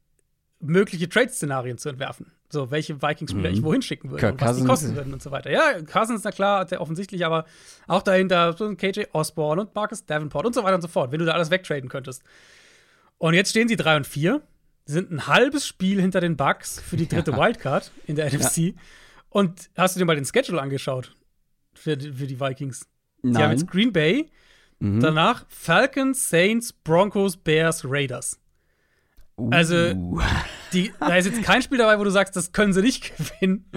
mögliche Trade-Szenarien zu entwerfen. So, welche Vikings-Spieler ich wohin schicken würde und was die Cousins. kosten würden und so weiter. Ja, Cousins, na klar, der offensichtlich, aber auch dahinter so ein KJ Osborne und Marcus Davenport und so weiter und so fort, wenn du da alles wegtraden könntest. Und jetzt stehen sie 3 und 4, sind ein halbes Spiel hinter den Bucks für die dritte Wildcard in der NFC. Und hast du dir mal den Schedule angeschaut für, die- für die Vikings? Sie haben Nein. jetzt Green Bay, Mhm. danach Falcons, Saints, Broncos, Bears, Raiders. Also, Uh. die, da ist jetzt kein Spiel dabei, wo du sagst, das können sie nicht gewinnen.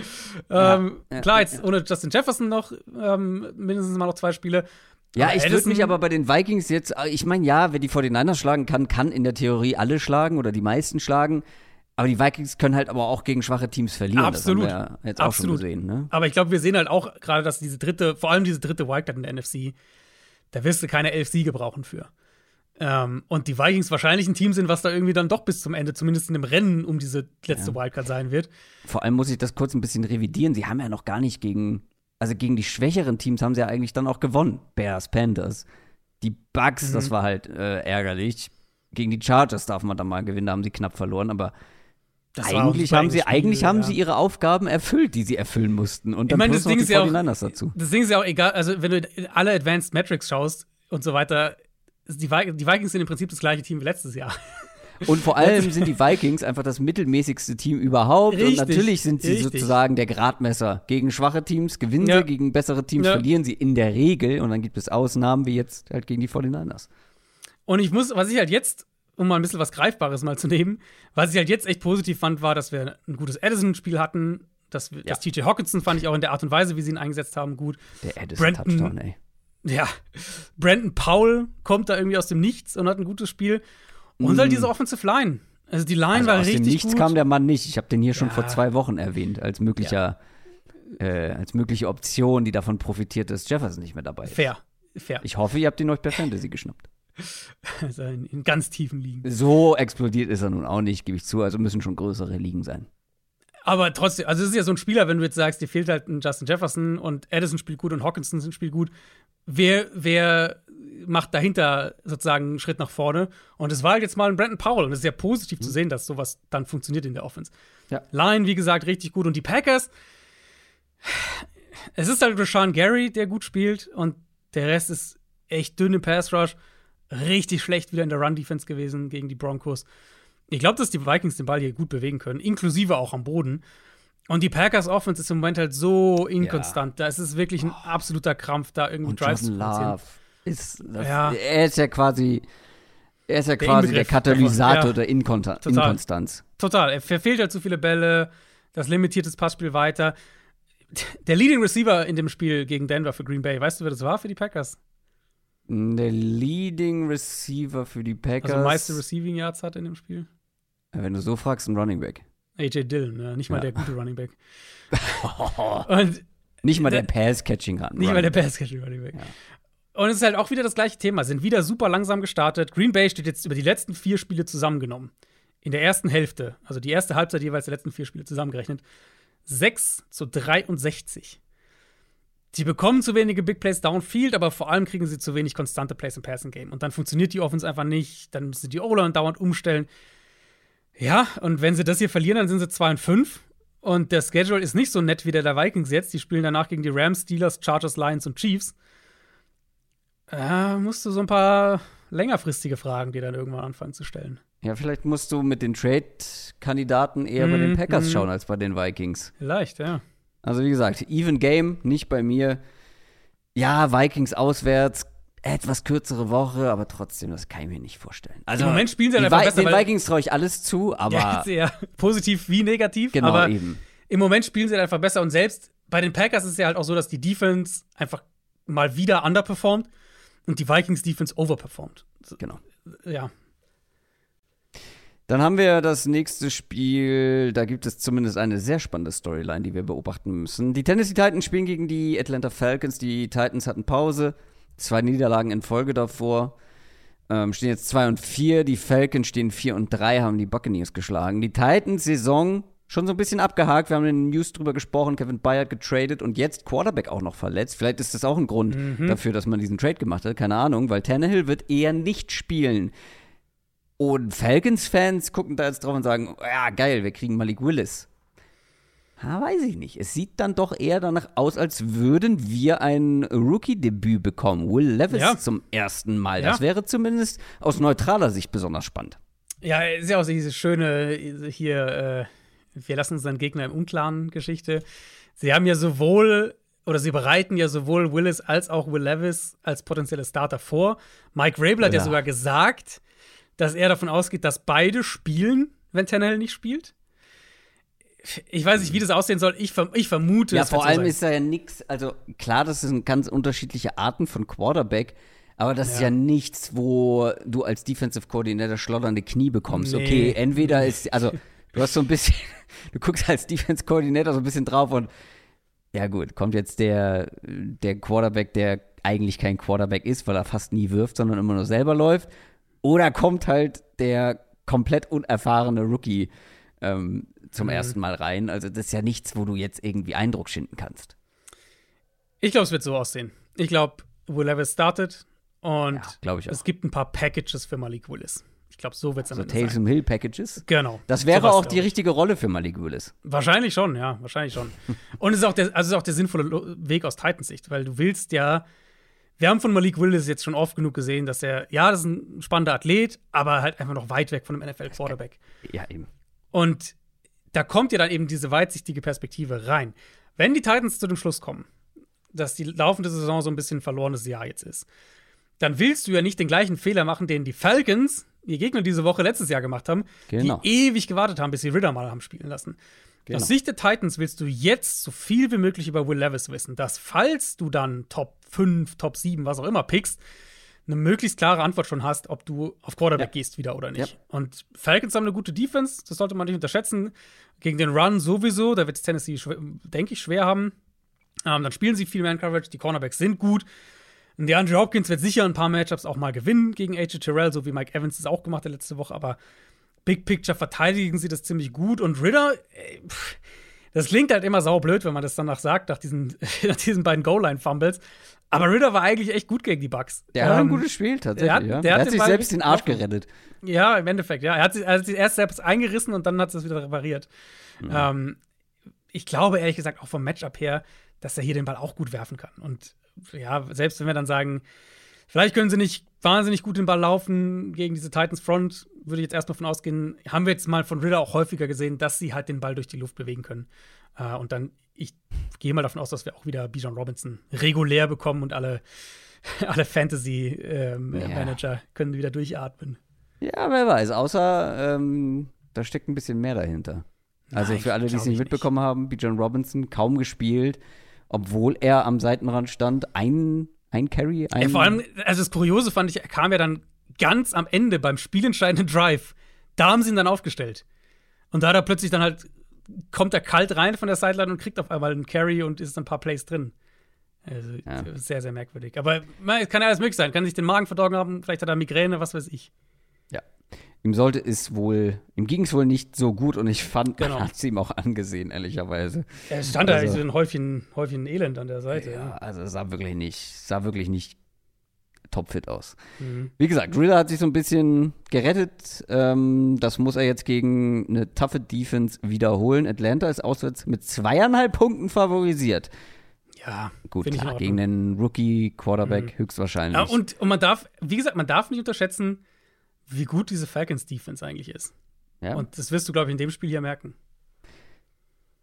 ähm, ja, klar, ja, jetzt ohne Justin Jefferson noch ähm, mindestens mal noch zwei Spiele. Ja, Aber ich würde mich aber bei den Vikings jetzt, äh, ich meine, ja, wer die 49ers schlagen kann, kann in der Theorie alle schlagen oder die meisten schlagen. Aber die Vikings können halt aber auch gegen schwache Teams verlieren. Absolut. Das haben wir ja jetzt auch Absolut. schon gesehen, ne? Aber ich glaube, wir sehen halt auch gerade, dass diese dritte, vor allem diese dritte Wildcard in der NFC, da wirst du keine elf Siege brauchen für. Ähm, und die Vikings wahrscheinlich ein Team sind, was da irgendwie dann doch bis zum Ende, zumindest in dem Rennen um diese letzte Wildcard sein wird. Vor allem muss ich das kurz ein bisschen revidieren. Sie haben ja noch gar nicht gegen, also gegen die schwächeren Teams haben sie ja eigentlich dann auch gewonnen. Bears, Panthers. Die Bucks, Mhm. das war halt äh, ärgerlich. Gegen die Chargers darf man dann mal gewinnen, da haben sie knapp verloren, aber Das eigentlich haben sie, Spiel, eigentlich haben ja. sie ihre Aufgaben erfüllt, die sie erfüllen mussten. Und Ich dann meine, plus das Ding die ist ja auch- 49ers dazu. Das Ding ist ja auch egal, also wenn du alle Advanced Metrics schaust und so weiter, die, Vi- die Vikings sind im Prinzip das gleiche Team wie letztes Jahr. Und vor allem sind die Vikings einfach das mittelmäßigste Team überhaupt. Richtig, und natürlich sind sie richtig. sozusagen der Gradmesser. Gegen schwache Teams gewinnen Ja. sie, gegen bessere Teams Ja. verlieren sie in der Regel. Und dann gibt es Ausnahmen, wie jetzt halt gegen die 49ers. Und ich muss, was ich halt jetzt, um mal ein bisschen was Greifbares mal zu nehmen, was ich halt jetzt echt positiv fand, war, dass wir ein gutes Edison-Spiel hatten. Wir- Ja. dass TJ Hawkinson fand ich auch in der Art und Weise, wie sie ihn eingesetzt haben, gut. Der Addison Brandon- Touchdown, ey. Ja, Brandon Powell kommt da irgendwie aus dem Nichts und hat ein gutes Spiel. Und halt diese Offensive Line. Also die Line Mm. Also war aus dem richtig Nichts gut. kam der Mann nicht. Ich habe den hier schon Ja. vor zwei Wochen erwähnt, als möglicher, äh, als mögliche Option, die davon profitiert, dass Jefferson nicht mehr dabei ist. Fair. Fair. Ich hoffe, ihr habt ihn euch per Fantasy geschnappt. Also in, in ganz tiefen Ligen. So explodiert ist er nun auch nicht, gebe ich zu. Also müssen schon größere Ligen sein. Aber trotzdem, also es ist ja so ein Spieler, wenn du jetzt sagst, dir fehlt halt ein Justin Jefferson und Addison spielt gut und Hawkinson spielt gut. Wer, wer macht dahinter sozusagen einen Schritt nach vorne? Und es war halt jetzt mal ein Brandon Powell und es ist ja positiv zu sehen, dass sowas dann funktioniert in der Offense. Ja. Line, wie gesagt, richtig gut. Und die Packers, es ist halt Rashawn Gary, der gut spielt und der Rest ist echt dünne Pass Rush. Richtig schlecht wieder in der Run-Defense gewesen gegen die Broncos. Ich glaube, dass die Vikings den Ball hier gut bewegen können, inklusive auch am Boden. Und die Packers Offense ist im Moment halt so inkonstant. Ja. Da ist es wirklich ein absoluter Krampf, da irgendwie und Drives Jordan zu Love ist das, ja. Er ist ja quasi, er ist ja der quasi der Katalysator ja. der Inkonta Total. Inkonstanz. Total. Er verfehlt halt zu viele Bälle, das limitiert das Passspiel weiter. Der Leading Receiver in dem Spiel gegen Denver für Green Bay, weißt du, wer das war für die Packers? Der Leading Receiver für die Packers. Also meiste Receiving Yards hat in dem Spiel. Wenn du so fragst, ein Running Back. AJ Dillon, ja, nicht mal ja. der gute Running Back. Und nicht mal der, der Pass-Catching Run. Nicht mal der Pass-Catching Running Back. Ja. Und es ist halt auch wieder das gleiche Thema. Sind wieder super langsam gestartet. Green Bay steht jetzt über die letzten vier Spiele zusammengenommen. In der ersten Hälfte, also die erste Halbzeit jeweils der letzten vier Spiele zusammengerechnet, 6 zu 63. Sie bekommen zu wenige Big Plays downfield, aber vor allem kriegen sie zu wenig konstante Plays im Passing Game. Und dann funktioniert die Offense einfach nicht. Dann müssen sie die O-Line dauernd umstellen. Ja, und wenn sie das hier verlieren, dann sind sie 2 und 5. Und der Schedule ist nicht so nett wie der der Vikings jetzt. Die spielen danach gegen die Rams, Steelers, Chargers, Lions und Chiefs. Äh, musst du so ein paar längerfristige Fragen dir dann irgendwann anfangen zu stellen. Ja, vielleicht musst du mit den Trade-Kandidaten eher mm, bei den mhm, Packers mm. schauen als bei den Vikings. Vielleicht, ja. Also wie gesagt, even Game, nicht bei mir. Ja, Vikings auswärts, etwas kürzere Woche, aber trotzdem, das kann ich mir nicht vorstellen. Also, Im Moment spielen sie halt einfach besser. Den Vikings traue ich alles zu, aber. Ja, sehr positiv wie negativ. Genau, aber eben. Im Moment spielen sie halt einfach besser und selbst bei den Packers ist es ja halt auch so, dass die Defense einfach mal wieder underperformt und die Vikings Defense overperformt. Genau. Ja. Dann haben wir das nächste Spiel. Da gibt es zumindest eine sehr spannende Storyline, die wir beobachten müssen. Die Tennessee Titans spielen gegen die Atlanta Falcons. Die Titans hatten Pause zwei Niederlagen in Folge davor. Ähm, stehen jetzt 2 und 4. Die Falcons stehen 4 und 3, haben die Buccaneers geschlagen. Die Titans Saison schon so ein bisschen abgehakt. Wir haben in den News drüber gesprochen. Kevin Bayard getradet und jetzt Quarterback auch noch verletzt. Vielleicht ist das auch ein Grund mhm. dafür, dass man diesen Trade gemacht hat. Keine Ahnung, weil Tannehill wird eher nicht spielen. Und Falcons-Fans gucken da jetzt drauf und sagen: Ja, geil, wir kriegen Malik Willis. Ha, weiß ich nicht. Es sieht dann doch eher danach aus, als würden wir ein Rookie-Debüt bekommen. Will Levis ja. zum ersten Mal. Das ja. wäre zumindest aus neutraler Sicht besonders spannend. Ja, ist ja auch so diese schöne hier, äh, wir lassen unseren Gegner im Unklaren Geschichte. Sie haben ja sowohl oder sie bereiten ja sowohl Willis als auch Will Levis als potenzielle Starter vor. Mike Rabel hat ja. ja sogar gesagt, dass er davon ausgeht, dass beide spielen, wenn Tannehill nicht spielt ich weiß nicht, wie das aussehen soll. Ich, ich vermute, ja, vor allem so ist da ja nichts. Also klar, das sind ganz unterschiedliche Arten von Quarterback. Aber das ja. ist ja nichts, wo du als Defensive Coordinator schlotternde Knie bekommst. Nee. Okay, entweder ist, also du hast so ein bisschen, du guckst als Defense Coordinator so ein bisschen drauf und ja gut, kommt jetzt der, der Quarterback, der eigentlich kein Quarterback ist, weil er fast nie wirft, sondern immer nur selber läuft. Oder kommt halt der komplett unerfahrene Rookie ähm, zum mhm. ersten Mal rein. Also das ist ja nichts, wo du jetzt irgendwie Eindruck schinden kannst. Ich glaube, es wird so aussehen. Ich glaube, Will startet und ja, es gibt ein paar Packages für Malik Willis. Ich glaube, so wird es am also Ende Taysom Hill Packages? Genau. Das wäre so auch die richtige Rolle für Malik Willis. Wahrscheinlich schon, ja, wahrscheinlich schon. und es ist auch der, also ist auch der sinnvolle Weg aus Titans Sicht, weil du willst ja wir haben von Malik Willis jetzt schon oft genug gesehen, dass er, ja, das ist ein spannender Athlet, aber halt einfach noch weit weg von einem NFL-Quarterback. Ja, eben. Und da kommt ja dann eben diese weitsichtige Perspektive rein. Wenn die Titans zu dem Schluss kommen, dass die laufende Saison so ein bisschen ein verlorenes Jahr jetzt ist, dann willst du ja nicht den gleichen Fehler machen, den die Falcons, ihr Gegner diese Woche letztes Jahr gemacht haben, genau. die ewig gewartet haben, bis sie Ritter mal haben spielen lassen. Genau. Aus Sicht der Titans willst du jetzt so viel wie möglich über Will Levis wissen, dass falls du dann Top 5, Top 7, was auch immer pickst, eine möglichst klare Antwort schon hast, ob du auf Quarterback ja. gehst wieder oder nicht. Ja. Und Falcons haben eine gute Defense, das sollte man nicht unterschätzen. Gegen den Run sowieso, da wird es Tennessee, denke ich, schwer haben. Ähm, dann spielen sie viel Man-Coverage, die Cornerbacks sind gut. Und der Andrew Hopkins wird sicher ein paar Matchups auch mal gewinnen gegen AJ Terrell, so wie Mike Evans es auch gemacht hat letzte Woche, aber Big Picture verteidigen sie das ziemlich gut. Und Ritter, ey, pff, das klingt halt immer saublöd, wenn man das danach sagt, nach diesen, nach diesen beiden Goal-Line-Fumbles. Aber Ritter war eigentlich echt gut gegen die Bucks. Der ähm, hat ein ähm, gutes Spiel tatsächlich. Der hat, ja. der hat, hat sich selbst den Arsch gerettet. Ja, im Endeffekt, ja. Er hat sich, er hat sich erst selbst eingerissen und dann hat es wieder repariert. Mhm. Ähm, ich glaube ehrlich gesagt auch vom Matchup her, dass er hier den Ball auch gut werfen kann. Und ja, selbst wenn wir dann sagen, vielleicht können sie nicht wahnsinnig gut den Ball laufen gegen diese Titans Front, würde ich jetzt erstmal von ausgehen, haben wir jetzt mal von Ritter auch häufiger gesehen, dass sie halt den Ball durch die Luft bewegen können. Äh, und dann, ich gehe mal davon aus, dass wir auch wieder Bijan Robinson regulär bekommen und alle, alle Fantasy-Manager ähm, ja. können wieder durchatmen. Ja, wer weiß, außer ähm, da steckt ein bisschen mehr dahinter. Also Nein, für alle, die es nicht mitbekommen nicht. haben, Bijan Robinson kaum gespielt, obwohl er am Seitenrand stand, ein, ein Carry. Ein ja, vor allem, also das Kuriose fand ich, er kam ja dann ganz am Ende beim spielentscheidenden Drive. Da haben sie ihn dann aufgestellt. Und da hat er plötzlich dann halt, kommt er kalt rein von der Sideline und kriegt auf einmal einen Carry und ist ein paar Plays drin. Also ja. sehr, sehr merkwürdig. Aber es kann ja alles möglich sein. Kann sich den Magen verdorben haben, vielleicht hat er Migräne, was weiß ich. Ja. Ihm sollte es wohl, ihm ging es wohl nicht so gut und ich fand, genau. man hat es ihm auch angesehen, ehrlicherweise. Er stand also, da so ein Häufchen, Häufchen Elend an der Seite. Ja, ja. also sah wirklich nicht, sah wirklich nicht topfit aus. Mhm. Wie gesagt, Driller hat sich so ein bisschen gerettet. Ähm, das muss er jetzt gegen eine taffe Defense wiederholen. Atlanta ist auswärts mit zweieinhalb Punkten favorisiert. Ja, gut, klar, gegen den Rookie-Quarterback mhm. höchstwahrscheinlich. Ja, und, und man darf, wie gesagt, man darf nicht unterschätzen, wie gut diese Falcons-Defense eigentlich ist. Ja. Und das wirst du, glaube ich, in dem Spiel hier merken.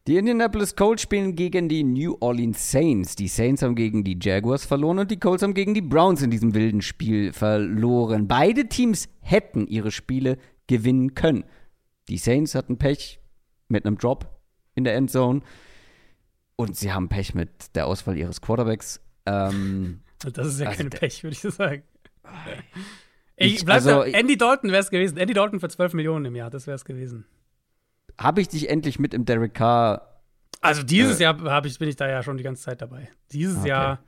Die Indianapolis Colts spielen gegen die New Orleans Saints. Die Saints haben gegen die Jaguars verloren und die Colts haben gegen die Browns in diesem wilden Spiel verloren. Beide Teams hätten ihre Spiele gewinnen können. Die Saints hatten Pech mit einem Drop in der Endzone und sie haben Pech mit der Auswahl ihres Quarterbacks. Ähm, das ist ja also kein Pech, würde ich so sagen. Ich, ich also, Andy Dalton wäre es gewesen. Andy Dalton für 12 Millionen im Jahr, das wäre es gewesen habe ich dich endlich mit im Derek Carr. Also dieses äh, Jahr ich, bin ich da ja schon die ganze Zeit dabei. Dieses okay. Jahr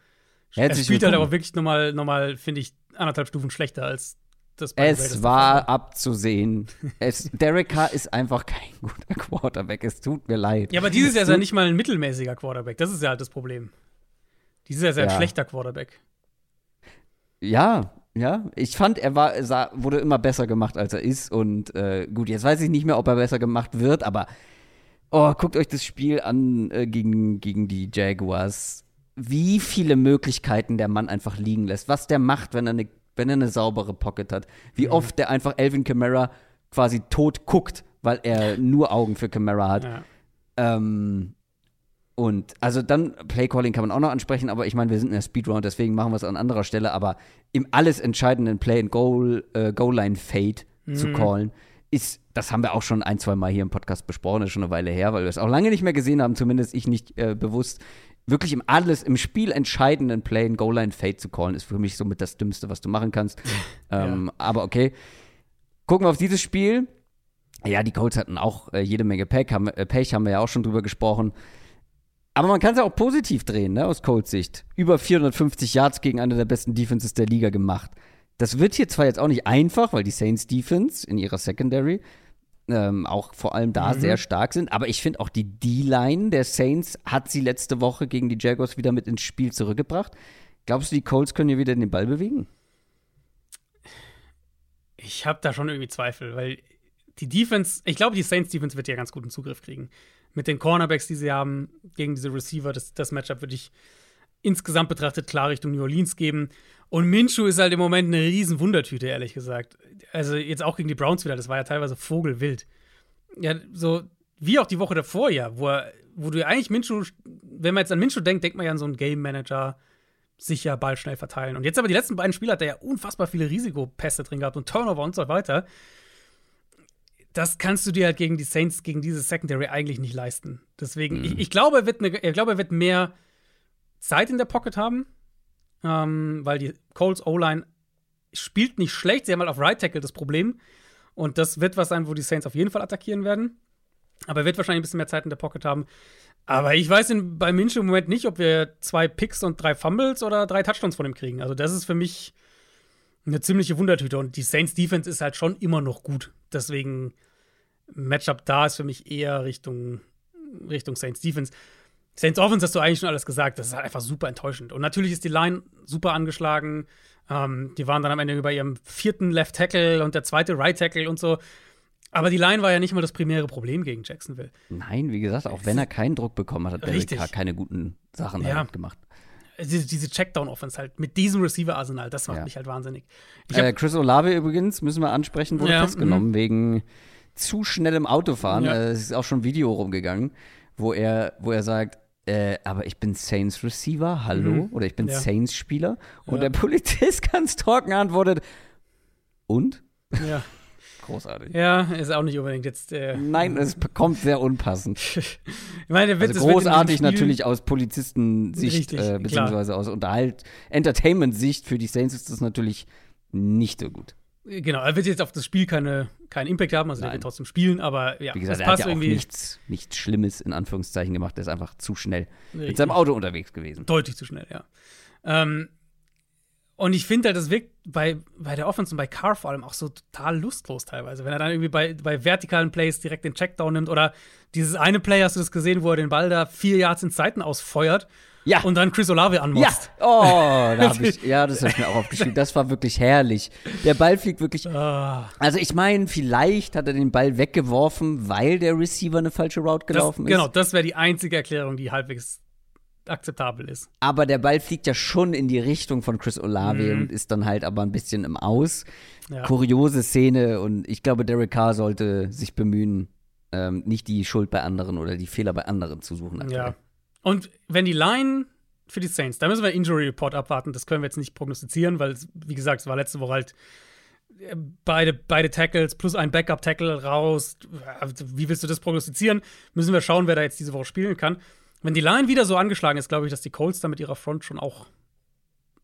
er spielt halt aber wirklich nochmal, noch mal, finde ich, anderthalb Stufen schlechter als das bei Es war abzusehen. es, Derek Carr ist einfach kein guter Quarterback. Es tut mir leid. Ja, aber dieses Jahr ist er nicht mal ein mittelmäßiger Quarterback. Das ist ja halt das Problem. Dieses Jahr ist er ja. ein schlechter Quarterback. Ja, ja, ich fand, er war, sah, wurde immer besser gemacht, als er ist. Und äh, gut, jetzt weiß ich nicht mehr, ob er besser gemacht wird, aber oh, guckt euch das Spiel an äh, gegen, gegen die Jaguars. Wie viele Möglichkeiten der Mann einfach liegen lässt. Was der macht, wenn er eine, wenn er eine saubere Pocket hat. Wie mhm. oft der einfach Elvin Kamara quasi tot guckt, weil er nur Augen für Kamara hat. Ja. Ähm, und also dann, Playcalling kann man auch noch ansprechen, aber ich meine, wir sind in der Speedround, deswegen machen wir es an anderer Stelle, aber im alles entscheidenden Play and Goal, äh, Goal Line Fade mhm. zu callen, ist, das haben wir auch schon ein, zwei Mal hier im Podcast besprochen, ist schon eine Weile her, weil wir es auch lange nicht mehr gesehen haben, zumindest ich nicht äh, bewusst. Wirklich im alles, im Spiel entscheidenden Play and Goal Line Fade zu callen, ist für mich somit das Dümmste, was du machen kannst. ähm, ja. Aber okay. Gucken wir auf dieses Spiel. Ja, die Colts hatten auch äh, jede Menge Pech haben, äh, Pech, haben wir ja auch schon drüber gesprochen. Aber man kann es ja auch positiv drehen, ne, aus Colts Sicht. Über 450 Yards gegen eine der besten Defenses der Liga gemacht. Das wird hier zwar jetzt auch nicht einfach, weil die Saints Defense in ihrer Secondary ähm, auch vor allem da mhm. sehr stark sind, aber ich finde auch die D-Line der Saints hat sie letzte Woche gegen die Jaguars wieder mit ins Spiel zurückgebracht. Glaubst du, die Colts können hier wieder den Ball bewegen? Ich habe da schon irgendwie Zweifel, weil die Defense, ich glaube, die Saints Defense wird ja ganz guten Zugriff kriegen mit den Cornerbacks, die sie haben, gegen diese Receiver, das, das Matchup würde ich insgesamt betrachtet klar Richtung New Orleans geben. Und Minshu ist halt im Moment eine riesen Wundertüte, ehrlich gesagt. Also jetzt auch gegen die Browns wieder, das war ja teilweise vogelwild. Ja, so wie auch die Woche davor ja, wo, er, wo du eigentlich Minshu, wenn man jetzt an Minshu denkt, denkt man ja an so einen Game Manager, sicher Ball schnell verteilen. Und jetzt aber die letzten beiden Spiele hat er ja unfassbar viele Risikopässe drin gehabt und Turnover und so weiter das kannst du dir halt gegen die Saints, gegen diese Secondary eigentlich nicht leisten. Deswegen, mhm. ich, ich, glaube, er wird, eine, ich glaube, er wird mehr Zeit in der Pocket haben, ähm, weil die Colts O-Line spielt nicht schlecht. Sie haben halt auf Right Tackle das Problem. Und das wird was sein, wo die Saints auf jeden Fall attackieren werden. Aber er wird wahrscheinlich ein bisschen mehr Zeit in der Pocket haben. Aber ich weiß in, bei Minshew im Moment nicht, ob wir zwei Picks und drei Fumbles oder drei Touchdowns von ihm kriegen. Also, das ist für mich eine ziemliche Wundertüte. Und die Saints Defense ist halt schon immer noch gut. Deswegen Matchup da ist für mich eher Richtung, Richtung Saints Defense. Saints Offense hast du eigentlich schon alles gesagt. Das ist halt einfach super enttäuschend. Und natürlich ist die Line super angeschlagen. Ähm, die waren dann am Ende über ihrem vierten Left Tackle und der zweite Right Tackle und so. Aber die Line war ja nicht mal das primäre Problem gegen Jacksonville. Nein, wie gesagt, auch wenn er keinen Druck bekommen hat, hat Derek. Carr keine guten Sachen Ja. damit gemacht. Diese, diese Checkdown-Offense halt mit diesem Receiver-Arsenal, das macht Ja. mich halt wahnsinnig. Äh, Chris Olave übrigens, müssen wir ansprechen, wurde Ja, festgenommen wegen zu schnellem Autofahren. Ja. Äh, Es ist auch schon ein Video rumgegangen, wo er, wo er sagt, äh, aber ich bin Saints Receiver, hallo? Mhm. Oder ich bin Ja. Saints Spieler. Und der Polizist ganz trocken antwortet, und? ja. Großartig. ja, ist auch nicht unbedingt jetzt. Äh, Nein, es kommt sehr unpassend. ich meine, der Witz Also ist, großartig natürlich aus Polizistensicht, Richtig, äh, klar. beziehungsweise aus Unterhalt, Entertainment-Sicht für die Saints ist das natürlich nicht so gut. Genau, er wird jetzt auf das Spiel keine, keinen Impact haben, also Nein. wird trotzdem spielen, aber ja, Wie gesagt, das er hat passt ja auch irgendwie nichts, nichts Schlimmes in Anführungszeichen gemacht. Er ist einfach zu schnell mit Richtig. seinem Auto unterwegs gewesen. deutlich zu schnell, ja. Ähm, und ich finde halt, das wirkt bei, bei der Offense und bei Carr vor allem auch so total lustlos teilweise. Wenn er dann irgendwie bei, bei vertikalen Plays direkt den Checkdown nimmt oder dieses eine Play, hast du das gesehen, wo er den Ball da vier Yards ins Seiten ausfeuert Ja. und dann Chris Olave Ja, anmotzt. oh, da hab ich, ja, das habe ich mir auch aufgeschrieben. Das war wirklich herrlich. Der Ball fliegt wirklich. Ah, Also ich meine, vielleicht hat er den Ball weggeworfen, weil der Receiver eine falsche Route das, gelaufen ist. genau, das wäre die einzige Erklärung, die halbwegs akzeptabel ist. Aber der Ball fliegt ja schon in die Richtung von Chris Olave und ist dann halt aber ein bisschen im Aus. Mhm. Ja. Kuriose Szene und ich glaube, Derek Carr sollte sich bemühen, ähm, nicht die Schuld bei anderen oder die Fehler bei anderen zu suchen. aktuell. Ja. Und wenn die Line für die Saints, da müssen wir Injury Report abwarten, das können wir jetzt nicht prognostizieren, weil, es, wie gesagt, es war letzte Woche halt äh, beide, beide Tackles plus ein Backup-Tackle raus. Wie willst du das prognostizieren? Müssen wir schauen, wer da jetzt diese Woche spielen kann. Wenn die Line wieder so angeschlagen ist, glaube ich, dass die Colts da mit ihrer Front schon auch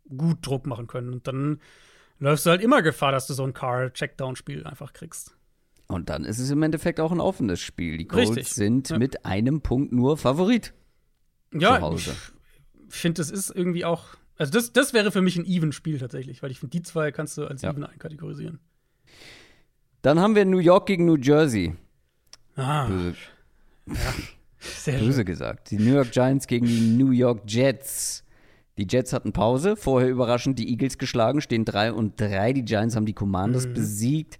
gut Druck machen können. Und dann läufst du halt immer Gefahr, dass du so ein Car-Checkdown-Spiel einfach kriegst. Und dann ist es im Endeffekt auch ein offenes Spiel. Die Colts Richtig. sind Ja. mit einem Punkt nur Favorit. Ja, Zu Hause. ich finde, das ist irgendwie auch. Also, das, das wäre für mich ein Even-Spiel tatsächlich, weil ich finde, die zwei kannst du als Ja. Even einkategorisieren. Dann haben wir New York gegen New Jersey. Ah, Böse, sehr schön. böse gesagt. Die New York Giants gegen die New York Jets. Die Jets hatten Pause, vorher überraschend die Eagles geschlagen, stehen 3 und 3. Die Giants haben die Commanders Mhm. besiegt.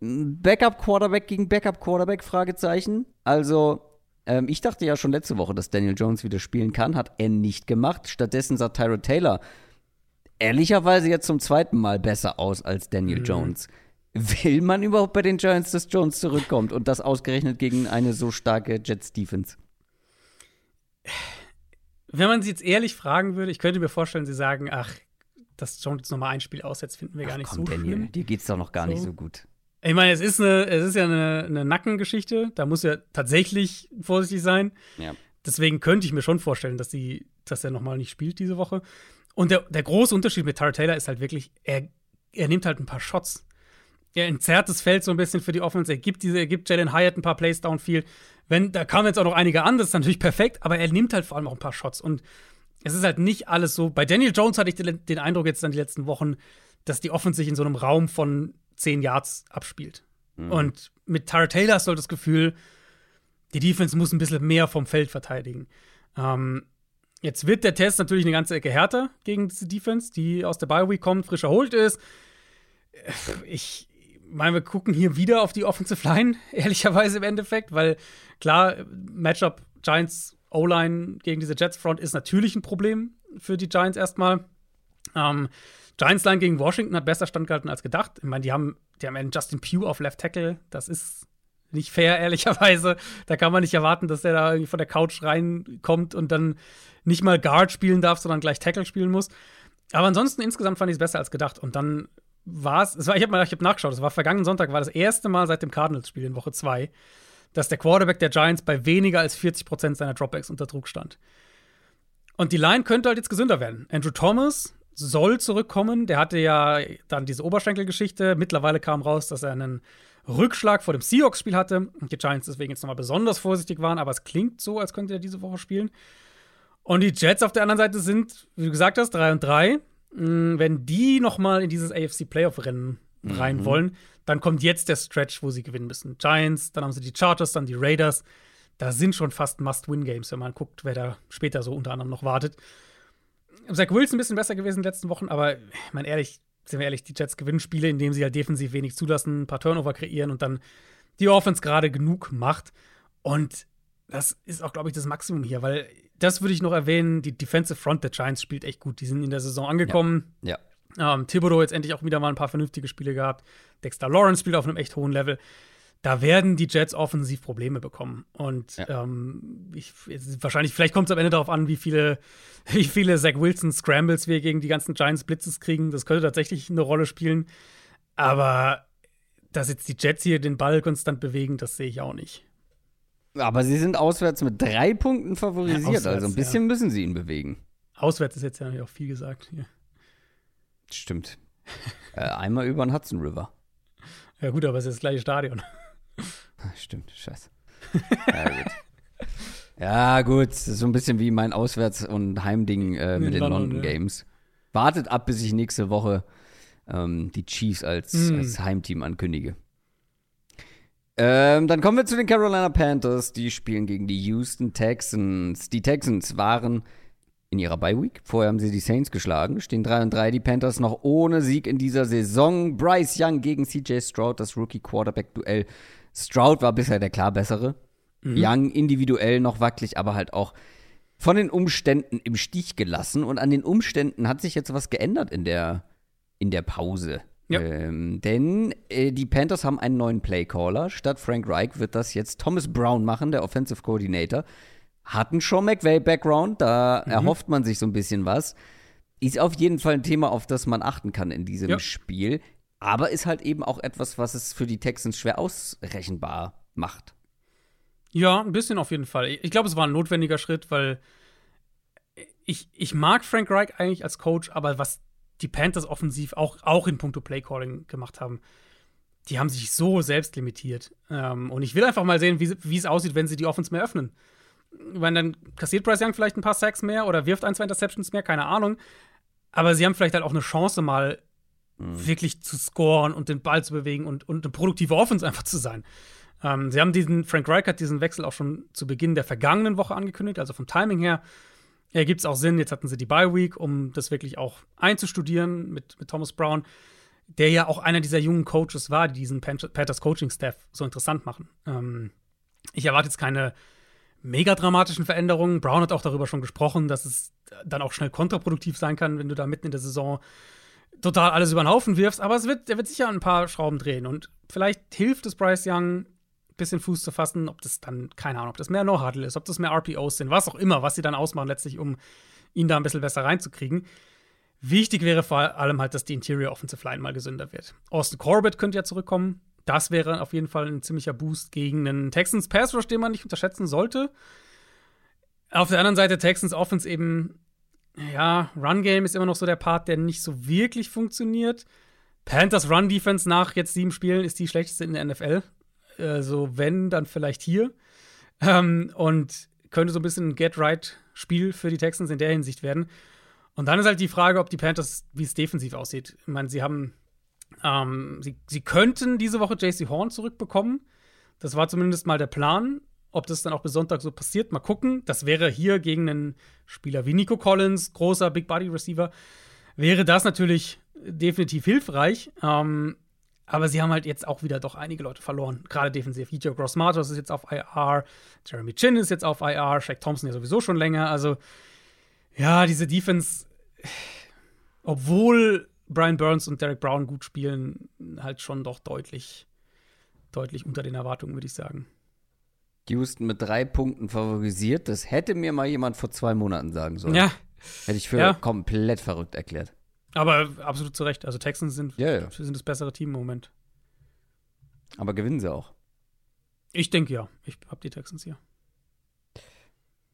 Backup Quarterback gegen Backup Quarterback Fragezeichen. Also ähm, ich dachte ja schon letzte Woche, dass Daniel Jones wieder spielen kann, hat er nicht gemacht. Stattdessen sah Tyrod Taylor ehrlicherweise jetzt zum zweiten Mal besser aus als Daniel Mhm. Jones. Will man überhaupt bei den Giants, dass Jones zurückkommt und das ausgerechnet gegen eine so starke Jets Defense? Wenn man sie jetzt ehrlich fragen würde, ich könnte mir vorstellen, sie sagen, ach, dass Jones jetzt nochmal ein Spiel aussetzt, finden wir gar nicht Komm, so Daniel, schlimm. dir geht's doch noch gar nicht So. so gut. Ich meine, es ist, eine, es ist ja eine, eine Nackengeschichte, da muss er tatsächlich vorsichtig sein. Ja. Deswegen könnte ich mir schon vorstellen, dass, die, dass er nochmal nicht spielt diese Woche. Und der, der große Unterschied mit Tara Taylor ist halt wirklich, er, er nimmt halt ein paar Shots. Er entzerrt das Feld so ein bisschen für die Offense. Er gibt, diese, er gibt Jalen Hyatt ein paar Plays downfield. Wenn, da kamen jetzt auch noch einige an, das ist natürlich perfekt, aber er nimmt halt vor allem auch ein paar Shots. Und es ist halt nicht alles so. Bei Daniel Jones hatte ich den, den Eindruck jetzt dann die letzten Wochen, dass die Offense sich in so einem Raum von 10 Yards abspielt. Und mit Tara Taylor hast du halt das Gefühl, die Defense muss ein bisschen mehr vom Feld verteidigen. Ähm, jetzt wird der Test natürlich eine ganze Ecke härter gegen diese Defense, die aus der Bye Week kommt, frisch erholt ist. Ich meine, wir gucken hier wieder auf die Offensive Line, ehrlicherweise im Endeffekt, weil klar, Matchup Giants O-Line gegen diese Jets Front ist natürlich ein Problem für die Giants erstmal. Ähm, Giants Line gegen Washington hat besser standgehalten als gedacht. Ich meine, die haben, die haben einen Justin Pugh auf Left Tackle. Das ist nicht fair, ehrlicherweise. Da kann man nicht erwarten, dass der da irgendwie von der Couch reinkommt und dann nicht mal Guard spielen darf, sondern gleich Tackle spielen muss. Aber ansonsten insgesamt fand ich es besser als gedacht. Und dann war es, ich habe hab nachgeschaut, es war vergangenen Sonntag, war das erste Mal seit dem Cardinals-Spiel in Woche 2, dass der Quarterback der Giants bei weniger als 40 Prozent seiner Dropbacks unter Druck stand. Und die Line könnte halt jetzt gesünder werden. Andrew Thomas soll zurückkommen. Der hatte ja dann diese Oberschenkelgeschichte. Mittlerweile kam raus, dass er einen Rückschlag vor dem Seahawks-Spiel hatte und die Giants deswegen jetzt nochmal besonders vorsichtig waren. Aber es klingt so, als könnte er diese Woche spielen. Und die Jets auf der anderen Seite sind, wie du gesagt hast, 3 und 3. Mm, Wenn die nochmal in dieses AFC-Playoff-Rennen rein wollen, dann kommt jetzt der Stretch, wo sie gewinnen müssen. Giants, dann haben sie die Chargers, dann die Raiders. Da sind schon fast Must-Win-Games, wenn man guckt, wer da später so unter anderem noch wartet. Zach Wilson ein bisschen besser gewesen in den letzten Wochen, aber ich meine ehrlich, sind wir ehrlich, die Jets gewinnen Spiele, indem sie halt defensiv wenig zulassen, ein paar Turnover kreieren und dann die Offense gerade genug macht. Und das ist auch, glaube ich, das Maximum hier, weil das würde ich noch erwähnen, die Defensive Front der Giants spielt echt gut. Die sind in der Saison angekommen. Ja. Ähm, Thibodeau jetzt endlich auch wieder mal ein paar vernünftige Spiele gehabt. Dexter Lawrence spielt auf einem echt hohen Level. Da werden die Jets offensiv Probleme bekommen. Und Ja. ähm, ich, wahrscheinlich, vielleicht kommt es am Ende darauf an, wie viele, wie viele Zach Wilson Scrambles wir gegen die ganzen Giants Blitzes kriegen. Das könnte tatsächlich eine Rolle spielen. Aber dass jetzt die Jets hier den Ball konstant bewegen, das sehe ich auch nicht. Aber sie sind auswärts mit drei Punkten favorisiert, Ja, auswärts, also ein bisschen müssen sie ihn bewegen. Auswärts ist jetzt ja auch viel gesagt. Hier. Stimmt. äh, einmal über den Hudson River. Ja, gut, aber es ist das gleiche Stadion. Stimmt, scheiße. ja, gut. Ja, gut, das ist so ein bisschen wie mein Auswärts- und Heimding äh, mit den London, London ja. Games. Wartet ab, bis ich nächste Woche ähm, die Chiefs als, Mm. als Heimteam ankündige. Ähm, dann kommen wir zu den Carolina Panthers. Die spielen gegen die Houston Texans. Die Texans waren in ihrer Bye Week. Vorher haben sie die Saints geschlagen. Stehen 3 und 3. Die Panthers noch ohne Sieg in dieser Saison. Bryce Young gegen CJ Stroud, das Rookie Quarterback Duell. Stroud war bisher der klar bessere. Young individuell noch wackelig, aber halt auch von den Umständen im Stich gelassen. Und an den Umständen hat sich jetzt was geändert in der, in der Pause. Ja. Ähm, denn äh, die Panthers haben einen neuen Playcaller. Statt Frank Reich wird das jetzt Thomas Brown machen, der Offensive Coordinator. Hatten Sean McVay-Background, da erhofft man sich so ein bisschen was. Ist auf jeden Fall ein Thema, auf das man achten kann in diesem Ja. Spiel. Aber ist halt eben auch etwas, was es für die Texans schwer ausrechenbar macht. Ja, ein bisschen auf jeden Fall. Ich glaube, es war ein notwendiger Schritt, weil ich, ich mag Frank Reich eigentlich als Coach, aber was die Panthers offensiv auch, auch in puncto Playcalling gemacht haben, die haben sich so selbst limitiert. Ähm, und ich will einfach mal sehen, wie, es aussieht, wenn sie die Offense mehr öffnen. Ich meine, dann kassiert Bryce Young vielleicht ein paar Sacks mehr oder wirft ein, zwei Interceptions mehr, keine Ahnung. Aber sie haben vielleicht halt auch eine Chance, mal wirklich zu scoren und den Ball zu bewegen und, und eine produktive Offense einfach zu sein. Ähm, sie haben diesen, Frank Reich hat diesen Wechsel auch schon zu Beginn der vergangenen Woche angekündigt, also vom Timing her. Ergibt es auch Sinn, jetzt hatten sie die Bye Week, um das wirklich auch einzustudieren mit, mit Thomas Brown, der ja auch einer dieser jungen Coaches war, die diesen Pan- Panthers Coaching-Staff so interessant machen. Ähm, ich erwarte jetzt keine mega dramatischen Veränderungen. Brown hat auch darüber schon gesprochen, dass es dann auch schnell kontraproduktiv sein kann, wenn du da mitten in der Saison total alles über den Haufen wirfst. Aber es wird, er wird sicher ein paar Schrauben drehen. Und vielleicht hilft es Bryce Young, bisschen Fuß zu fassen, ob das dann, keine Ahnung, ob das mehr No-Huddle ist, ob das mehr RPOs sind, was auch immer, was sie dann ausmachen letztlich, um ihn da ein bisschen besser reinzukriegen. Wichtig wäre vor allem halt, dass die Interior Offensive Line mal gesünder wird. Austin Corbett könnte ja zurückkommen. Das wäre auf jeden Fall ein ziemlicher Boost gegen einen Texans Pass Rush, den man nicht unterschätzen sollte. Auf der anderen Seite Texans Offense eben, ja, Run Game ist immer noch so der Part, der nicht so wirklich funktioniert. Panthers Run Defense nach jetzt sieben Spielen ist die schlechteste in der NFL. Also wenn, dann vielleicht hier. Ähm, und könnte so ein bisschen ein Get-Right-Spiel für die Texans in der Hinsicht werden. Und dann ist halt die Frage, ob die Panthers, wie es defensiv aussieht. Ich meine, sie haben, ähm, sie, sie könnten diese Woche JC Horn zurückbekommen. Das war zumindest mal der Plan. Ob das dann auch bis Sonntag so passiert, mal gucken. Das wäre hier gegen einen Spieler wie Nico Collins, großer Big Body Receiver, wäre das natürlich definitiv hilfreich. Ähm, aber sie haben halt jetzt auch wieder doch einige Leute verloren. Gerade defensiv. Gross Matos ist jetzt auf IR, Jeremy Chin ist jetzt auf IR, Shaq Thompson ja sowieso schon länger. Also, ja, diese Defense, obwohl Brian Burns und Derek Brown gut spielen, halt schon doch deutlich, deutlich unter den Erwartungen, würde ich sagen. Houston mit drei Punkten favorisiert. Das hätte mir mal jemand vor zwei Monaten sagen sollen. Ja, Hätte ich für Ja. komplett verrückt erklärt. Aber absolut zu Recht. Also Texans sind, Ja, ja. sind das bessere Team im Moment. Aber gewinnen sie auch. Ich denke ja. Ich habe die Texans hier.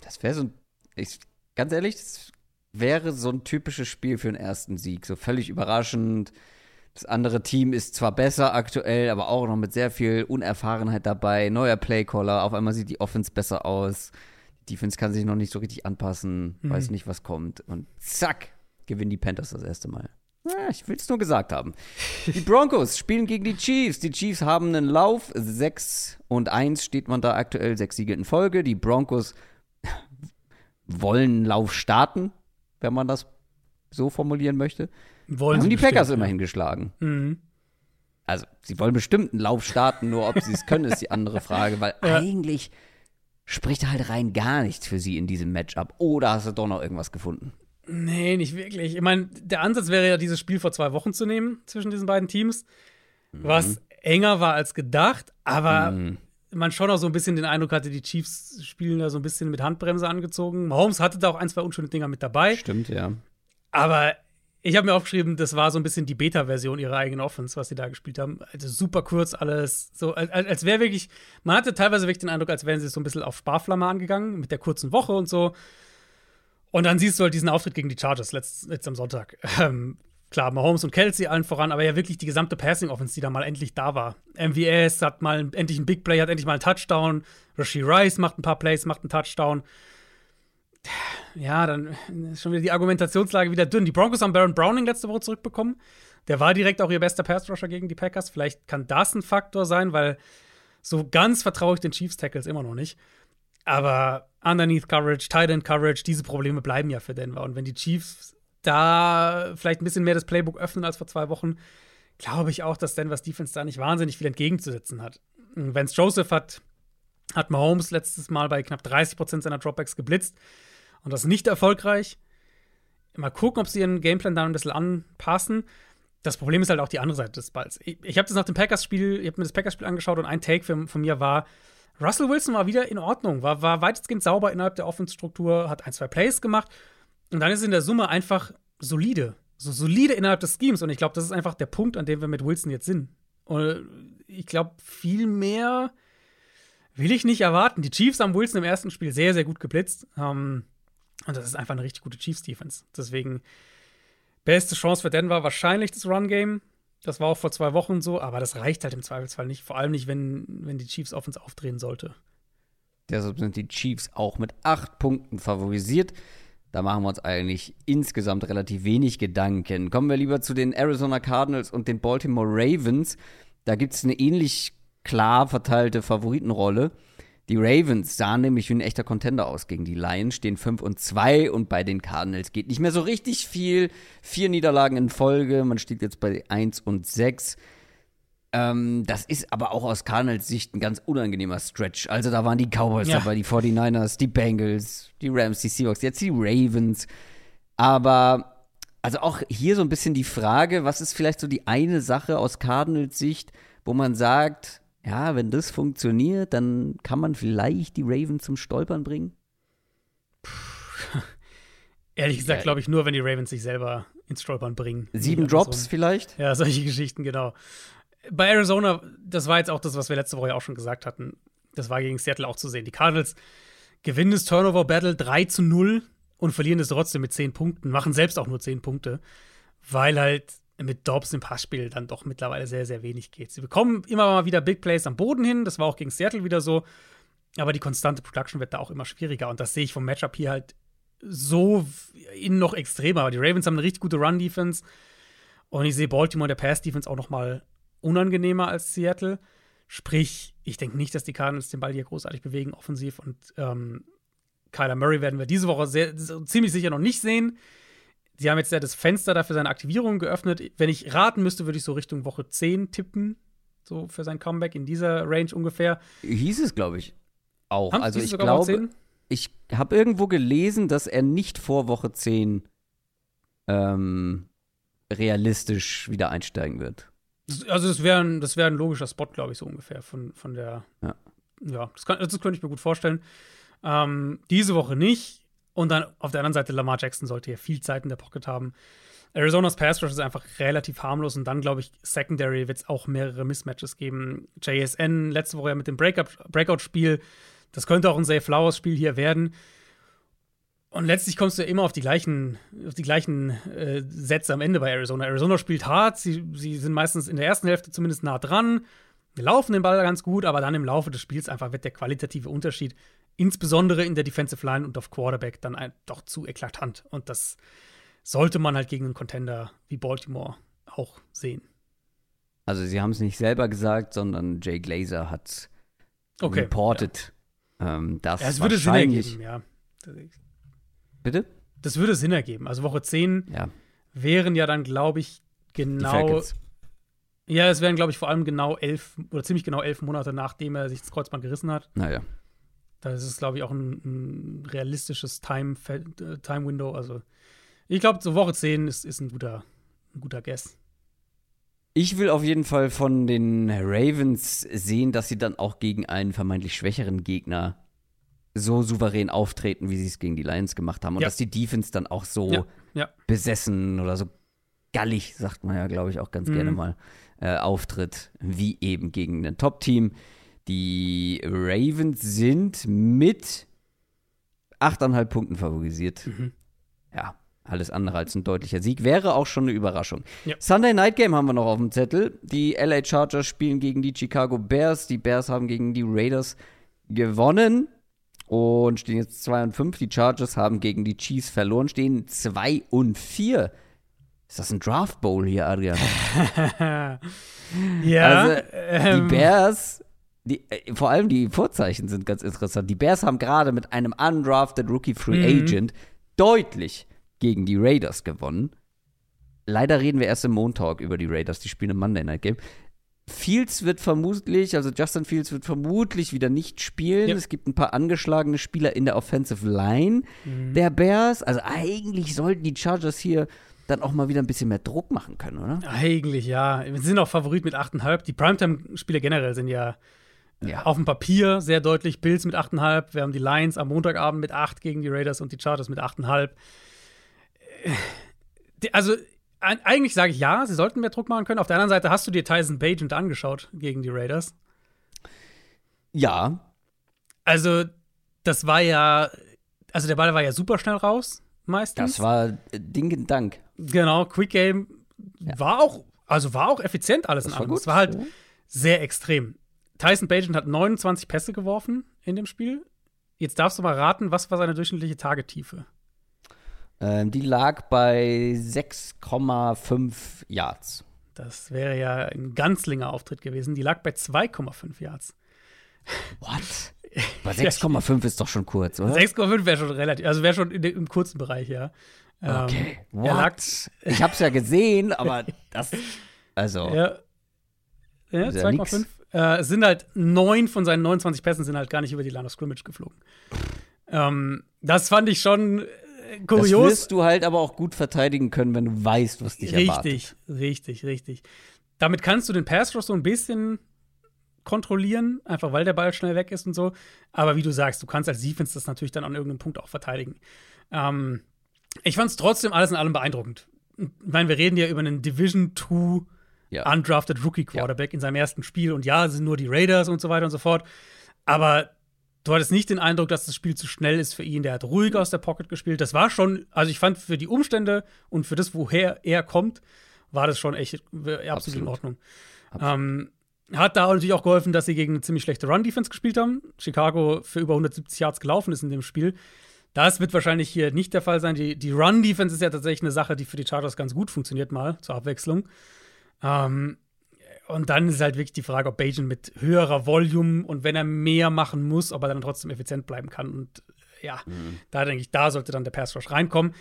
Das wäre so ein. Ich, ganz ehrlich, das wäre so ein typisches Spiel für einen ersten Sieg. So völlig überraschend. Das andere Team ist zwar besser aktuell, aber auch noch mit sehr viel Unerfahrenheit dabei. Neuer Playcaller. Auf einmal sieht die Offense besser aus. Die Defense kann sich noch nicht so richtig anpassen. Mhm. Weiß nicht, was kommt. Und zack, gewinnen die Panthers das erste Mal. Ja, ich will es nur gesagt haben. Die Broncos spielen gegen die Chiefs. Die Chiefs haben einen Lauf. 6 und 1 steht man da aktuell. Sechs Siege in Folge. Die Broncos wollen einen Lauf starten, wenn man das so formulieren möchte. Wollen haben die Packers bestimmt, immerhin geschlagen. Ja. Mhm. also sie wollen bestimmt einen Lauf starten, nur ob sie es können, ist die andere Frage, weil Ja. eigentlich spricht halt rein gar nichts für sie in diesem Matchup. Oder hast du doch noch irgendwas gefunden? Nee, nicht wirklich. Ich meine, der Ansatz wäre ja, dieses Spiel vor zwei Wochen zu nehmen zwischen diesen beiden Teams, was enger war als gedacht, aber Mhm. man schon auch so ein bisschen den Eindruck hatte, die Chiefs spielen da so ein bisschen mit Handbremse angezogen. Mahomes hatte da auch ein, zwei unschöne Dinger mit dabei, Stimmt, ja. aber ich habe mir aufgeschrieben, das war so ein bisschen die Beta-Version ihrer eigenen Offense, was sie da gespielt haben. Also super kurz alles, so als, als wäre wirklich, man hatte teilweise wirklich den Eindruck, als wären sie so ein bisschen auf Sparflamme angegangen mit der kurzen Woche und so. Und dann siehst du halt diesen Auftritt gegen die Chargers letzt, letzt am Sonntag. Ähm, klar, Mahomes und Kelsey allen voran, aber ja wirklich die gesamte Passing-Offense, die da mal endlich da war. MVS hat mal endlich einen Big Play, hat endlich mal einen Touchdown. Rashi Rice macht ein paar Plays, macht einen Touchdown. Ja, dann ist schon wieder die Argumentationslage wieder dünn. Die Broncos haben Baron Browning letzte Woche zurückbekommen. Der war direkt auch ihr bester Pass-Rusher gegen die Packers. Vielleicht kann das ein Faktor sein, weil so ganz vertraue ich den Chiefs-Tackles immer noch nicht. Aber Underneath Coverage, Tight End Coverage, diese Probleme bleiben ja für Denver. Und wenn die Chiefs da vielleicht ein bisschen mehr das Playbook öffnen als vor zwei Wochen, glaube ich auch, dass Denvers Defense da nicht wahnsinnig viel entgegenzusetzen hat. Vance Joseph hat, hat Mahomes letztes Mal bei knapp 30 Prozent seiner Dropbacks geblitzt und das nicht erfolgreich. Mal gucken, ob sie ihren Gameplan da ein bisschen anpassen. Das Problem ist halt auch die andere Seite des Balls. Ich, ich habe das nach dem Packers-Spiel, ich habe mir das Packers-Spiel angeschaut und ein Take von, von mir war, Russell Wilson war wieder in Ordnung, war, war weitestgehend sauber innerhalb der Offense-Struktur, hat ein, zwei Plays gemacht und dann ist in der Summe einfach solide. So solide innerhalb des Schemes und ich glaube, das ist einfach der Punkt, an dem wir mit Wilson jetzt sind. Und ich glaube, viel mehr will ich nicht erwarten. Die Chiefs haben Wilson im ersten Spiel sehr, sehr gut geblitzt. Ähm, und das ist einfach eine richtig gute Chiefs-Defense. Deswegen beste Chance für Denver wahrscheinlich das Run-Game. Das war auch vor zwei Wochen so, aber das reicht halt im Zweifelsfall nicht. Vor allem nicht, wenn, wenn die Chiefs uns aufdrehen sollte. Deshalb sind die Chiefs auch mit acht Punkten favorisiert. Da machen wir uns eigentlich insgesamt relativ wenig Gedanken. Kommen wir lieber zu den Arizona Cardinals und den Baltimore Ravens. Da gibt es eine ähnlich klar verteilte Favoritenrolle. Die Ravens sahen nämlich wie ein echter Contender aus gegen die Lions, stehen 5 und 2 und bei den Cardinals geht nicht mehr so richtig viel. Vier Niederlagen in Folge, man steht jetzt bei 1 und 6. Ähm, das ist aber auch aus Cardinals Sicht ein ganz unangenehmer Stretch. Also da waren die Cowboys Ja. dabei, die 49ers, die Bengals, die Rams, die Seahawks, jetzt die Ravens. Aber also auch hier so ein bisschen die Frage, was ist vielleicht so die eine Sache aus Cardinals Sicht, wo man sagt, ja, wenn das funktioniert, dann kann man vielleicht die Ravens zum Stolpern bringen? Ehrlich gesagt, glaube ich, nur, wenn die Ravens sich selber ins Stolpern bringen. Sieben Drops andersrum. vielleicht? Ja, solche Geschichten, genau. Bei Arizona, das war jetzt auch das, was wir letzte Woche ja auch schon gesagt hatten. Das war gegen Seattle auch zu sehen. Die Cardinals gewinnen das Turnover-Battle 3 zu 0 und verlieren es trotzdem mit 10 Punkten, machen selbst auch nur 10 Punkte, weil halt mit Dobbs im Passspiel dann doch mittlerweile sehr, sehr wenig geht. Sie bekommen immer mal wieder Big Plays am Boden hin, das war auch gegen Seattle wieder so, aber die konstante Production wird da auch immer schwieriger und das sehe ich vom Matchup hier halt so innen noch extremer. Die Ravens haben eine richtig gute Run-Defense und ich sehe Baltimore der Pass-Defense auch noch mal unangenehmer als Seattle. Sprich, ich denke nicht, dass die Cardinals den Ball hier großartig bewegen, offensiv. Und ähm, Kyler Murray werden wir diese Woche sehr, ziemlich sicher noch nicht sehen. Sie haben jetzt ja das Fenster dafür seine Aktivierung geöffnet. Wenn ich raten müsste, würde ich so Richtung Woche 10 tippen. So für sein Comeback in dieser Range ungefähr. Hieß es, glaube ich, auch. Haben also ich glaube, 10? ich habe irgendwo gelesen, dass er nicht vor Woche 10 ähm, realistisch wieder einsteigen wird. Also, das wäre ein, das wär ein logischer Spot, glaube ich, so ungefähr von, von der. Ja. Ja, das, kann, das könnte ich mir gut vorstellen. Ähm, diese Woche nicht. Und dann auf der anderen Seite, Lamar Jackson sollte ja viel Zeit in der Pocket haben. Arizonas Pass Rush ist einfach relativ harmlos und dann, glaube ich, Secondary wird es auch mehrere Mismatches geben. JSN letzte Woche ja mit dem Breakout-Spiel. Das könnte auch ein Safe Flowers-Spiel hier werden. Und letztlich kommst du ja immer auf die gleichen, auf die gleichen äh, Sätze am Ende bei Arizona. Arizona spielt hart, sie, sie sind meistens in der ersten Hälfte zumindest nah dran, wir laufen den Ball ganz gut, aber dann im Laufe des Spiels einfach wird der qualitative Unterschied, insbesondere in der Defensive Line und auf Quarterback, dann ein, doch zu eklatant. Und das sollte man halt gegen einen Contender wie Baltimore auch sehen. Also sie haben es nicht selber gesagt, sondern Jay Glazer hat Okay. reported, ähm, dass Ja, es würde Sinn ergeben, ja. Bitte? Das würde Sinn ergeben. Also Woche 10 Ja. wären ja dann, glaube ich, genau. Ja, es wären, glaube ich, vor allem genau elf oder ziemlich genau elf Monate, nachdem er sich das Kreuzband gerissen hat. Naja. Das ist, glaube ich, auch ein, ein realistisches Time, äh, Time Window. Also, ich glaube, so Woche 10 ist, ist ein, guter, ein guter Guess. Ich will auf jeden Fall von den Ravens sehen, dass sie dann auch gegen einen vermeintlich schwächeren Gegner so souverän auftreten, wie sie es gegen die Lions gemacht haben. Und Ja. dass die Defense dann auch so Ja, ja. besessen oder so gallig, sagt man ja, glaube ich, auch ganz Mhm. gerne mal, äh, auftritt, wie eben gegen ein Top-Team. Die Ravens sind mit 8,5 Punkten favorisiert. Mhm. Ja, alles andere als ein deutlicher Sieg. Wäre auch schon eine Überraschung. Ja. Sunday Night Game haben wir noch auf dem Zettel. Die LA Chargers spielen gegen die Chicago Bears. Die Bears haben gegen die Raiders gewonnen und stehen jetzt 2 und 5. Die Chargers haben gegen die Chiefs verloren, stehen 2 und 4. Ist das ein Draft Bowl hier, Adrian? ja, Also, ähm, Die Bears, die, äh, vor allem die Vorzeichen sind ganz interessant. Die Bears haben gerade mit einem undrafted Rookie Free Mhm. Agent deutlich gegen die Raiders gewonnen. Leider reden wir erst im Montag über die Raiders, die spielen im Monday Night Game. Fields wird vermutlich, also Justin Fields wird vermutlich wieder nicht spielen. Ja. Es gibt ein paar angeschlagene Spieler in der Offensive Line Mhm. der Bears. Also eigentlich sollten die Chargers hier dann auch mal wieder ein bisschen mehr Druck machen können, oder? Eigentlich ja. Wir sind auch Favorit mit 8,5. Die Primetime-Spiele generell sind ja Ja. auf dem Papier sehr deutlich. Bills mit 8,5. Wir haben die Lions am Montagabend mit 8 gegen die Raiders und die Chargers mit 8,5. Äh, Also, eigentlich sage ich ja, sie sollten mehr Druck machen können. Auf der anderen Seite hast du dir Tyson Bagent angeschaut gegen die Raiders. Ja, Also, das war ja, also der Ball war ja super schnell raus, meistens. das war äh, Ding Dank. Genau, Quick Game war auch, also war auch effizient alles Das in allem. Es war halt Ja. sehr extrem. Tyson Bagent hat 29 Pässe geworfen in dem Spiel. Jetzt darfst du mal raten, was war seine durchschnittliche Tagetiefe? Ähm, die lag bei 6,5 Yards. Das wäre ja ein Ganzlinger Auftritt gewesen. Die lag bei 2,5 Yards. What? Bei 6,5 ist doch schon kurz, oder? 6,5 wäre schon relativ, also wäre schon in im kurzen Bereich, ja. Ähm, Okay. er lag, What? Ich hab's ja gesehen, aber das. Also. ja, ja 2,5. Äh, es sind halt neun von seinen 29 Pässen sind halt gar nicht über die Line of Scrimmage geflogen. Ähm, das fand ich schon äh, Das kurios. wirst du halt aber auch gut verteidigen können, wenn du weißt, was dich erwartet. Richtig, richtig, richtig. Damit kannst du den Pass Rush so ein bisschen kontrollieren, einfach weil der Ball schnell weg ist und so. Aber wie du sagst, du kannst als Defense das natürlich dann an irgendeinem Punkt auch verteidigen. Ähm, ich fand es trotzdem alles in allem beeindruckend. Ich meine, wir reden ja über einen Division 2 Ja. undrafted Rookie Quarterback in seinem ersten Spiel und ja, es sind nur die Raiders und so weiter und so fort. Aber du hattest nicht den Eindruck, dass das Spiel zu schnell ist für ihn. Der hat ruhig aus der Pocket gespielt. Das war schon, also ich fand für die Umstände und für das, woher er kommt, war das schon echt äh, absolut, Absolut. in Ordnung. Ähm, hat da natürlich auch geholfen, dass sie gegen eine ziemlich schlechte Run-Defense gespielt haben. Chicago für über 170 Yards gelaufen ist in dem Spiel. Das wird wahrscheinlich hier nicht der Fall sein. Die, die Run-Defense ist ja tatsächlich eine Sache, die für die Chargers ganz gut funktioniert, mal zur Abwechslung. Ähm, und dann ist halt wirklich die Frage, ob Bajan mit höherer Volume und wenn er mehr machen muss, ob er dann trotzdem effizient bleiben kann. Und äh, ja, da denke ich, da sollte dann der Pass Rush reinkommen.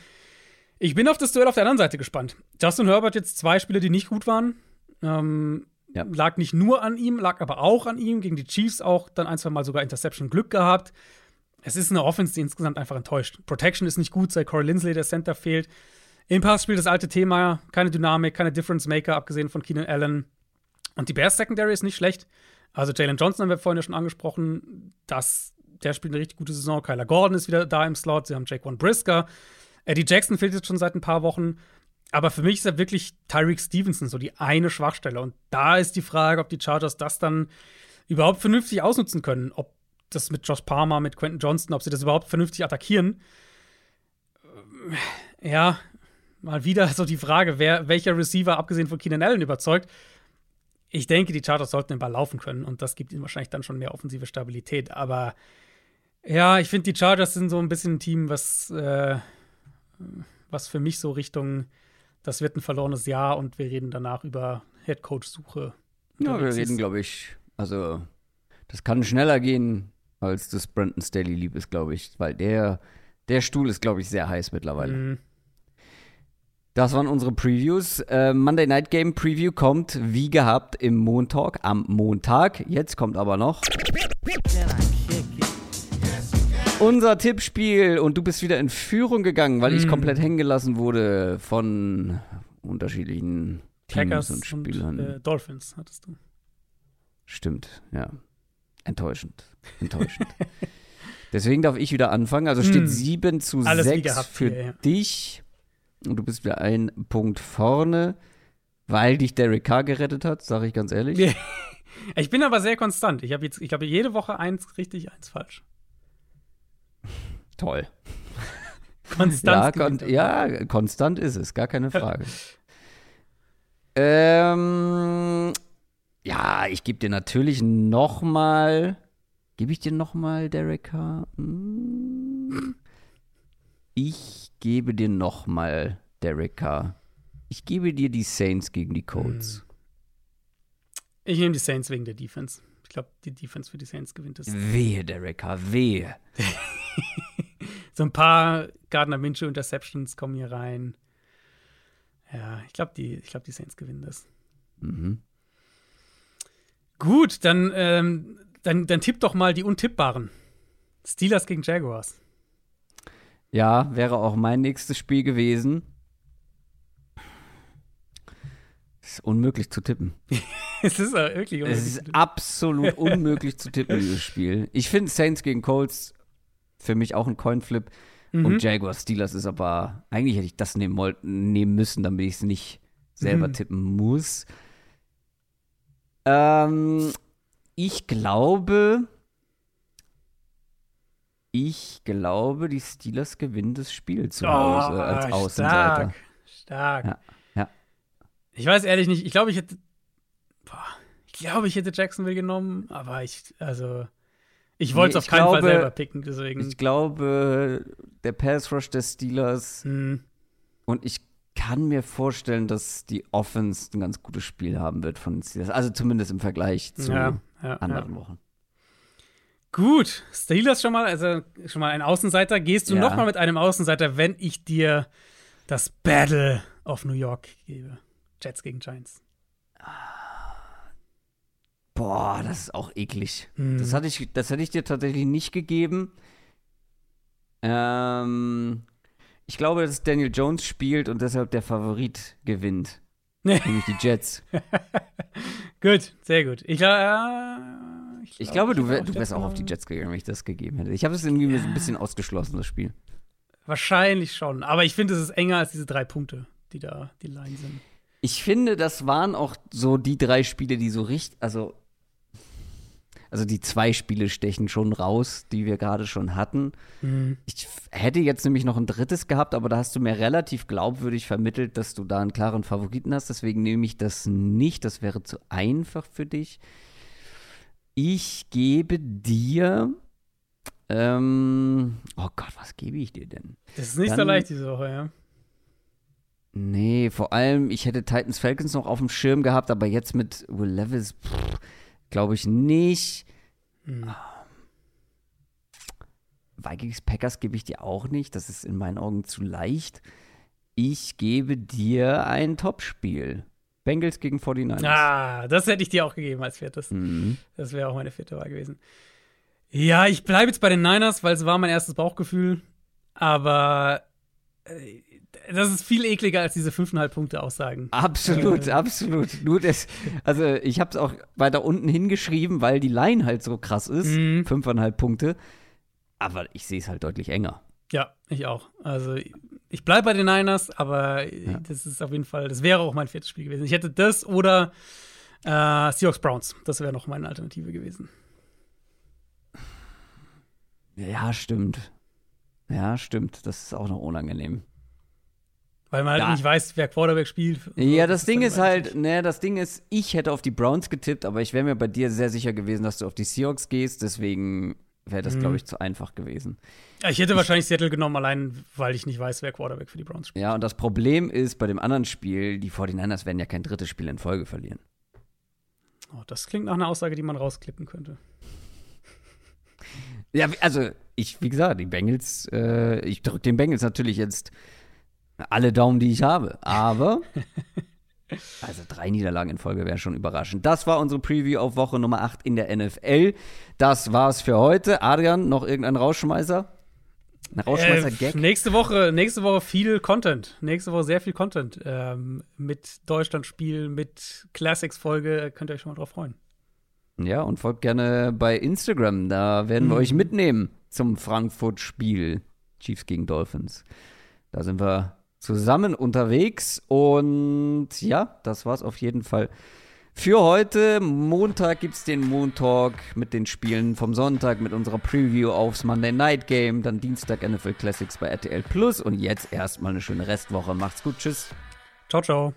Ich bin auf das Duell auf der anderen Seite gespannt. Justin Herbert jetzt zwei Spiele, die nicht gut waren. Ähm, Ja. Lag nicht nur an ihm, lag aber auch an ihm. Gegen die Chiefs auch dann ein, zwei Mal sogar Interception Glück gehabt. Es ist eine Offense, die insgesamt einfach enttäuscht. Protection ist nicht gut, seit Corey Lindsley der Center fehlt. Im Passspiel das alte Thema, keine Dynamik, keine Difference Maker, abgesehen von Keenan Allen. Und die Bears Secondary ist nicht schlecht. Also Jalen Johnson haben wir vorhin ja schon angesprochen, dass der spielt eine richtig gute Saison. Kyler Gordon ist wieder da im Slot. Sie haben Jaquan Brisker. Eddie Jackson fehlt jetzt schon seit ein paar Wochen. Aber für mich ist er wirklich Tyreek Stevenson so die eine Schwachstelle. Und da ist die Frage, ob die Chargers das dann überhaupt vernünftig ausnutzen können. Ob das mit Josh Palmer, mit Quentin Johnston, ob sie das überhaupt vernünftig attackieren. Ähm, Ja, mal wieder so die Frage, wer, welcher Receiver, abgesehen von Keenan Allen, überzeugt. Ich denke, die Chargers sollten den Ball laufen können und das gibt ihnen wahrscheinlich dann schon mehr offensive Stabilität. Aber ja, ich finde, die Chargers sind so ein bisschen ein Team, was, äh, was für mich so Richtung, das wird ein verlorenes Jahr und wir reden danach über Headcoach-Suche. Ja, wir reden, glaube ich, also das kann schneller gehen, als das Brandon Staley lieb ist, glaube ich, weil der, der Stuhl ist, glaube ich, sehr heiß mittlerweile. Mhm. Das waren unsere Previews. Äh, Monday Night Game Preview kommt wie gehabt im Montag, am Montag. Jetzt kommt aber noch unser Tippspiel und du bist wieder in Führung gegangen, weil ich Mm. komplett hängen gelassen wurde von unterschiedlichen Teams Packers und und, Spielern. äh, Dolphins hattest du. Stimmt, ja. Enttäuschend. Enttäuschend. Deswegen darf ich wieder anfangen. Also steht Hm. 7 zu Alles wie 6 gehabt für hier, ja. dich. Und du bist wieder ein Punkt vorne, weil dich Derek Carr gerettet hat, sage ich ganz ehrlich. Ich bin aber sehr konstant. Ich habe jetzt, ich glaube, jede Woche eins richtig, eins falsch. Toll. Konstanz. Ja, kon ja, konstant ist es, gar keine Frage. ähm, ja, ich gebe dir natürlich noch mal, gebe ich dir noch mal Derek Carr? Hm. Ich gebe dir noch mal Derek Carr. Ich gebe dir die Saints gegen die Colts. Ich nehme die Saints wegen der Defense. Ich glaube, die Defense für die Saints gewinnt es. Wehe, Derek Carr, wehe. So ein paar Gardner Minshew Interceptions kommen hier rein. Ja, ich glaube, die, ich glaub, die Saints gewinnen das. Mhm. Gut, dann, ähm, dann, dann tipp doch mal die Untippbaren. Steelers gegen Jaguars. Ja, wäre auch mein nächstes Spiel gewesen. Ist unmöglich zu tippen. es ist wirklich Es unmöglich. ist absolut unmöglich zu tippen, dieses Spiel. Ich finde Saints gegen Colts für mich auch ein Coinflip. Mhm. Und Jaguars Steelers ist aber, eigentlich hätte ich das nehmen, nehmen müssen, damit ich es nicht selber Mhm. tippen muss. Ähm, ich glaube, ich glaube, die Steelers gewinnen das Spiel zu Hause als Oh, Außenseiter. Stark. stark. Ja, ja. Ich weiß ehrlich nicht, ich glaube, ich hätte. Boah, ich glaube, ich hätte Jacksonville genommen, aber ich, also. Ich wollte es Nee, auf keinen ich Fall glaube- selber picken, deswegen. Ich glaube, der Pass Rush der Steelers hm, Und ich kann mir vorstellen, dass die Offense ein ganz gutes Spiel haben wird von den Steelers. Also zumindest im Vergleich zu ja, ja, anderen ja. Wochen. Gut, Steelers schon mal, also schon mal ein Außenseiter. Gehst du Ja. noch mal mit einem Außenseiter, wenn ich dir das Battle of New York gebe? Jets gegen Giants. Boah, das ist auch eklig. Hm. Das, hatte ich, das hätte ich dir tatsächlich nicht gegeben. Ähm, ich glaube, dass Daniel Jones spielt und deshalb der Favorit gewinnt. Nämlich die Jets. Gut, sehr gut. Ich, äh, Ich glaube, du, wär, hätte du wärst auch auf die. Jets gegangen, wenn ich das gegeben hätte. Ich habe es irgendwie so ein bisschen ausgeschlossen, das Spiel. Wahrscheinlich schon. Aber ich finde, es ist enger als diese drei Punkte, die da die Line sind. Ich finde, das waren auch so die drei Spiele, die so richtig, also, also die zwei Spiele stechen schon raus, die wir gerade schon hatten. Mhm. Ich hätte jetzt nämlich noch ein drittes gehabt, aber da hast du mir relativ glaubwürdig vermittelt, dass du da einen klaren Favoriten hast. Deswegen nehme ich das nicht. Das wäre zu einfach für dich. Ich gebe dir. Ähm, oh Gott, was gebe ich dir denn? Das ist nicht so Dann- leicht diese Woche, ja. Nee, vor allem, ich hätte Titans Falcons noch auf dem Schirm gehabt, aber jetzt mit Will Levis, glaube ich nicht. Hm. Vikings Packers gebe ich dir auch nicht. Das ist in meinen Augen zu leicht. Ich gebe dir ein Topspiel. Bengals gegen 49ers. Ah, das hätte ich dir auch gegeben als viertes. Mhm. Das wäre auch meine vierte Wahl gewesen. Ja, ich bleibe jetzt bei den Niners, weil es war mein erstes Bauchgefühl. Aber äh, das ist viel ekliger als diese 5,5 Punkte Aussagen. Absolut, Äh. absolut. Nur das, also ich habe es auch weiter unten hingeschrieben, weil die Line halt so krass ist. Mhm. Fünfeinhalb Punkte. Aber ich sehe es halt deutlich enger. Ja, ich auch. Also ich bleibe bei den Niners, aber das ist auf jeden Fall, das wäre auch mein viertes Spiel gewesen. Ich hätte das oder äh, Seahawks Browns. Das wäre noch meine Alternative gewesen. Ja, stimmt. Ja, stimmt. Das ist auch noch unangenehm. Weil man halt Ja. nicht weiß, wer Quarterback spielt. Ja, das Ding dann ist halt, ne, das Ding ist, ich hätte auf die Browns getippt, aber ich wäre mir bei dir sehr sicher gewesen, dass du auf die Seahawks gehst, deswegen wäre das, Mhm. glaube ich, zu einfach gewesen. Ja, ich hätte wahrscheinlich Seattle genommen, allein weil ich nicht weiß, wer Quarterback für die Browns spielt. Ja, und das Problem ist, bei dem anderen Spiel, die 49ers werden ja kein drittes Spiel in Folge verlieren. Oh, das klingt nach einer Aussage, die man rausklippen könnte. Ja, also, ich, wie gesagt, die Bengals, äh, ich drücke den Bengals natürlich jetzt Alle Daumen, die ich habe. Aber Also drei Niederlagen in Folge wäre schon überraschend. Das war unsere Preview auf Woche Nummer 8 in der NFL. Das war's für heute. Adrian, noch irgendein Rausschmeißer? Ein Rausschmeißer-Gag? Äh, nächste, Woche, nächste Woche viel Content. Nächste Woche sehr viel Content. Ähm, mit Deutschlandspiel, mit Classics-Folge. Könnt ihr euch schon mal drauf freuen. Ja, und folgt gerne bei Instagram. Da werden wir mhm. euch mitnehmen zum Frankfurt-Spiel. Chiefs gegen Dolphins. Da sind wir zusammen unterwegs. Und ja, das war's auf jeden Fall für heute. Montag gibt's den Montalk mit den Spielen vom Sonntag, mit unserer Preview aufs Monday Night Game. Dann Dienstag NFL Classics bei RTL Plus. Und jetzt erstmal eine schöne Restwoche. Macht's gut. Tschüss. Ciao, ciao.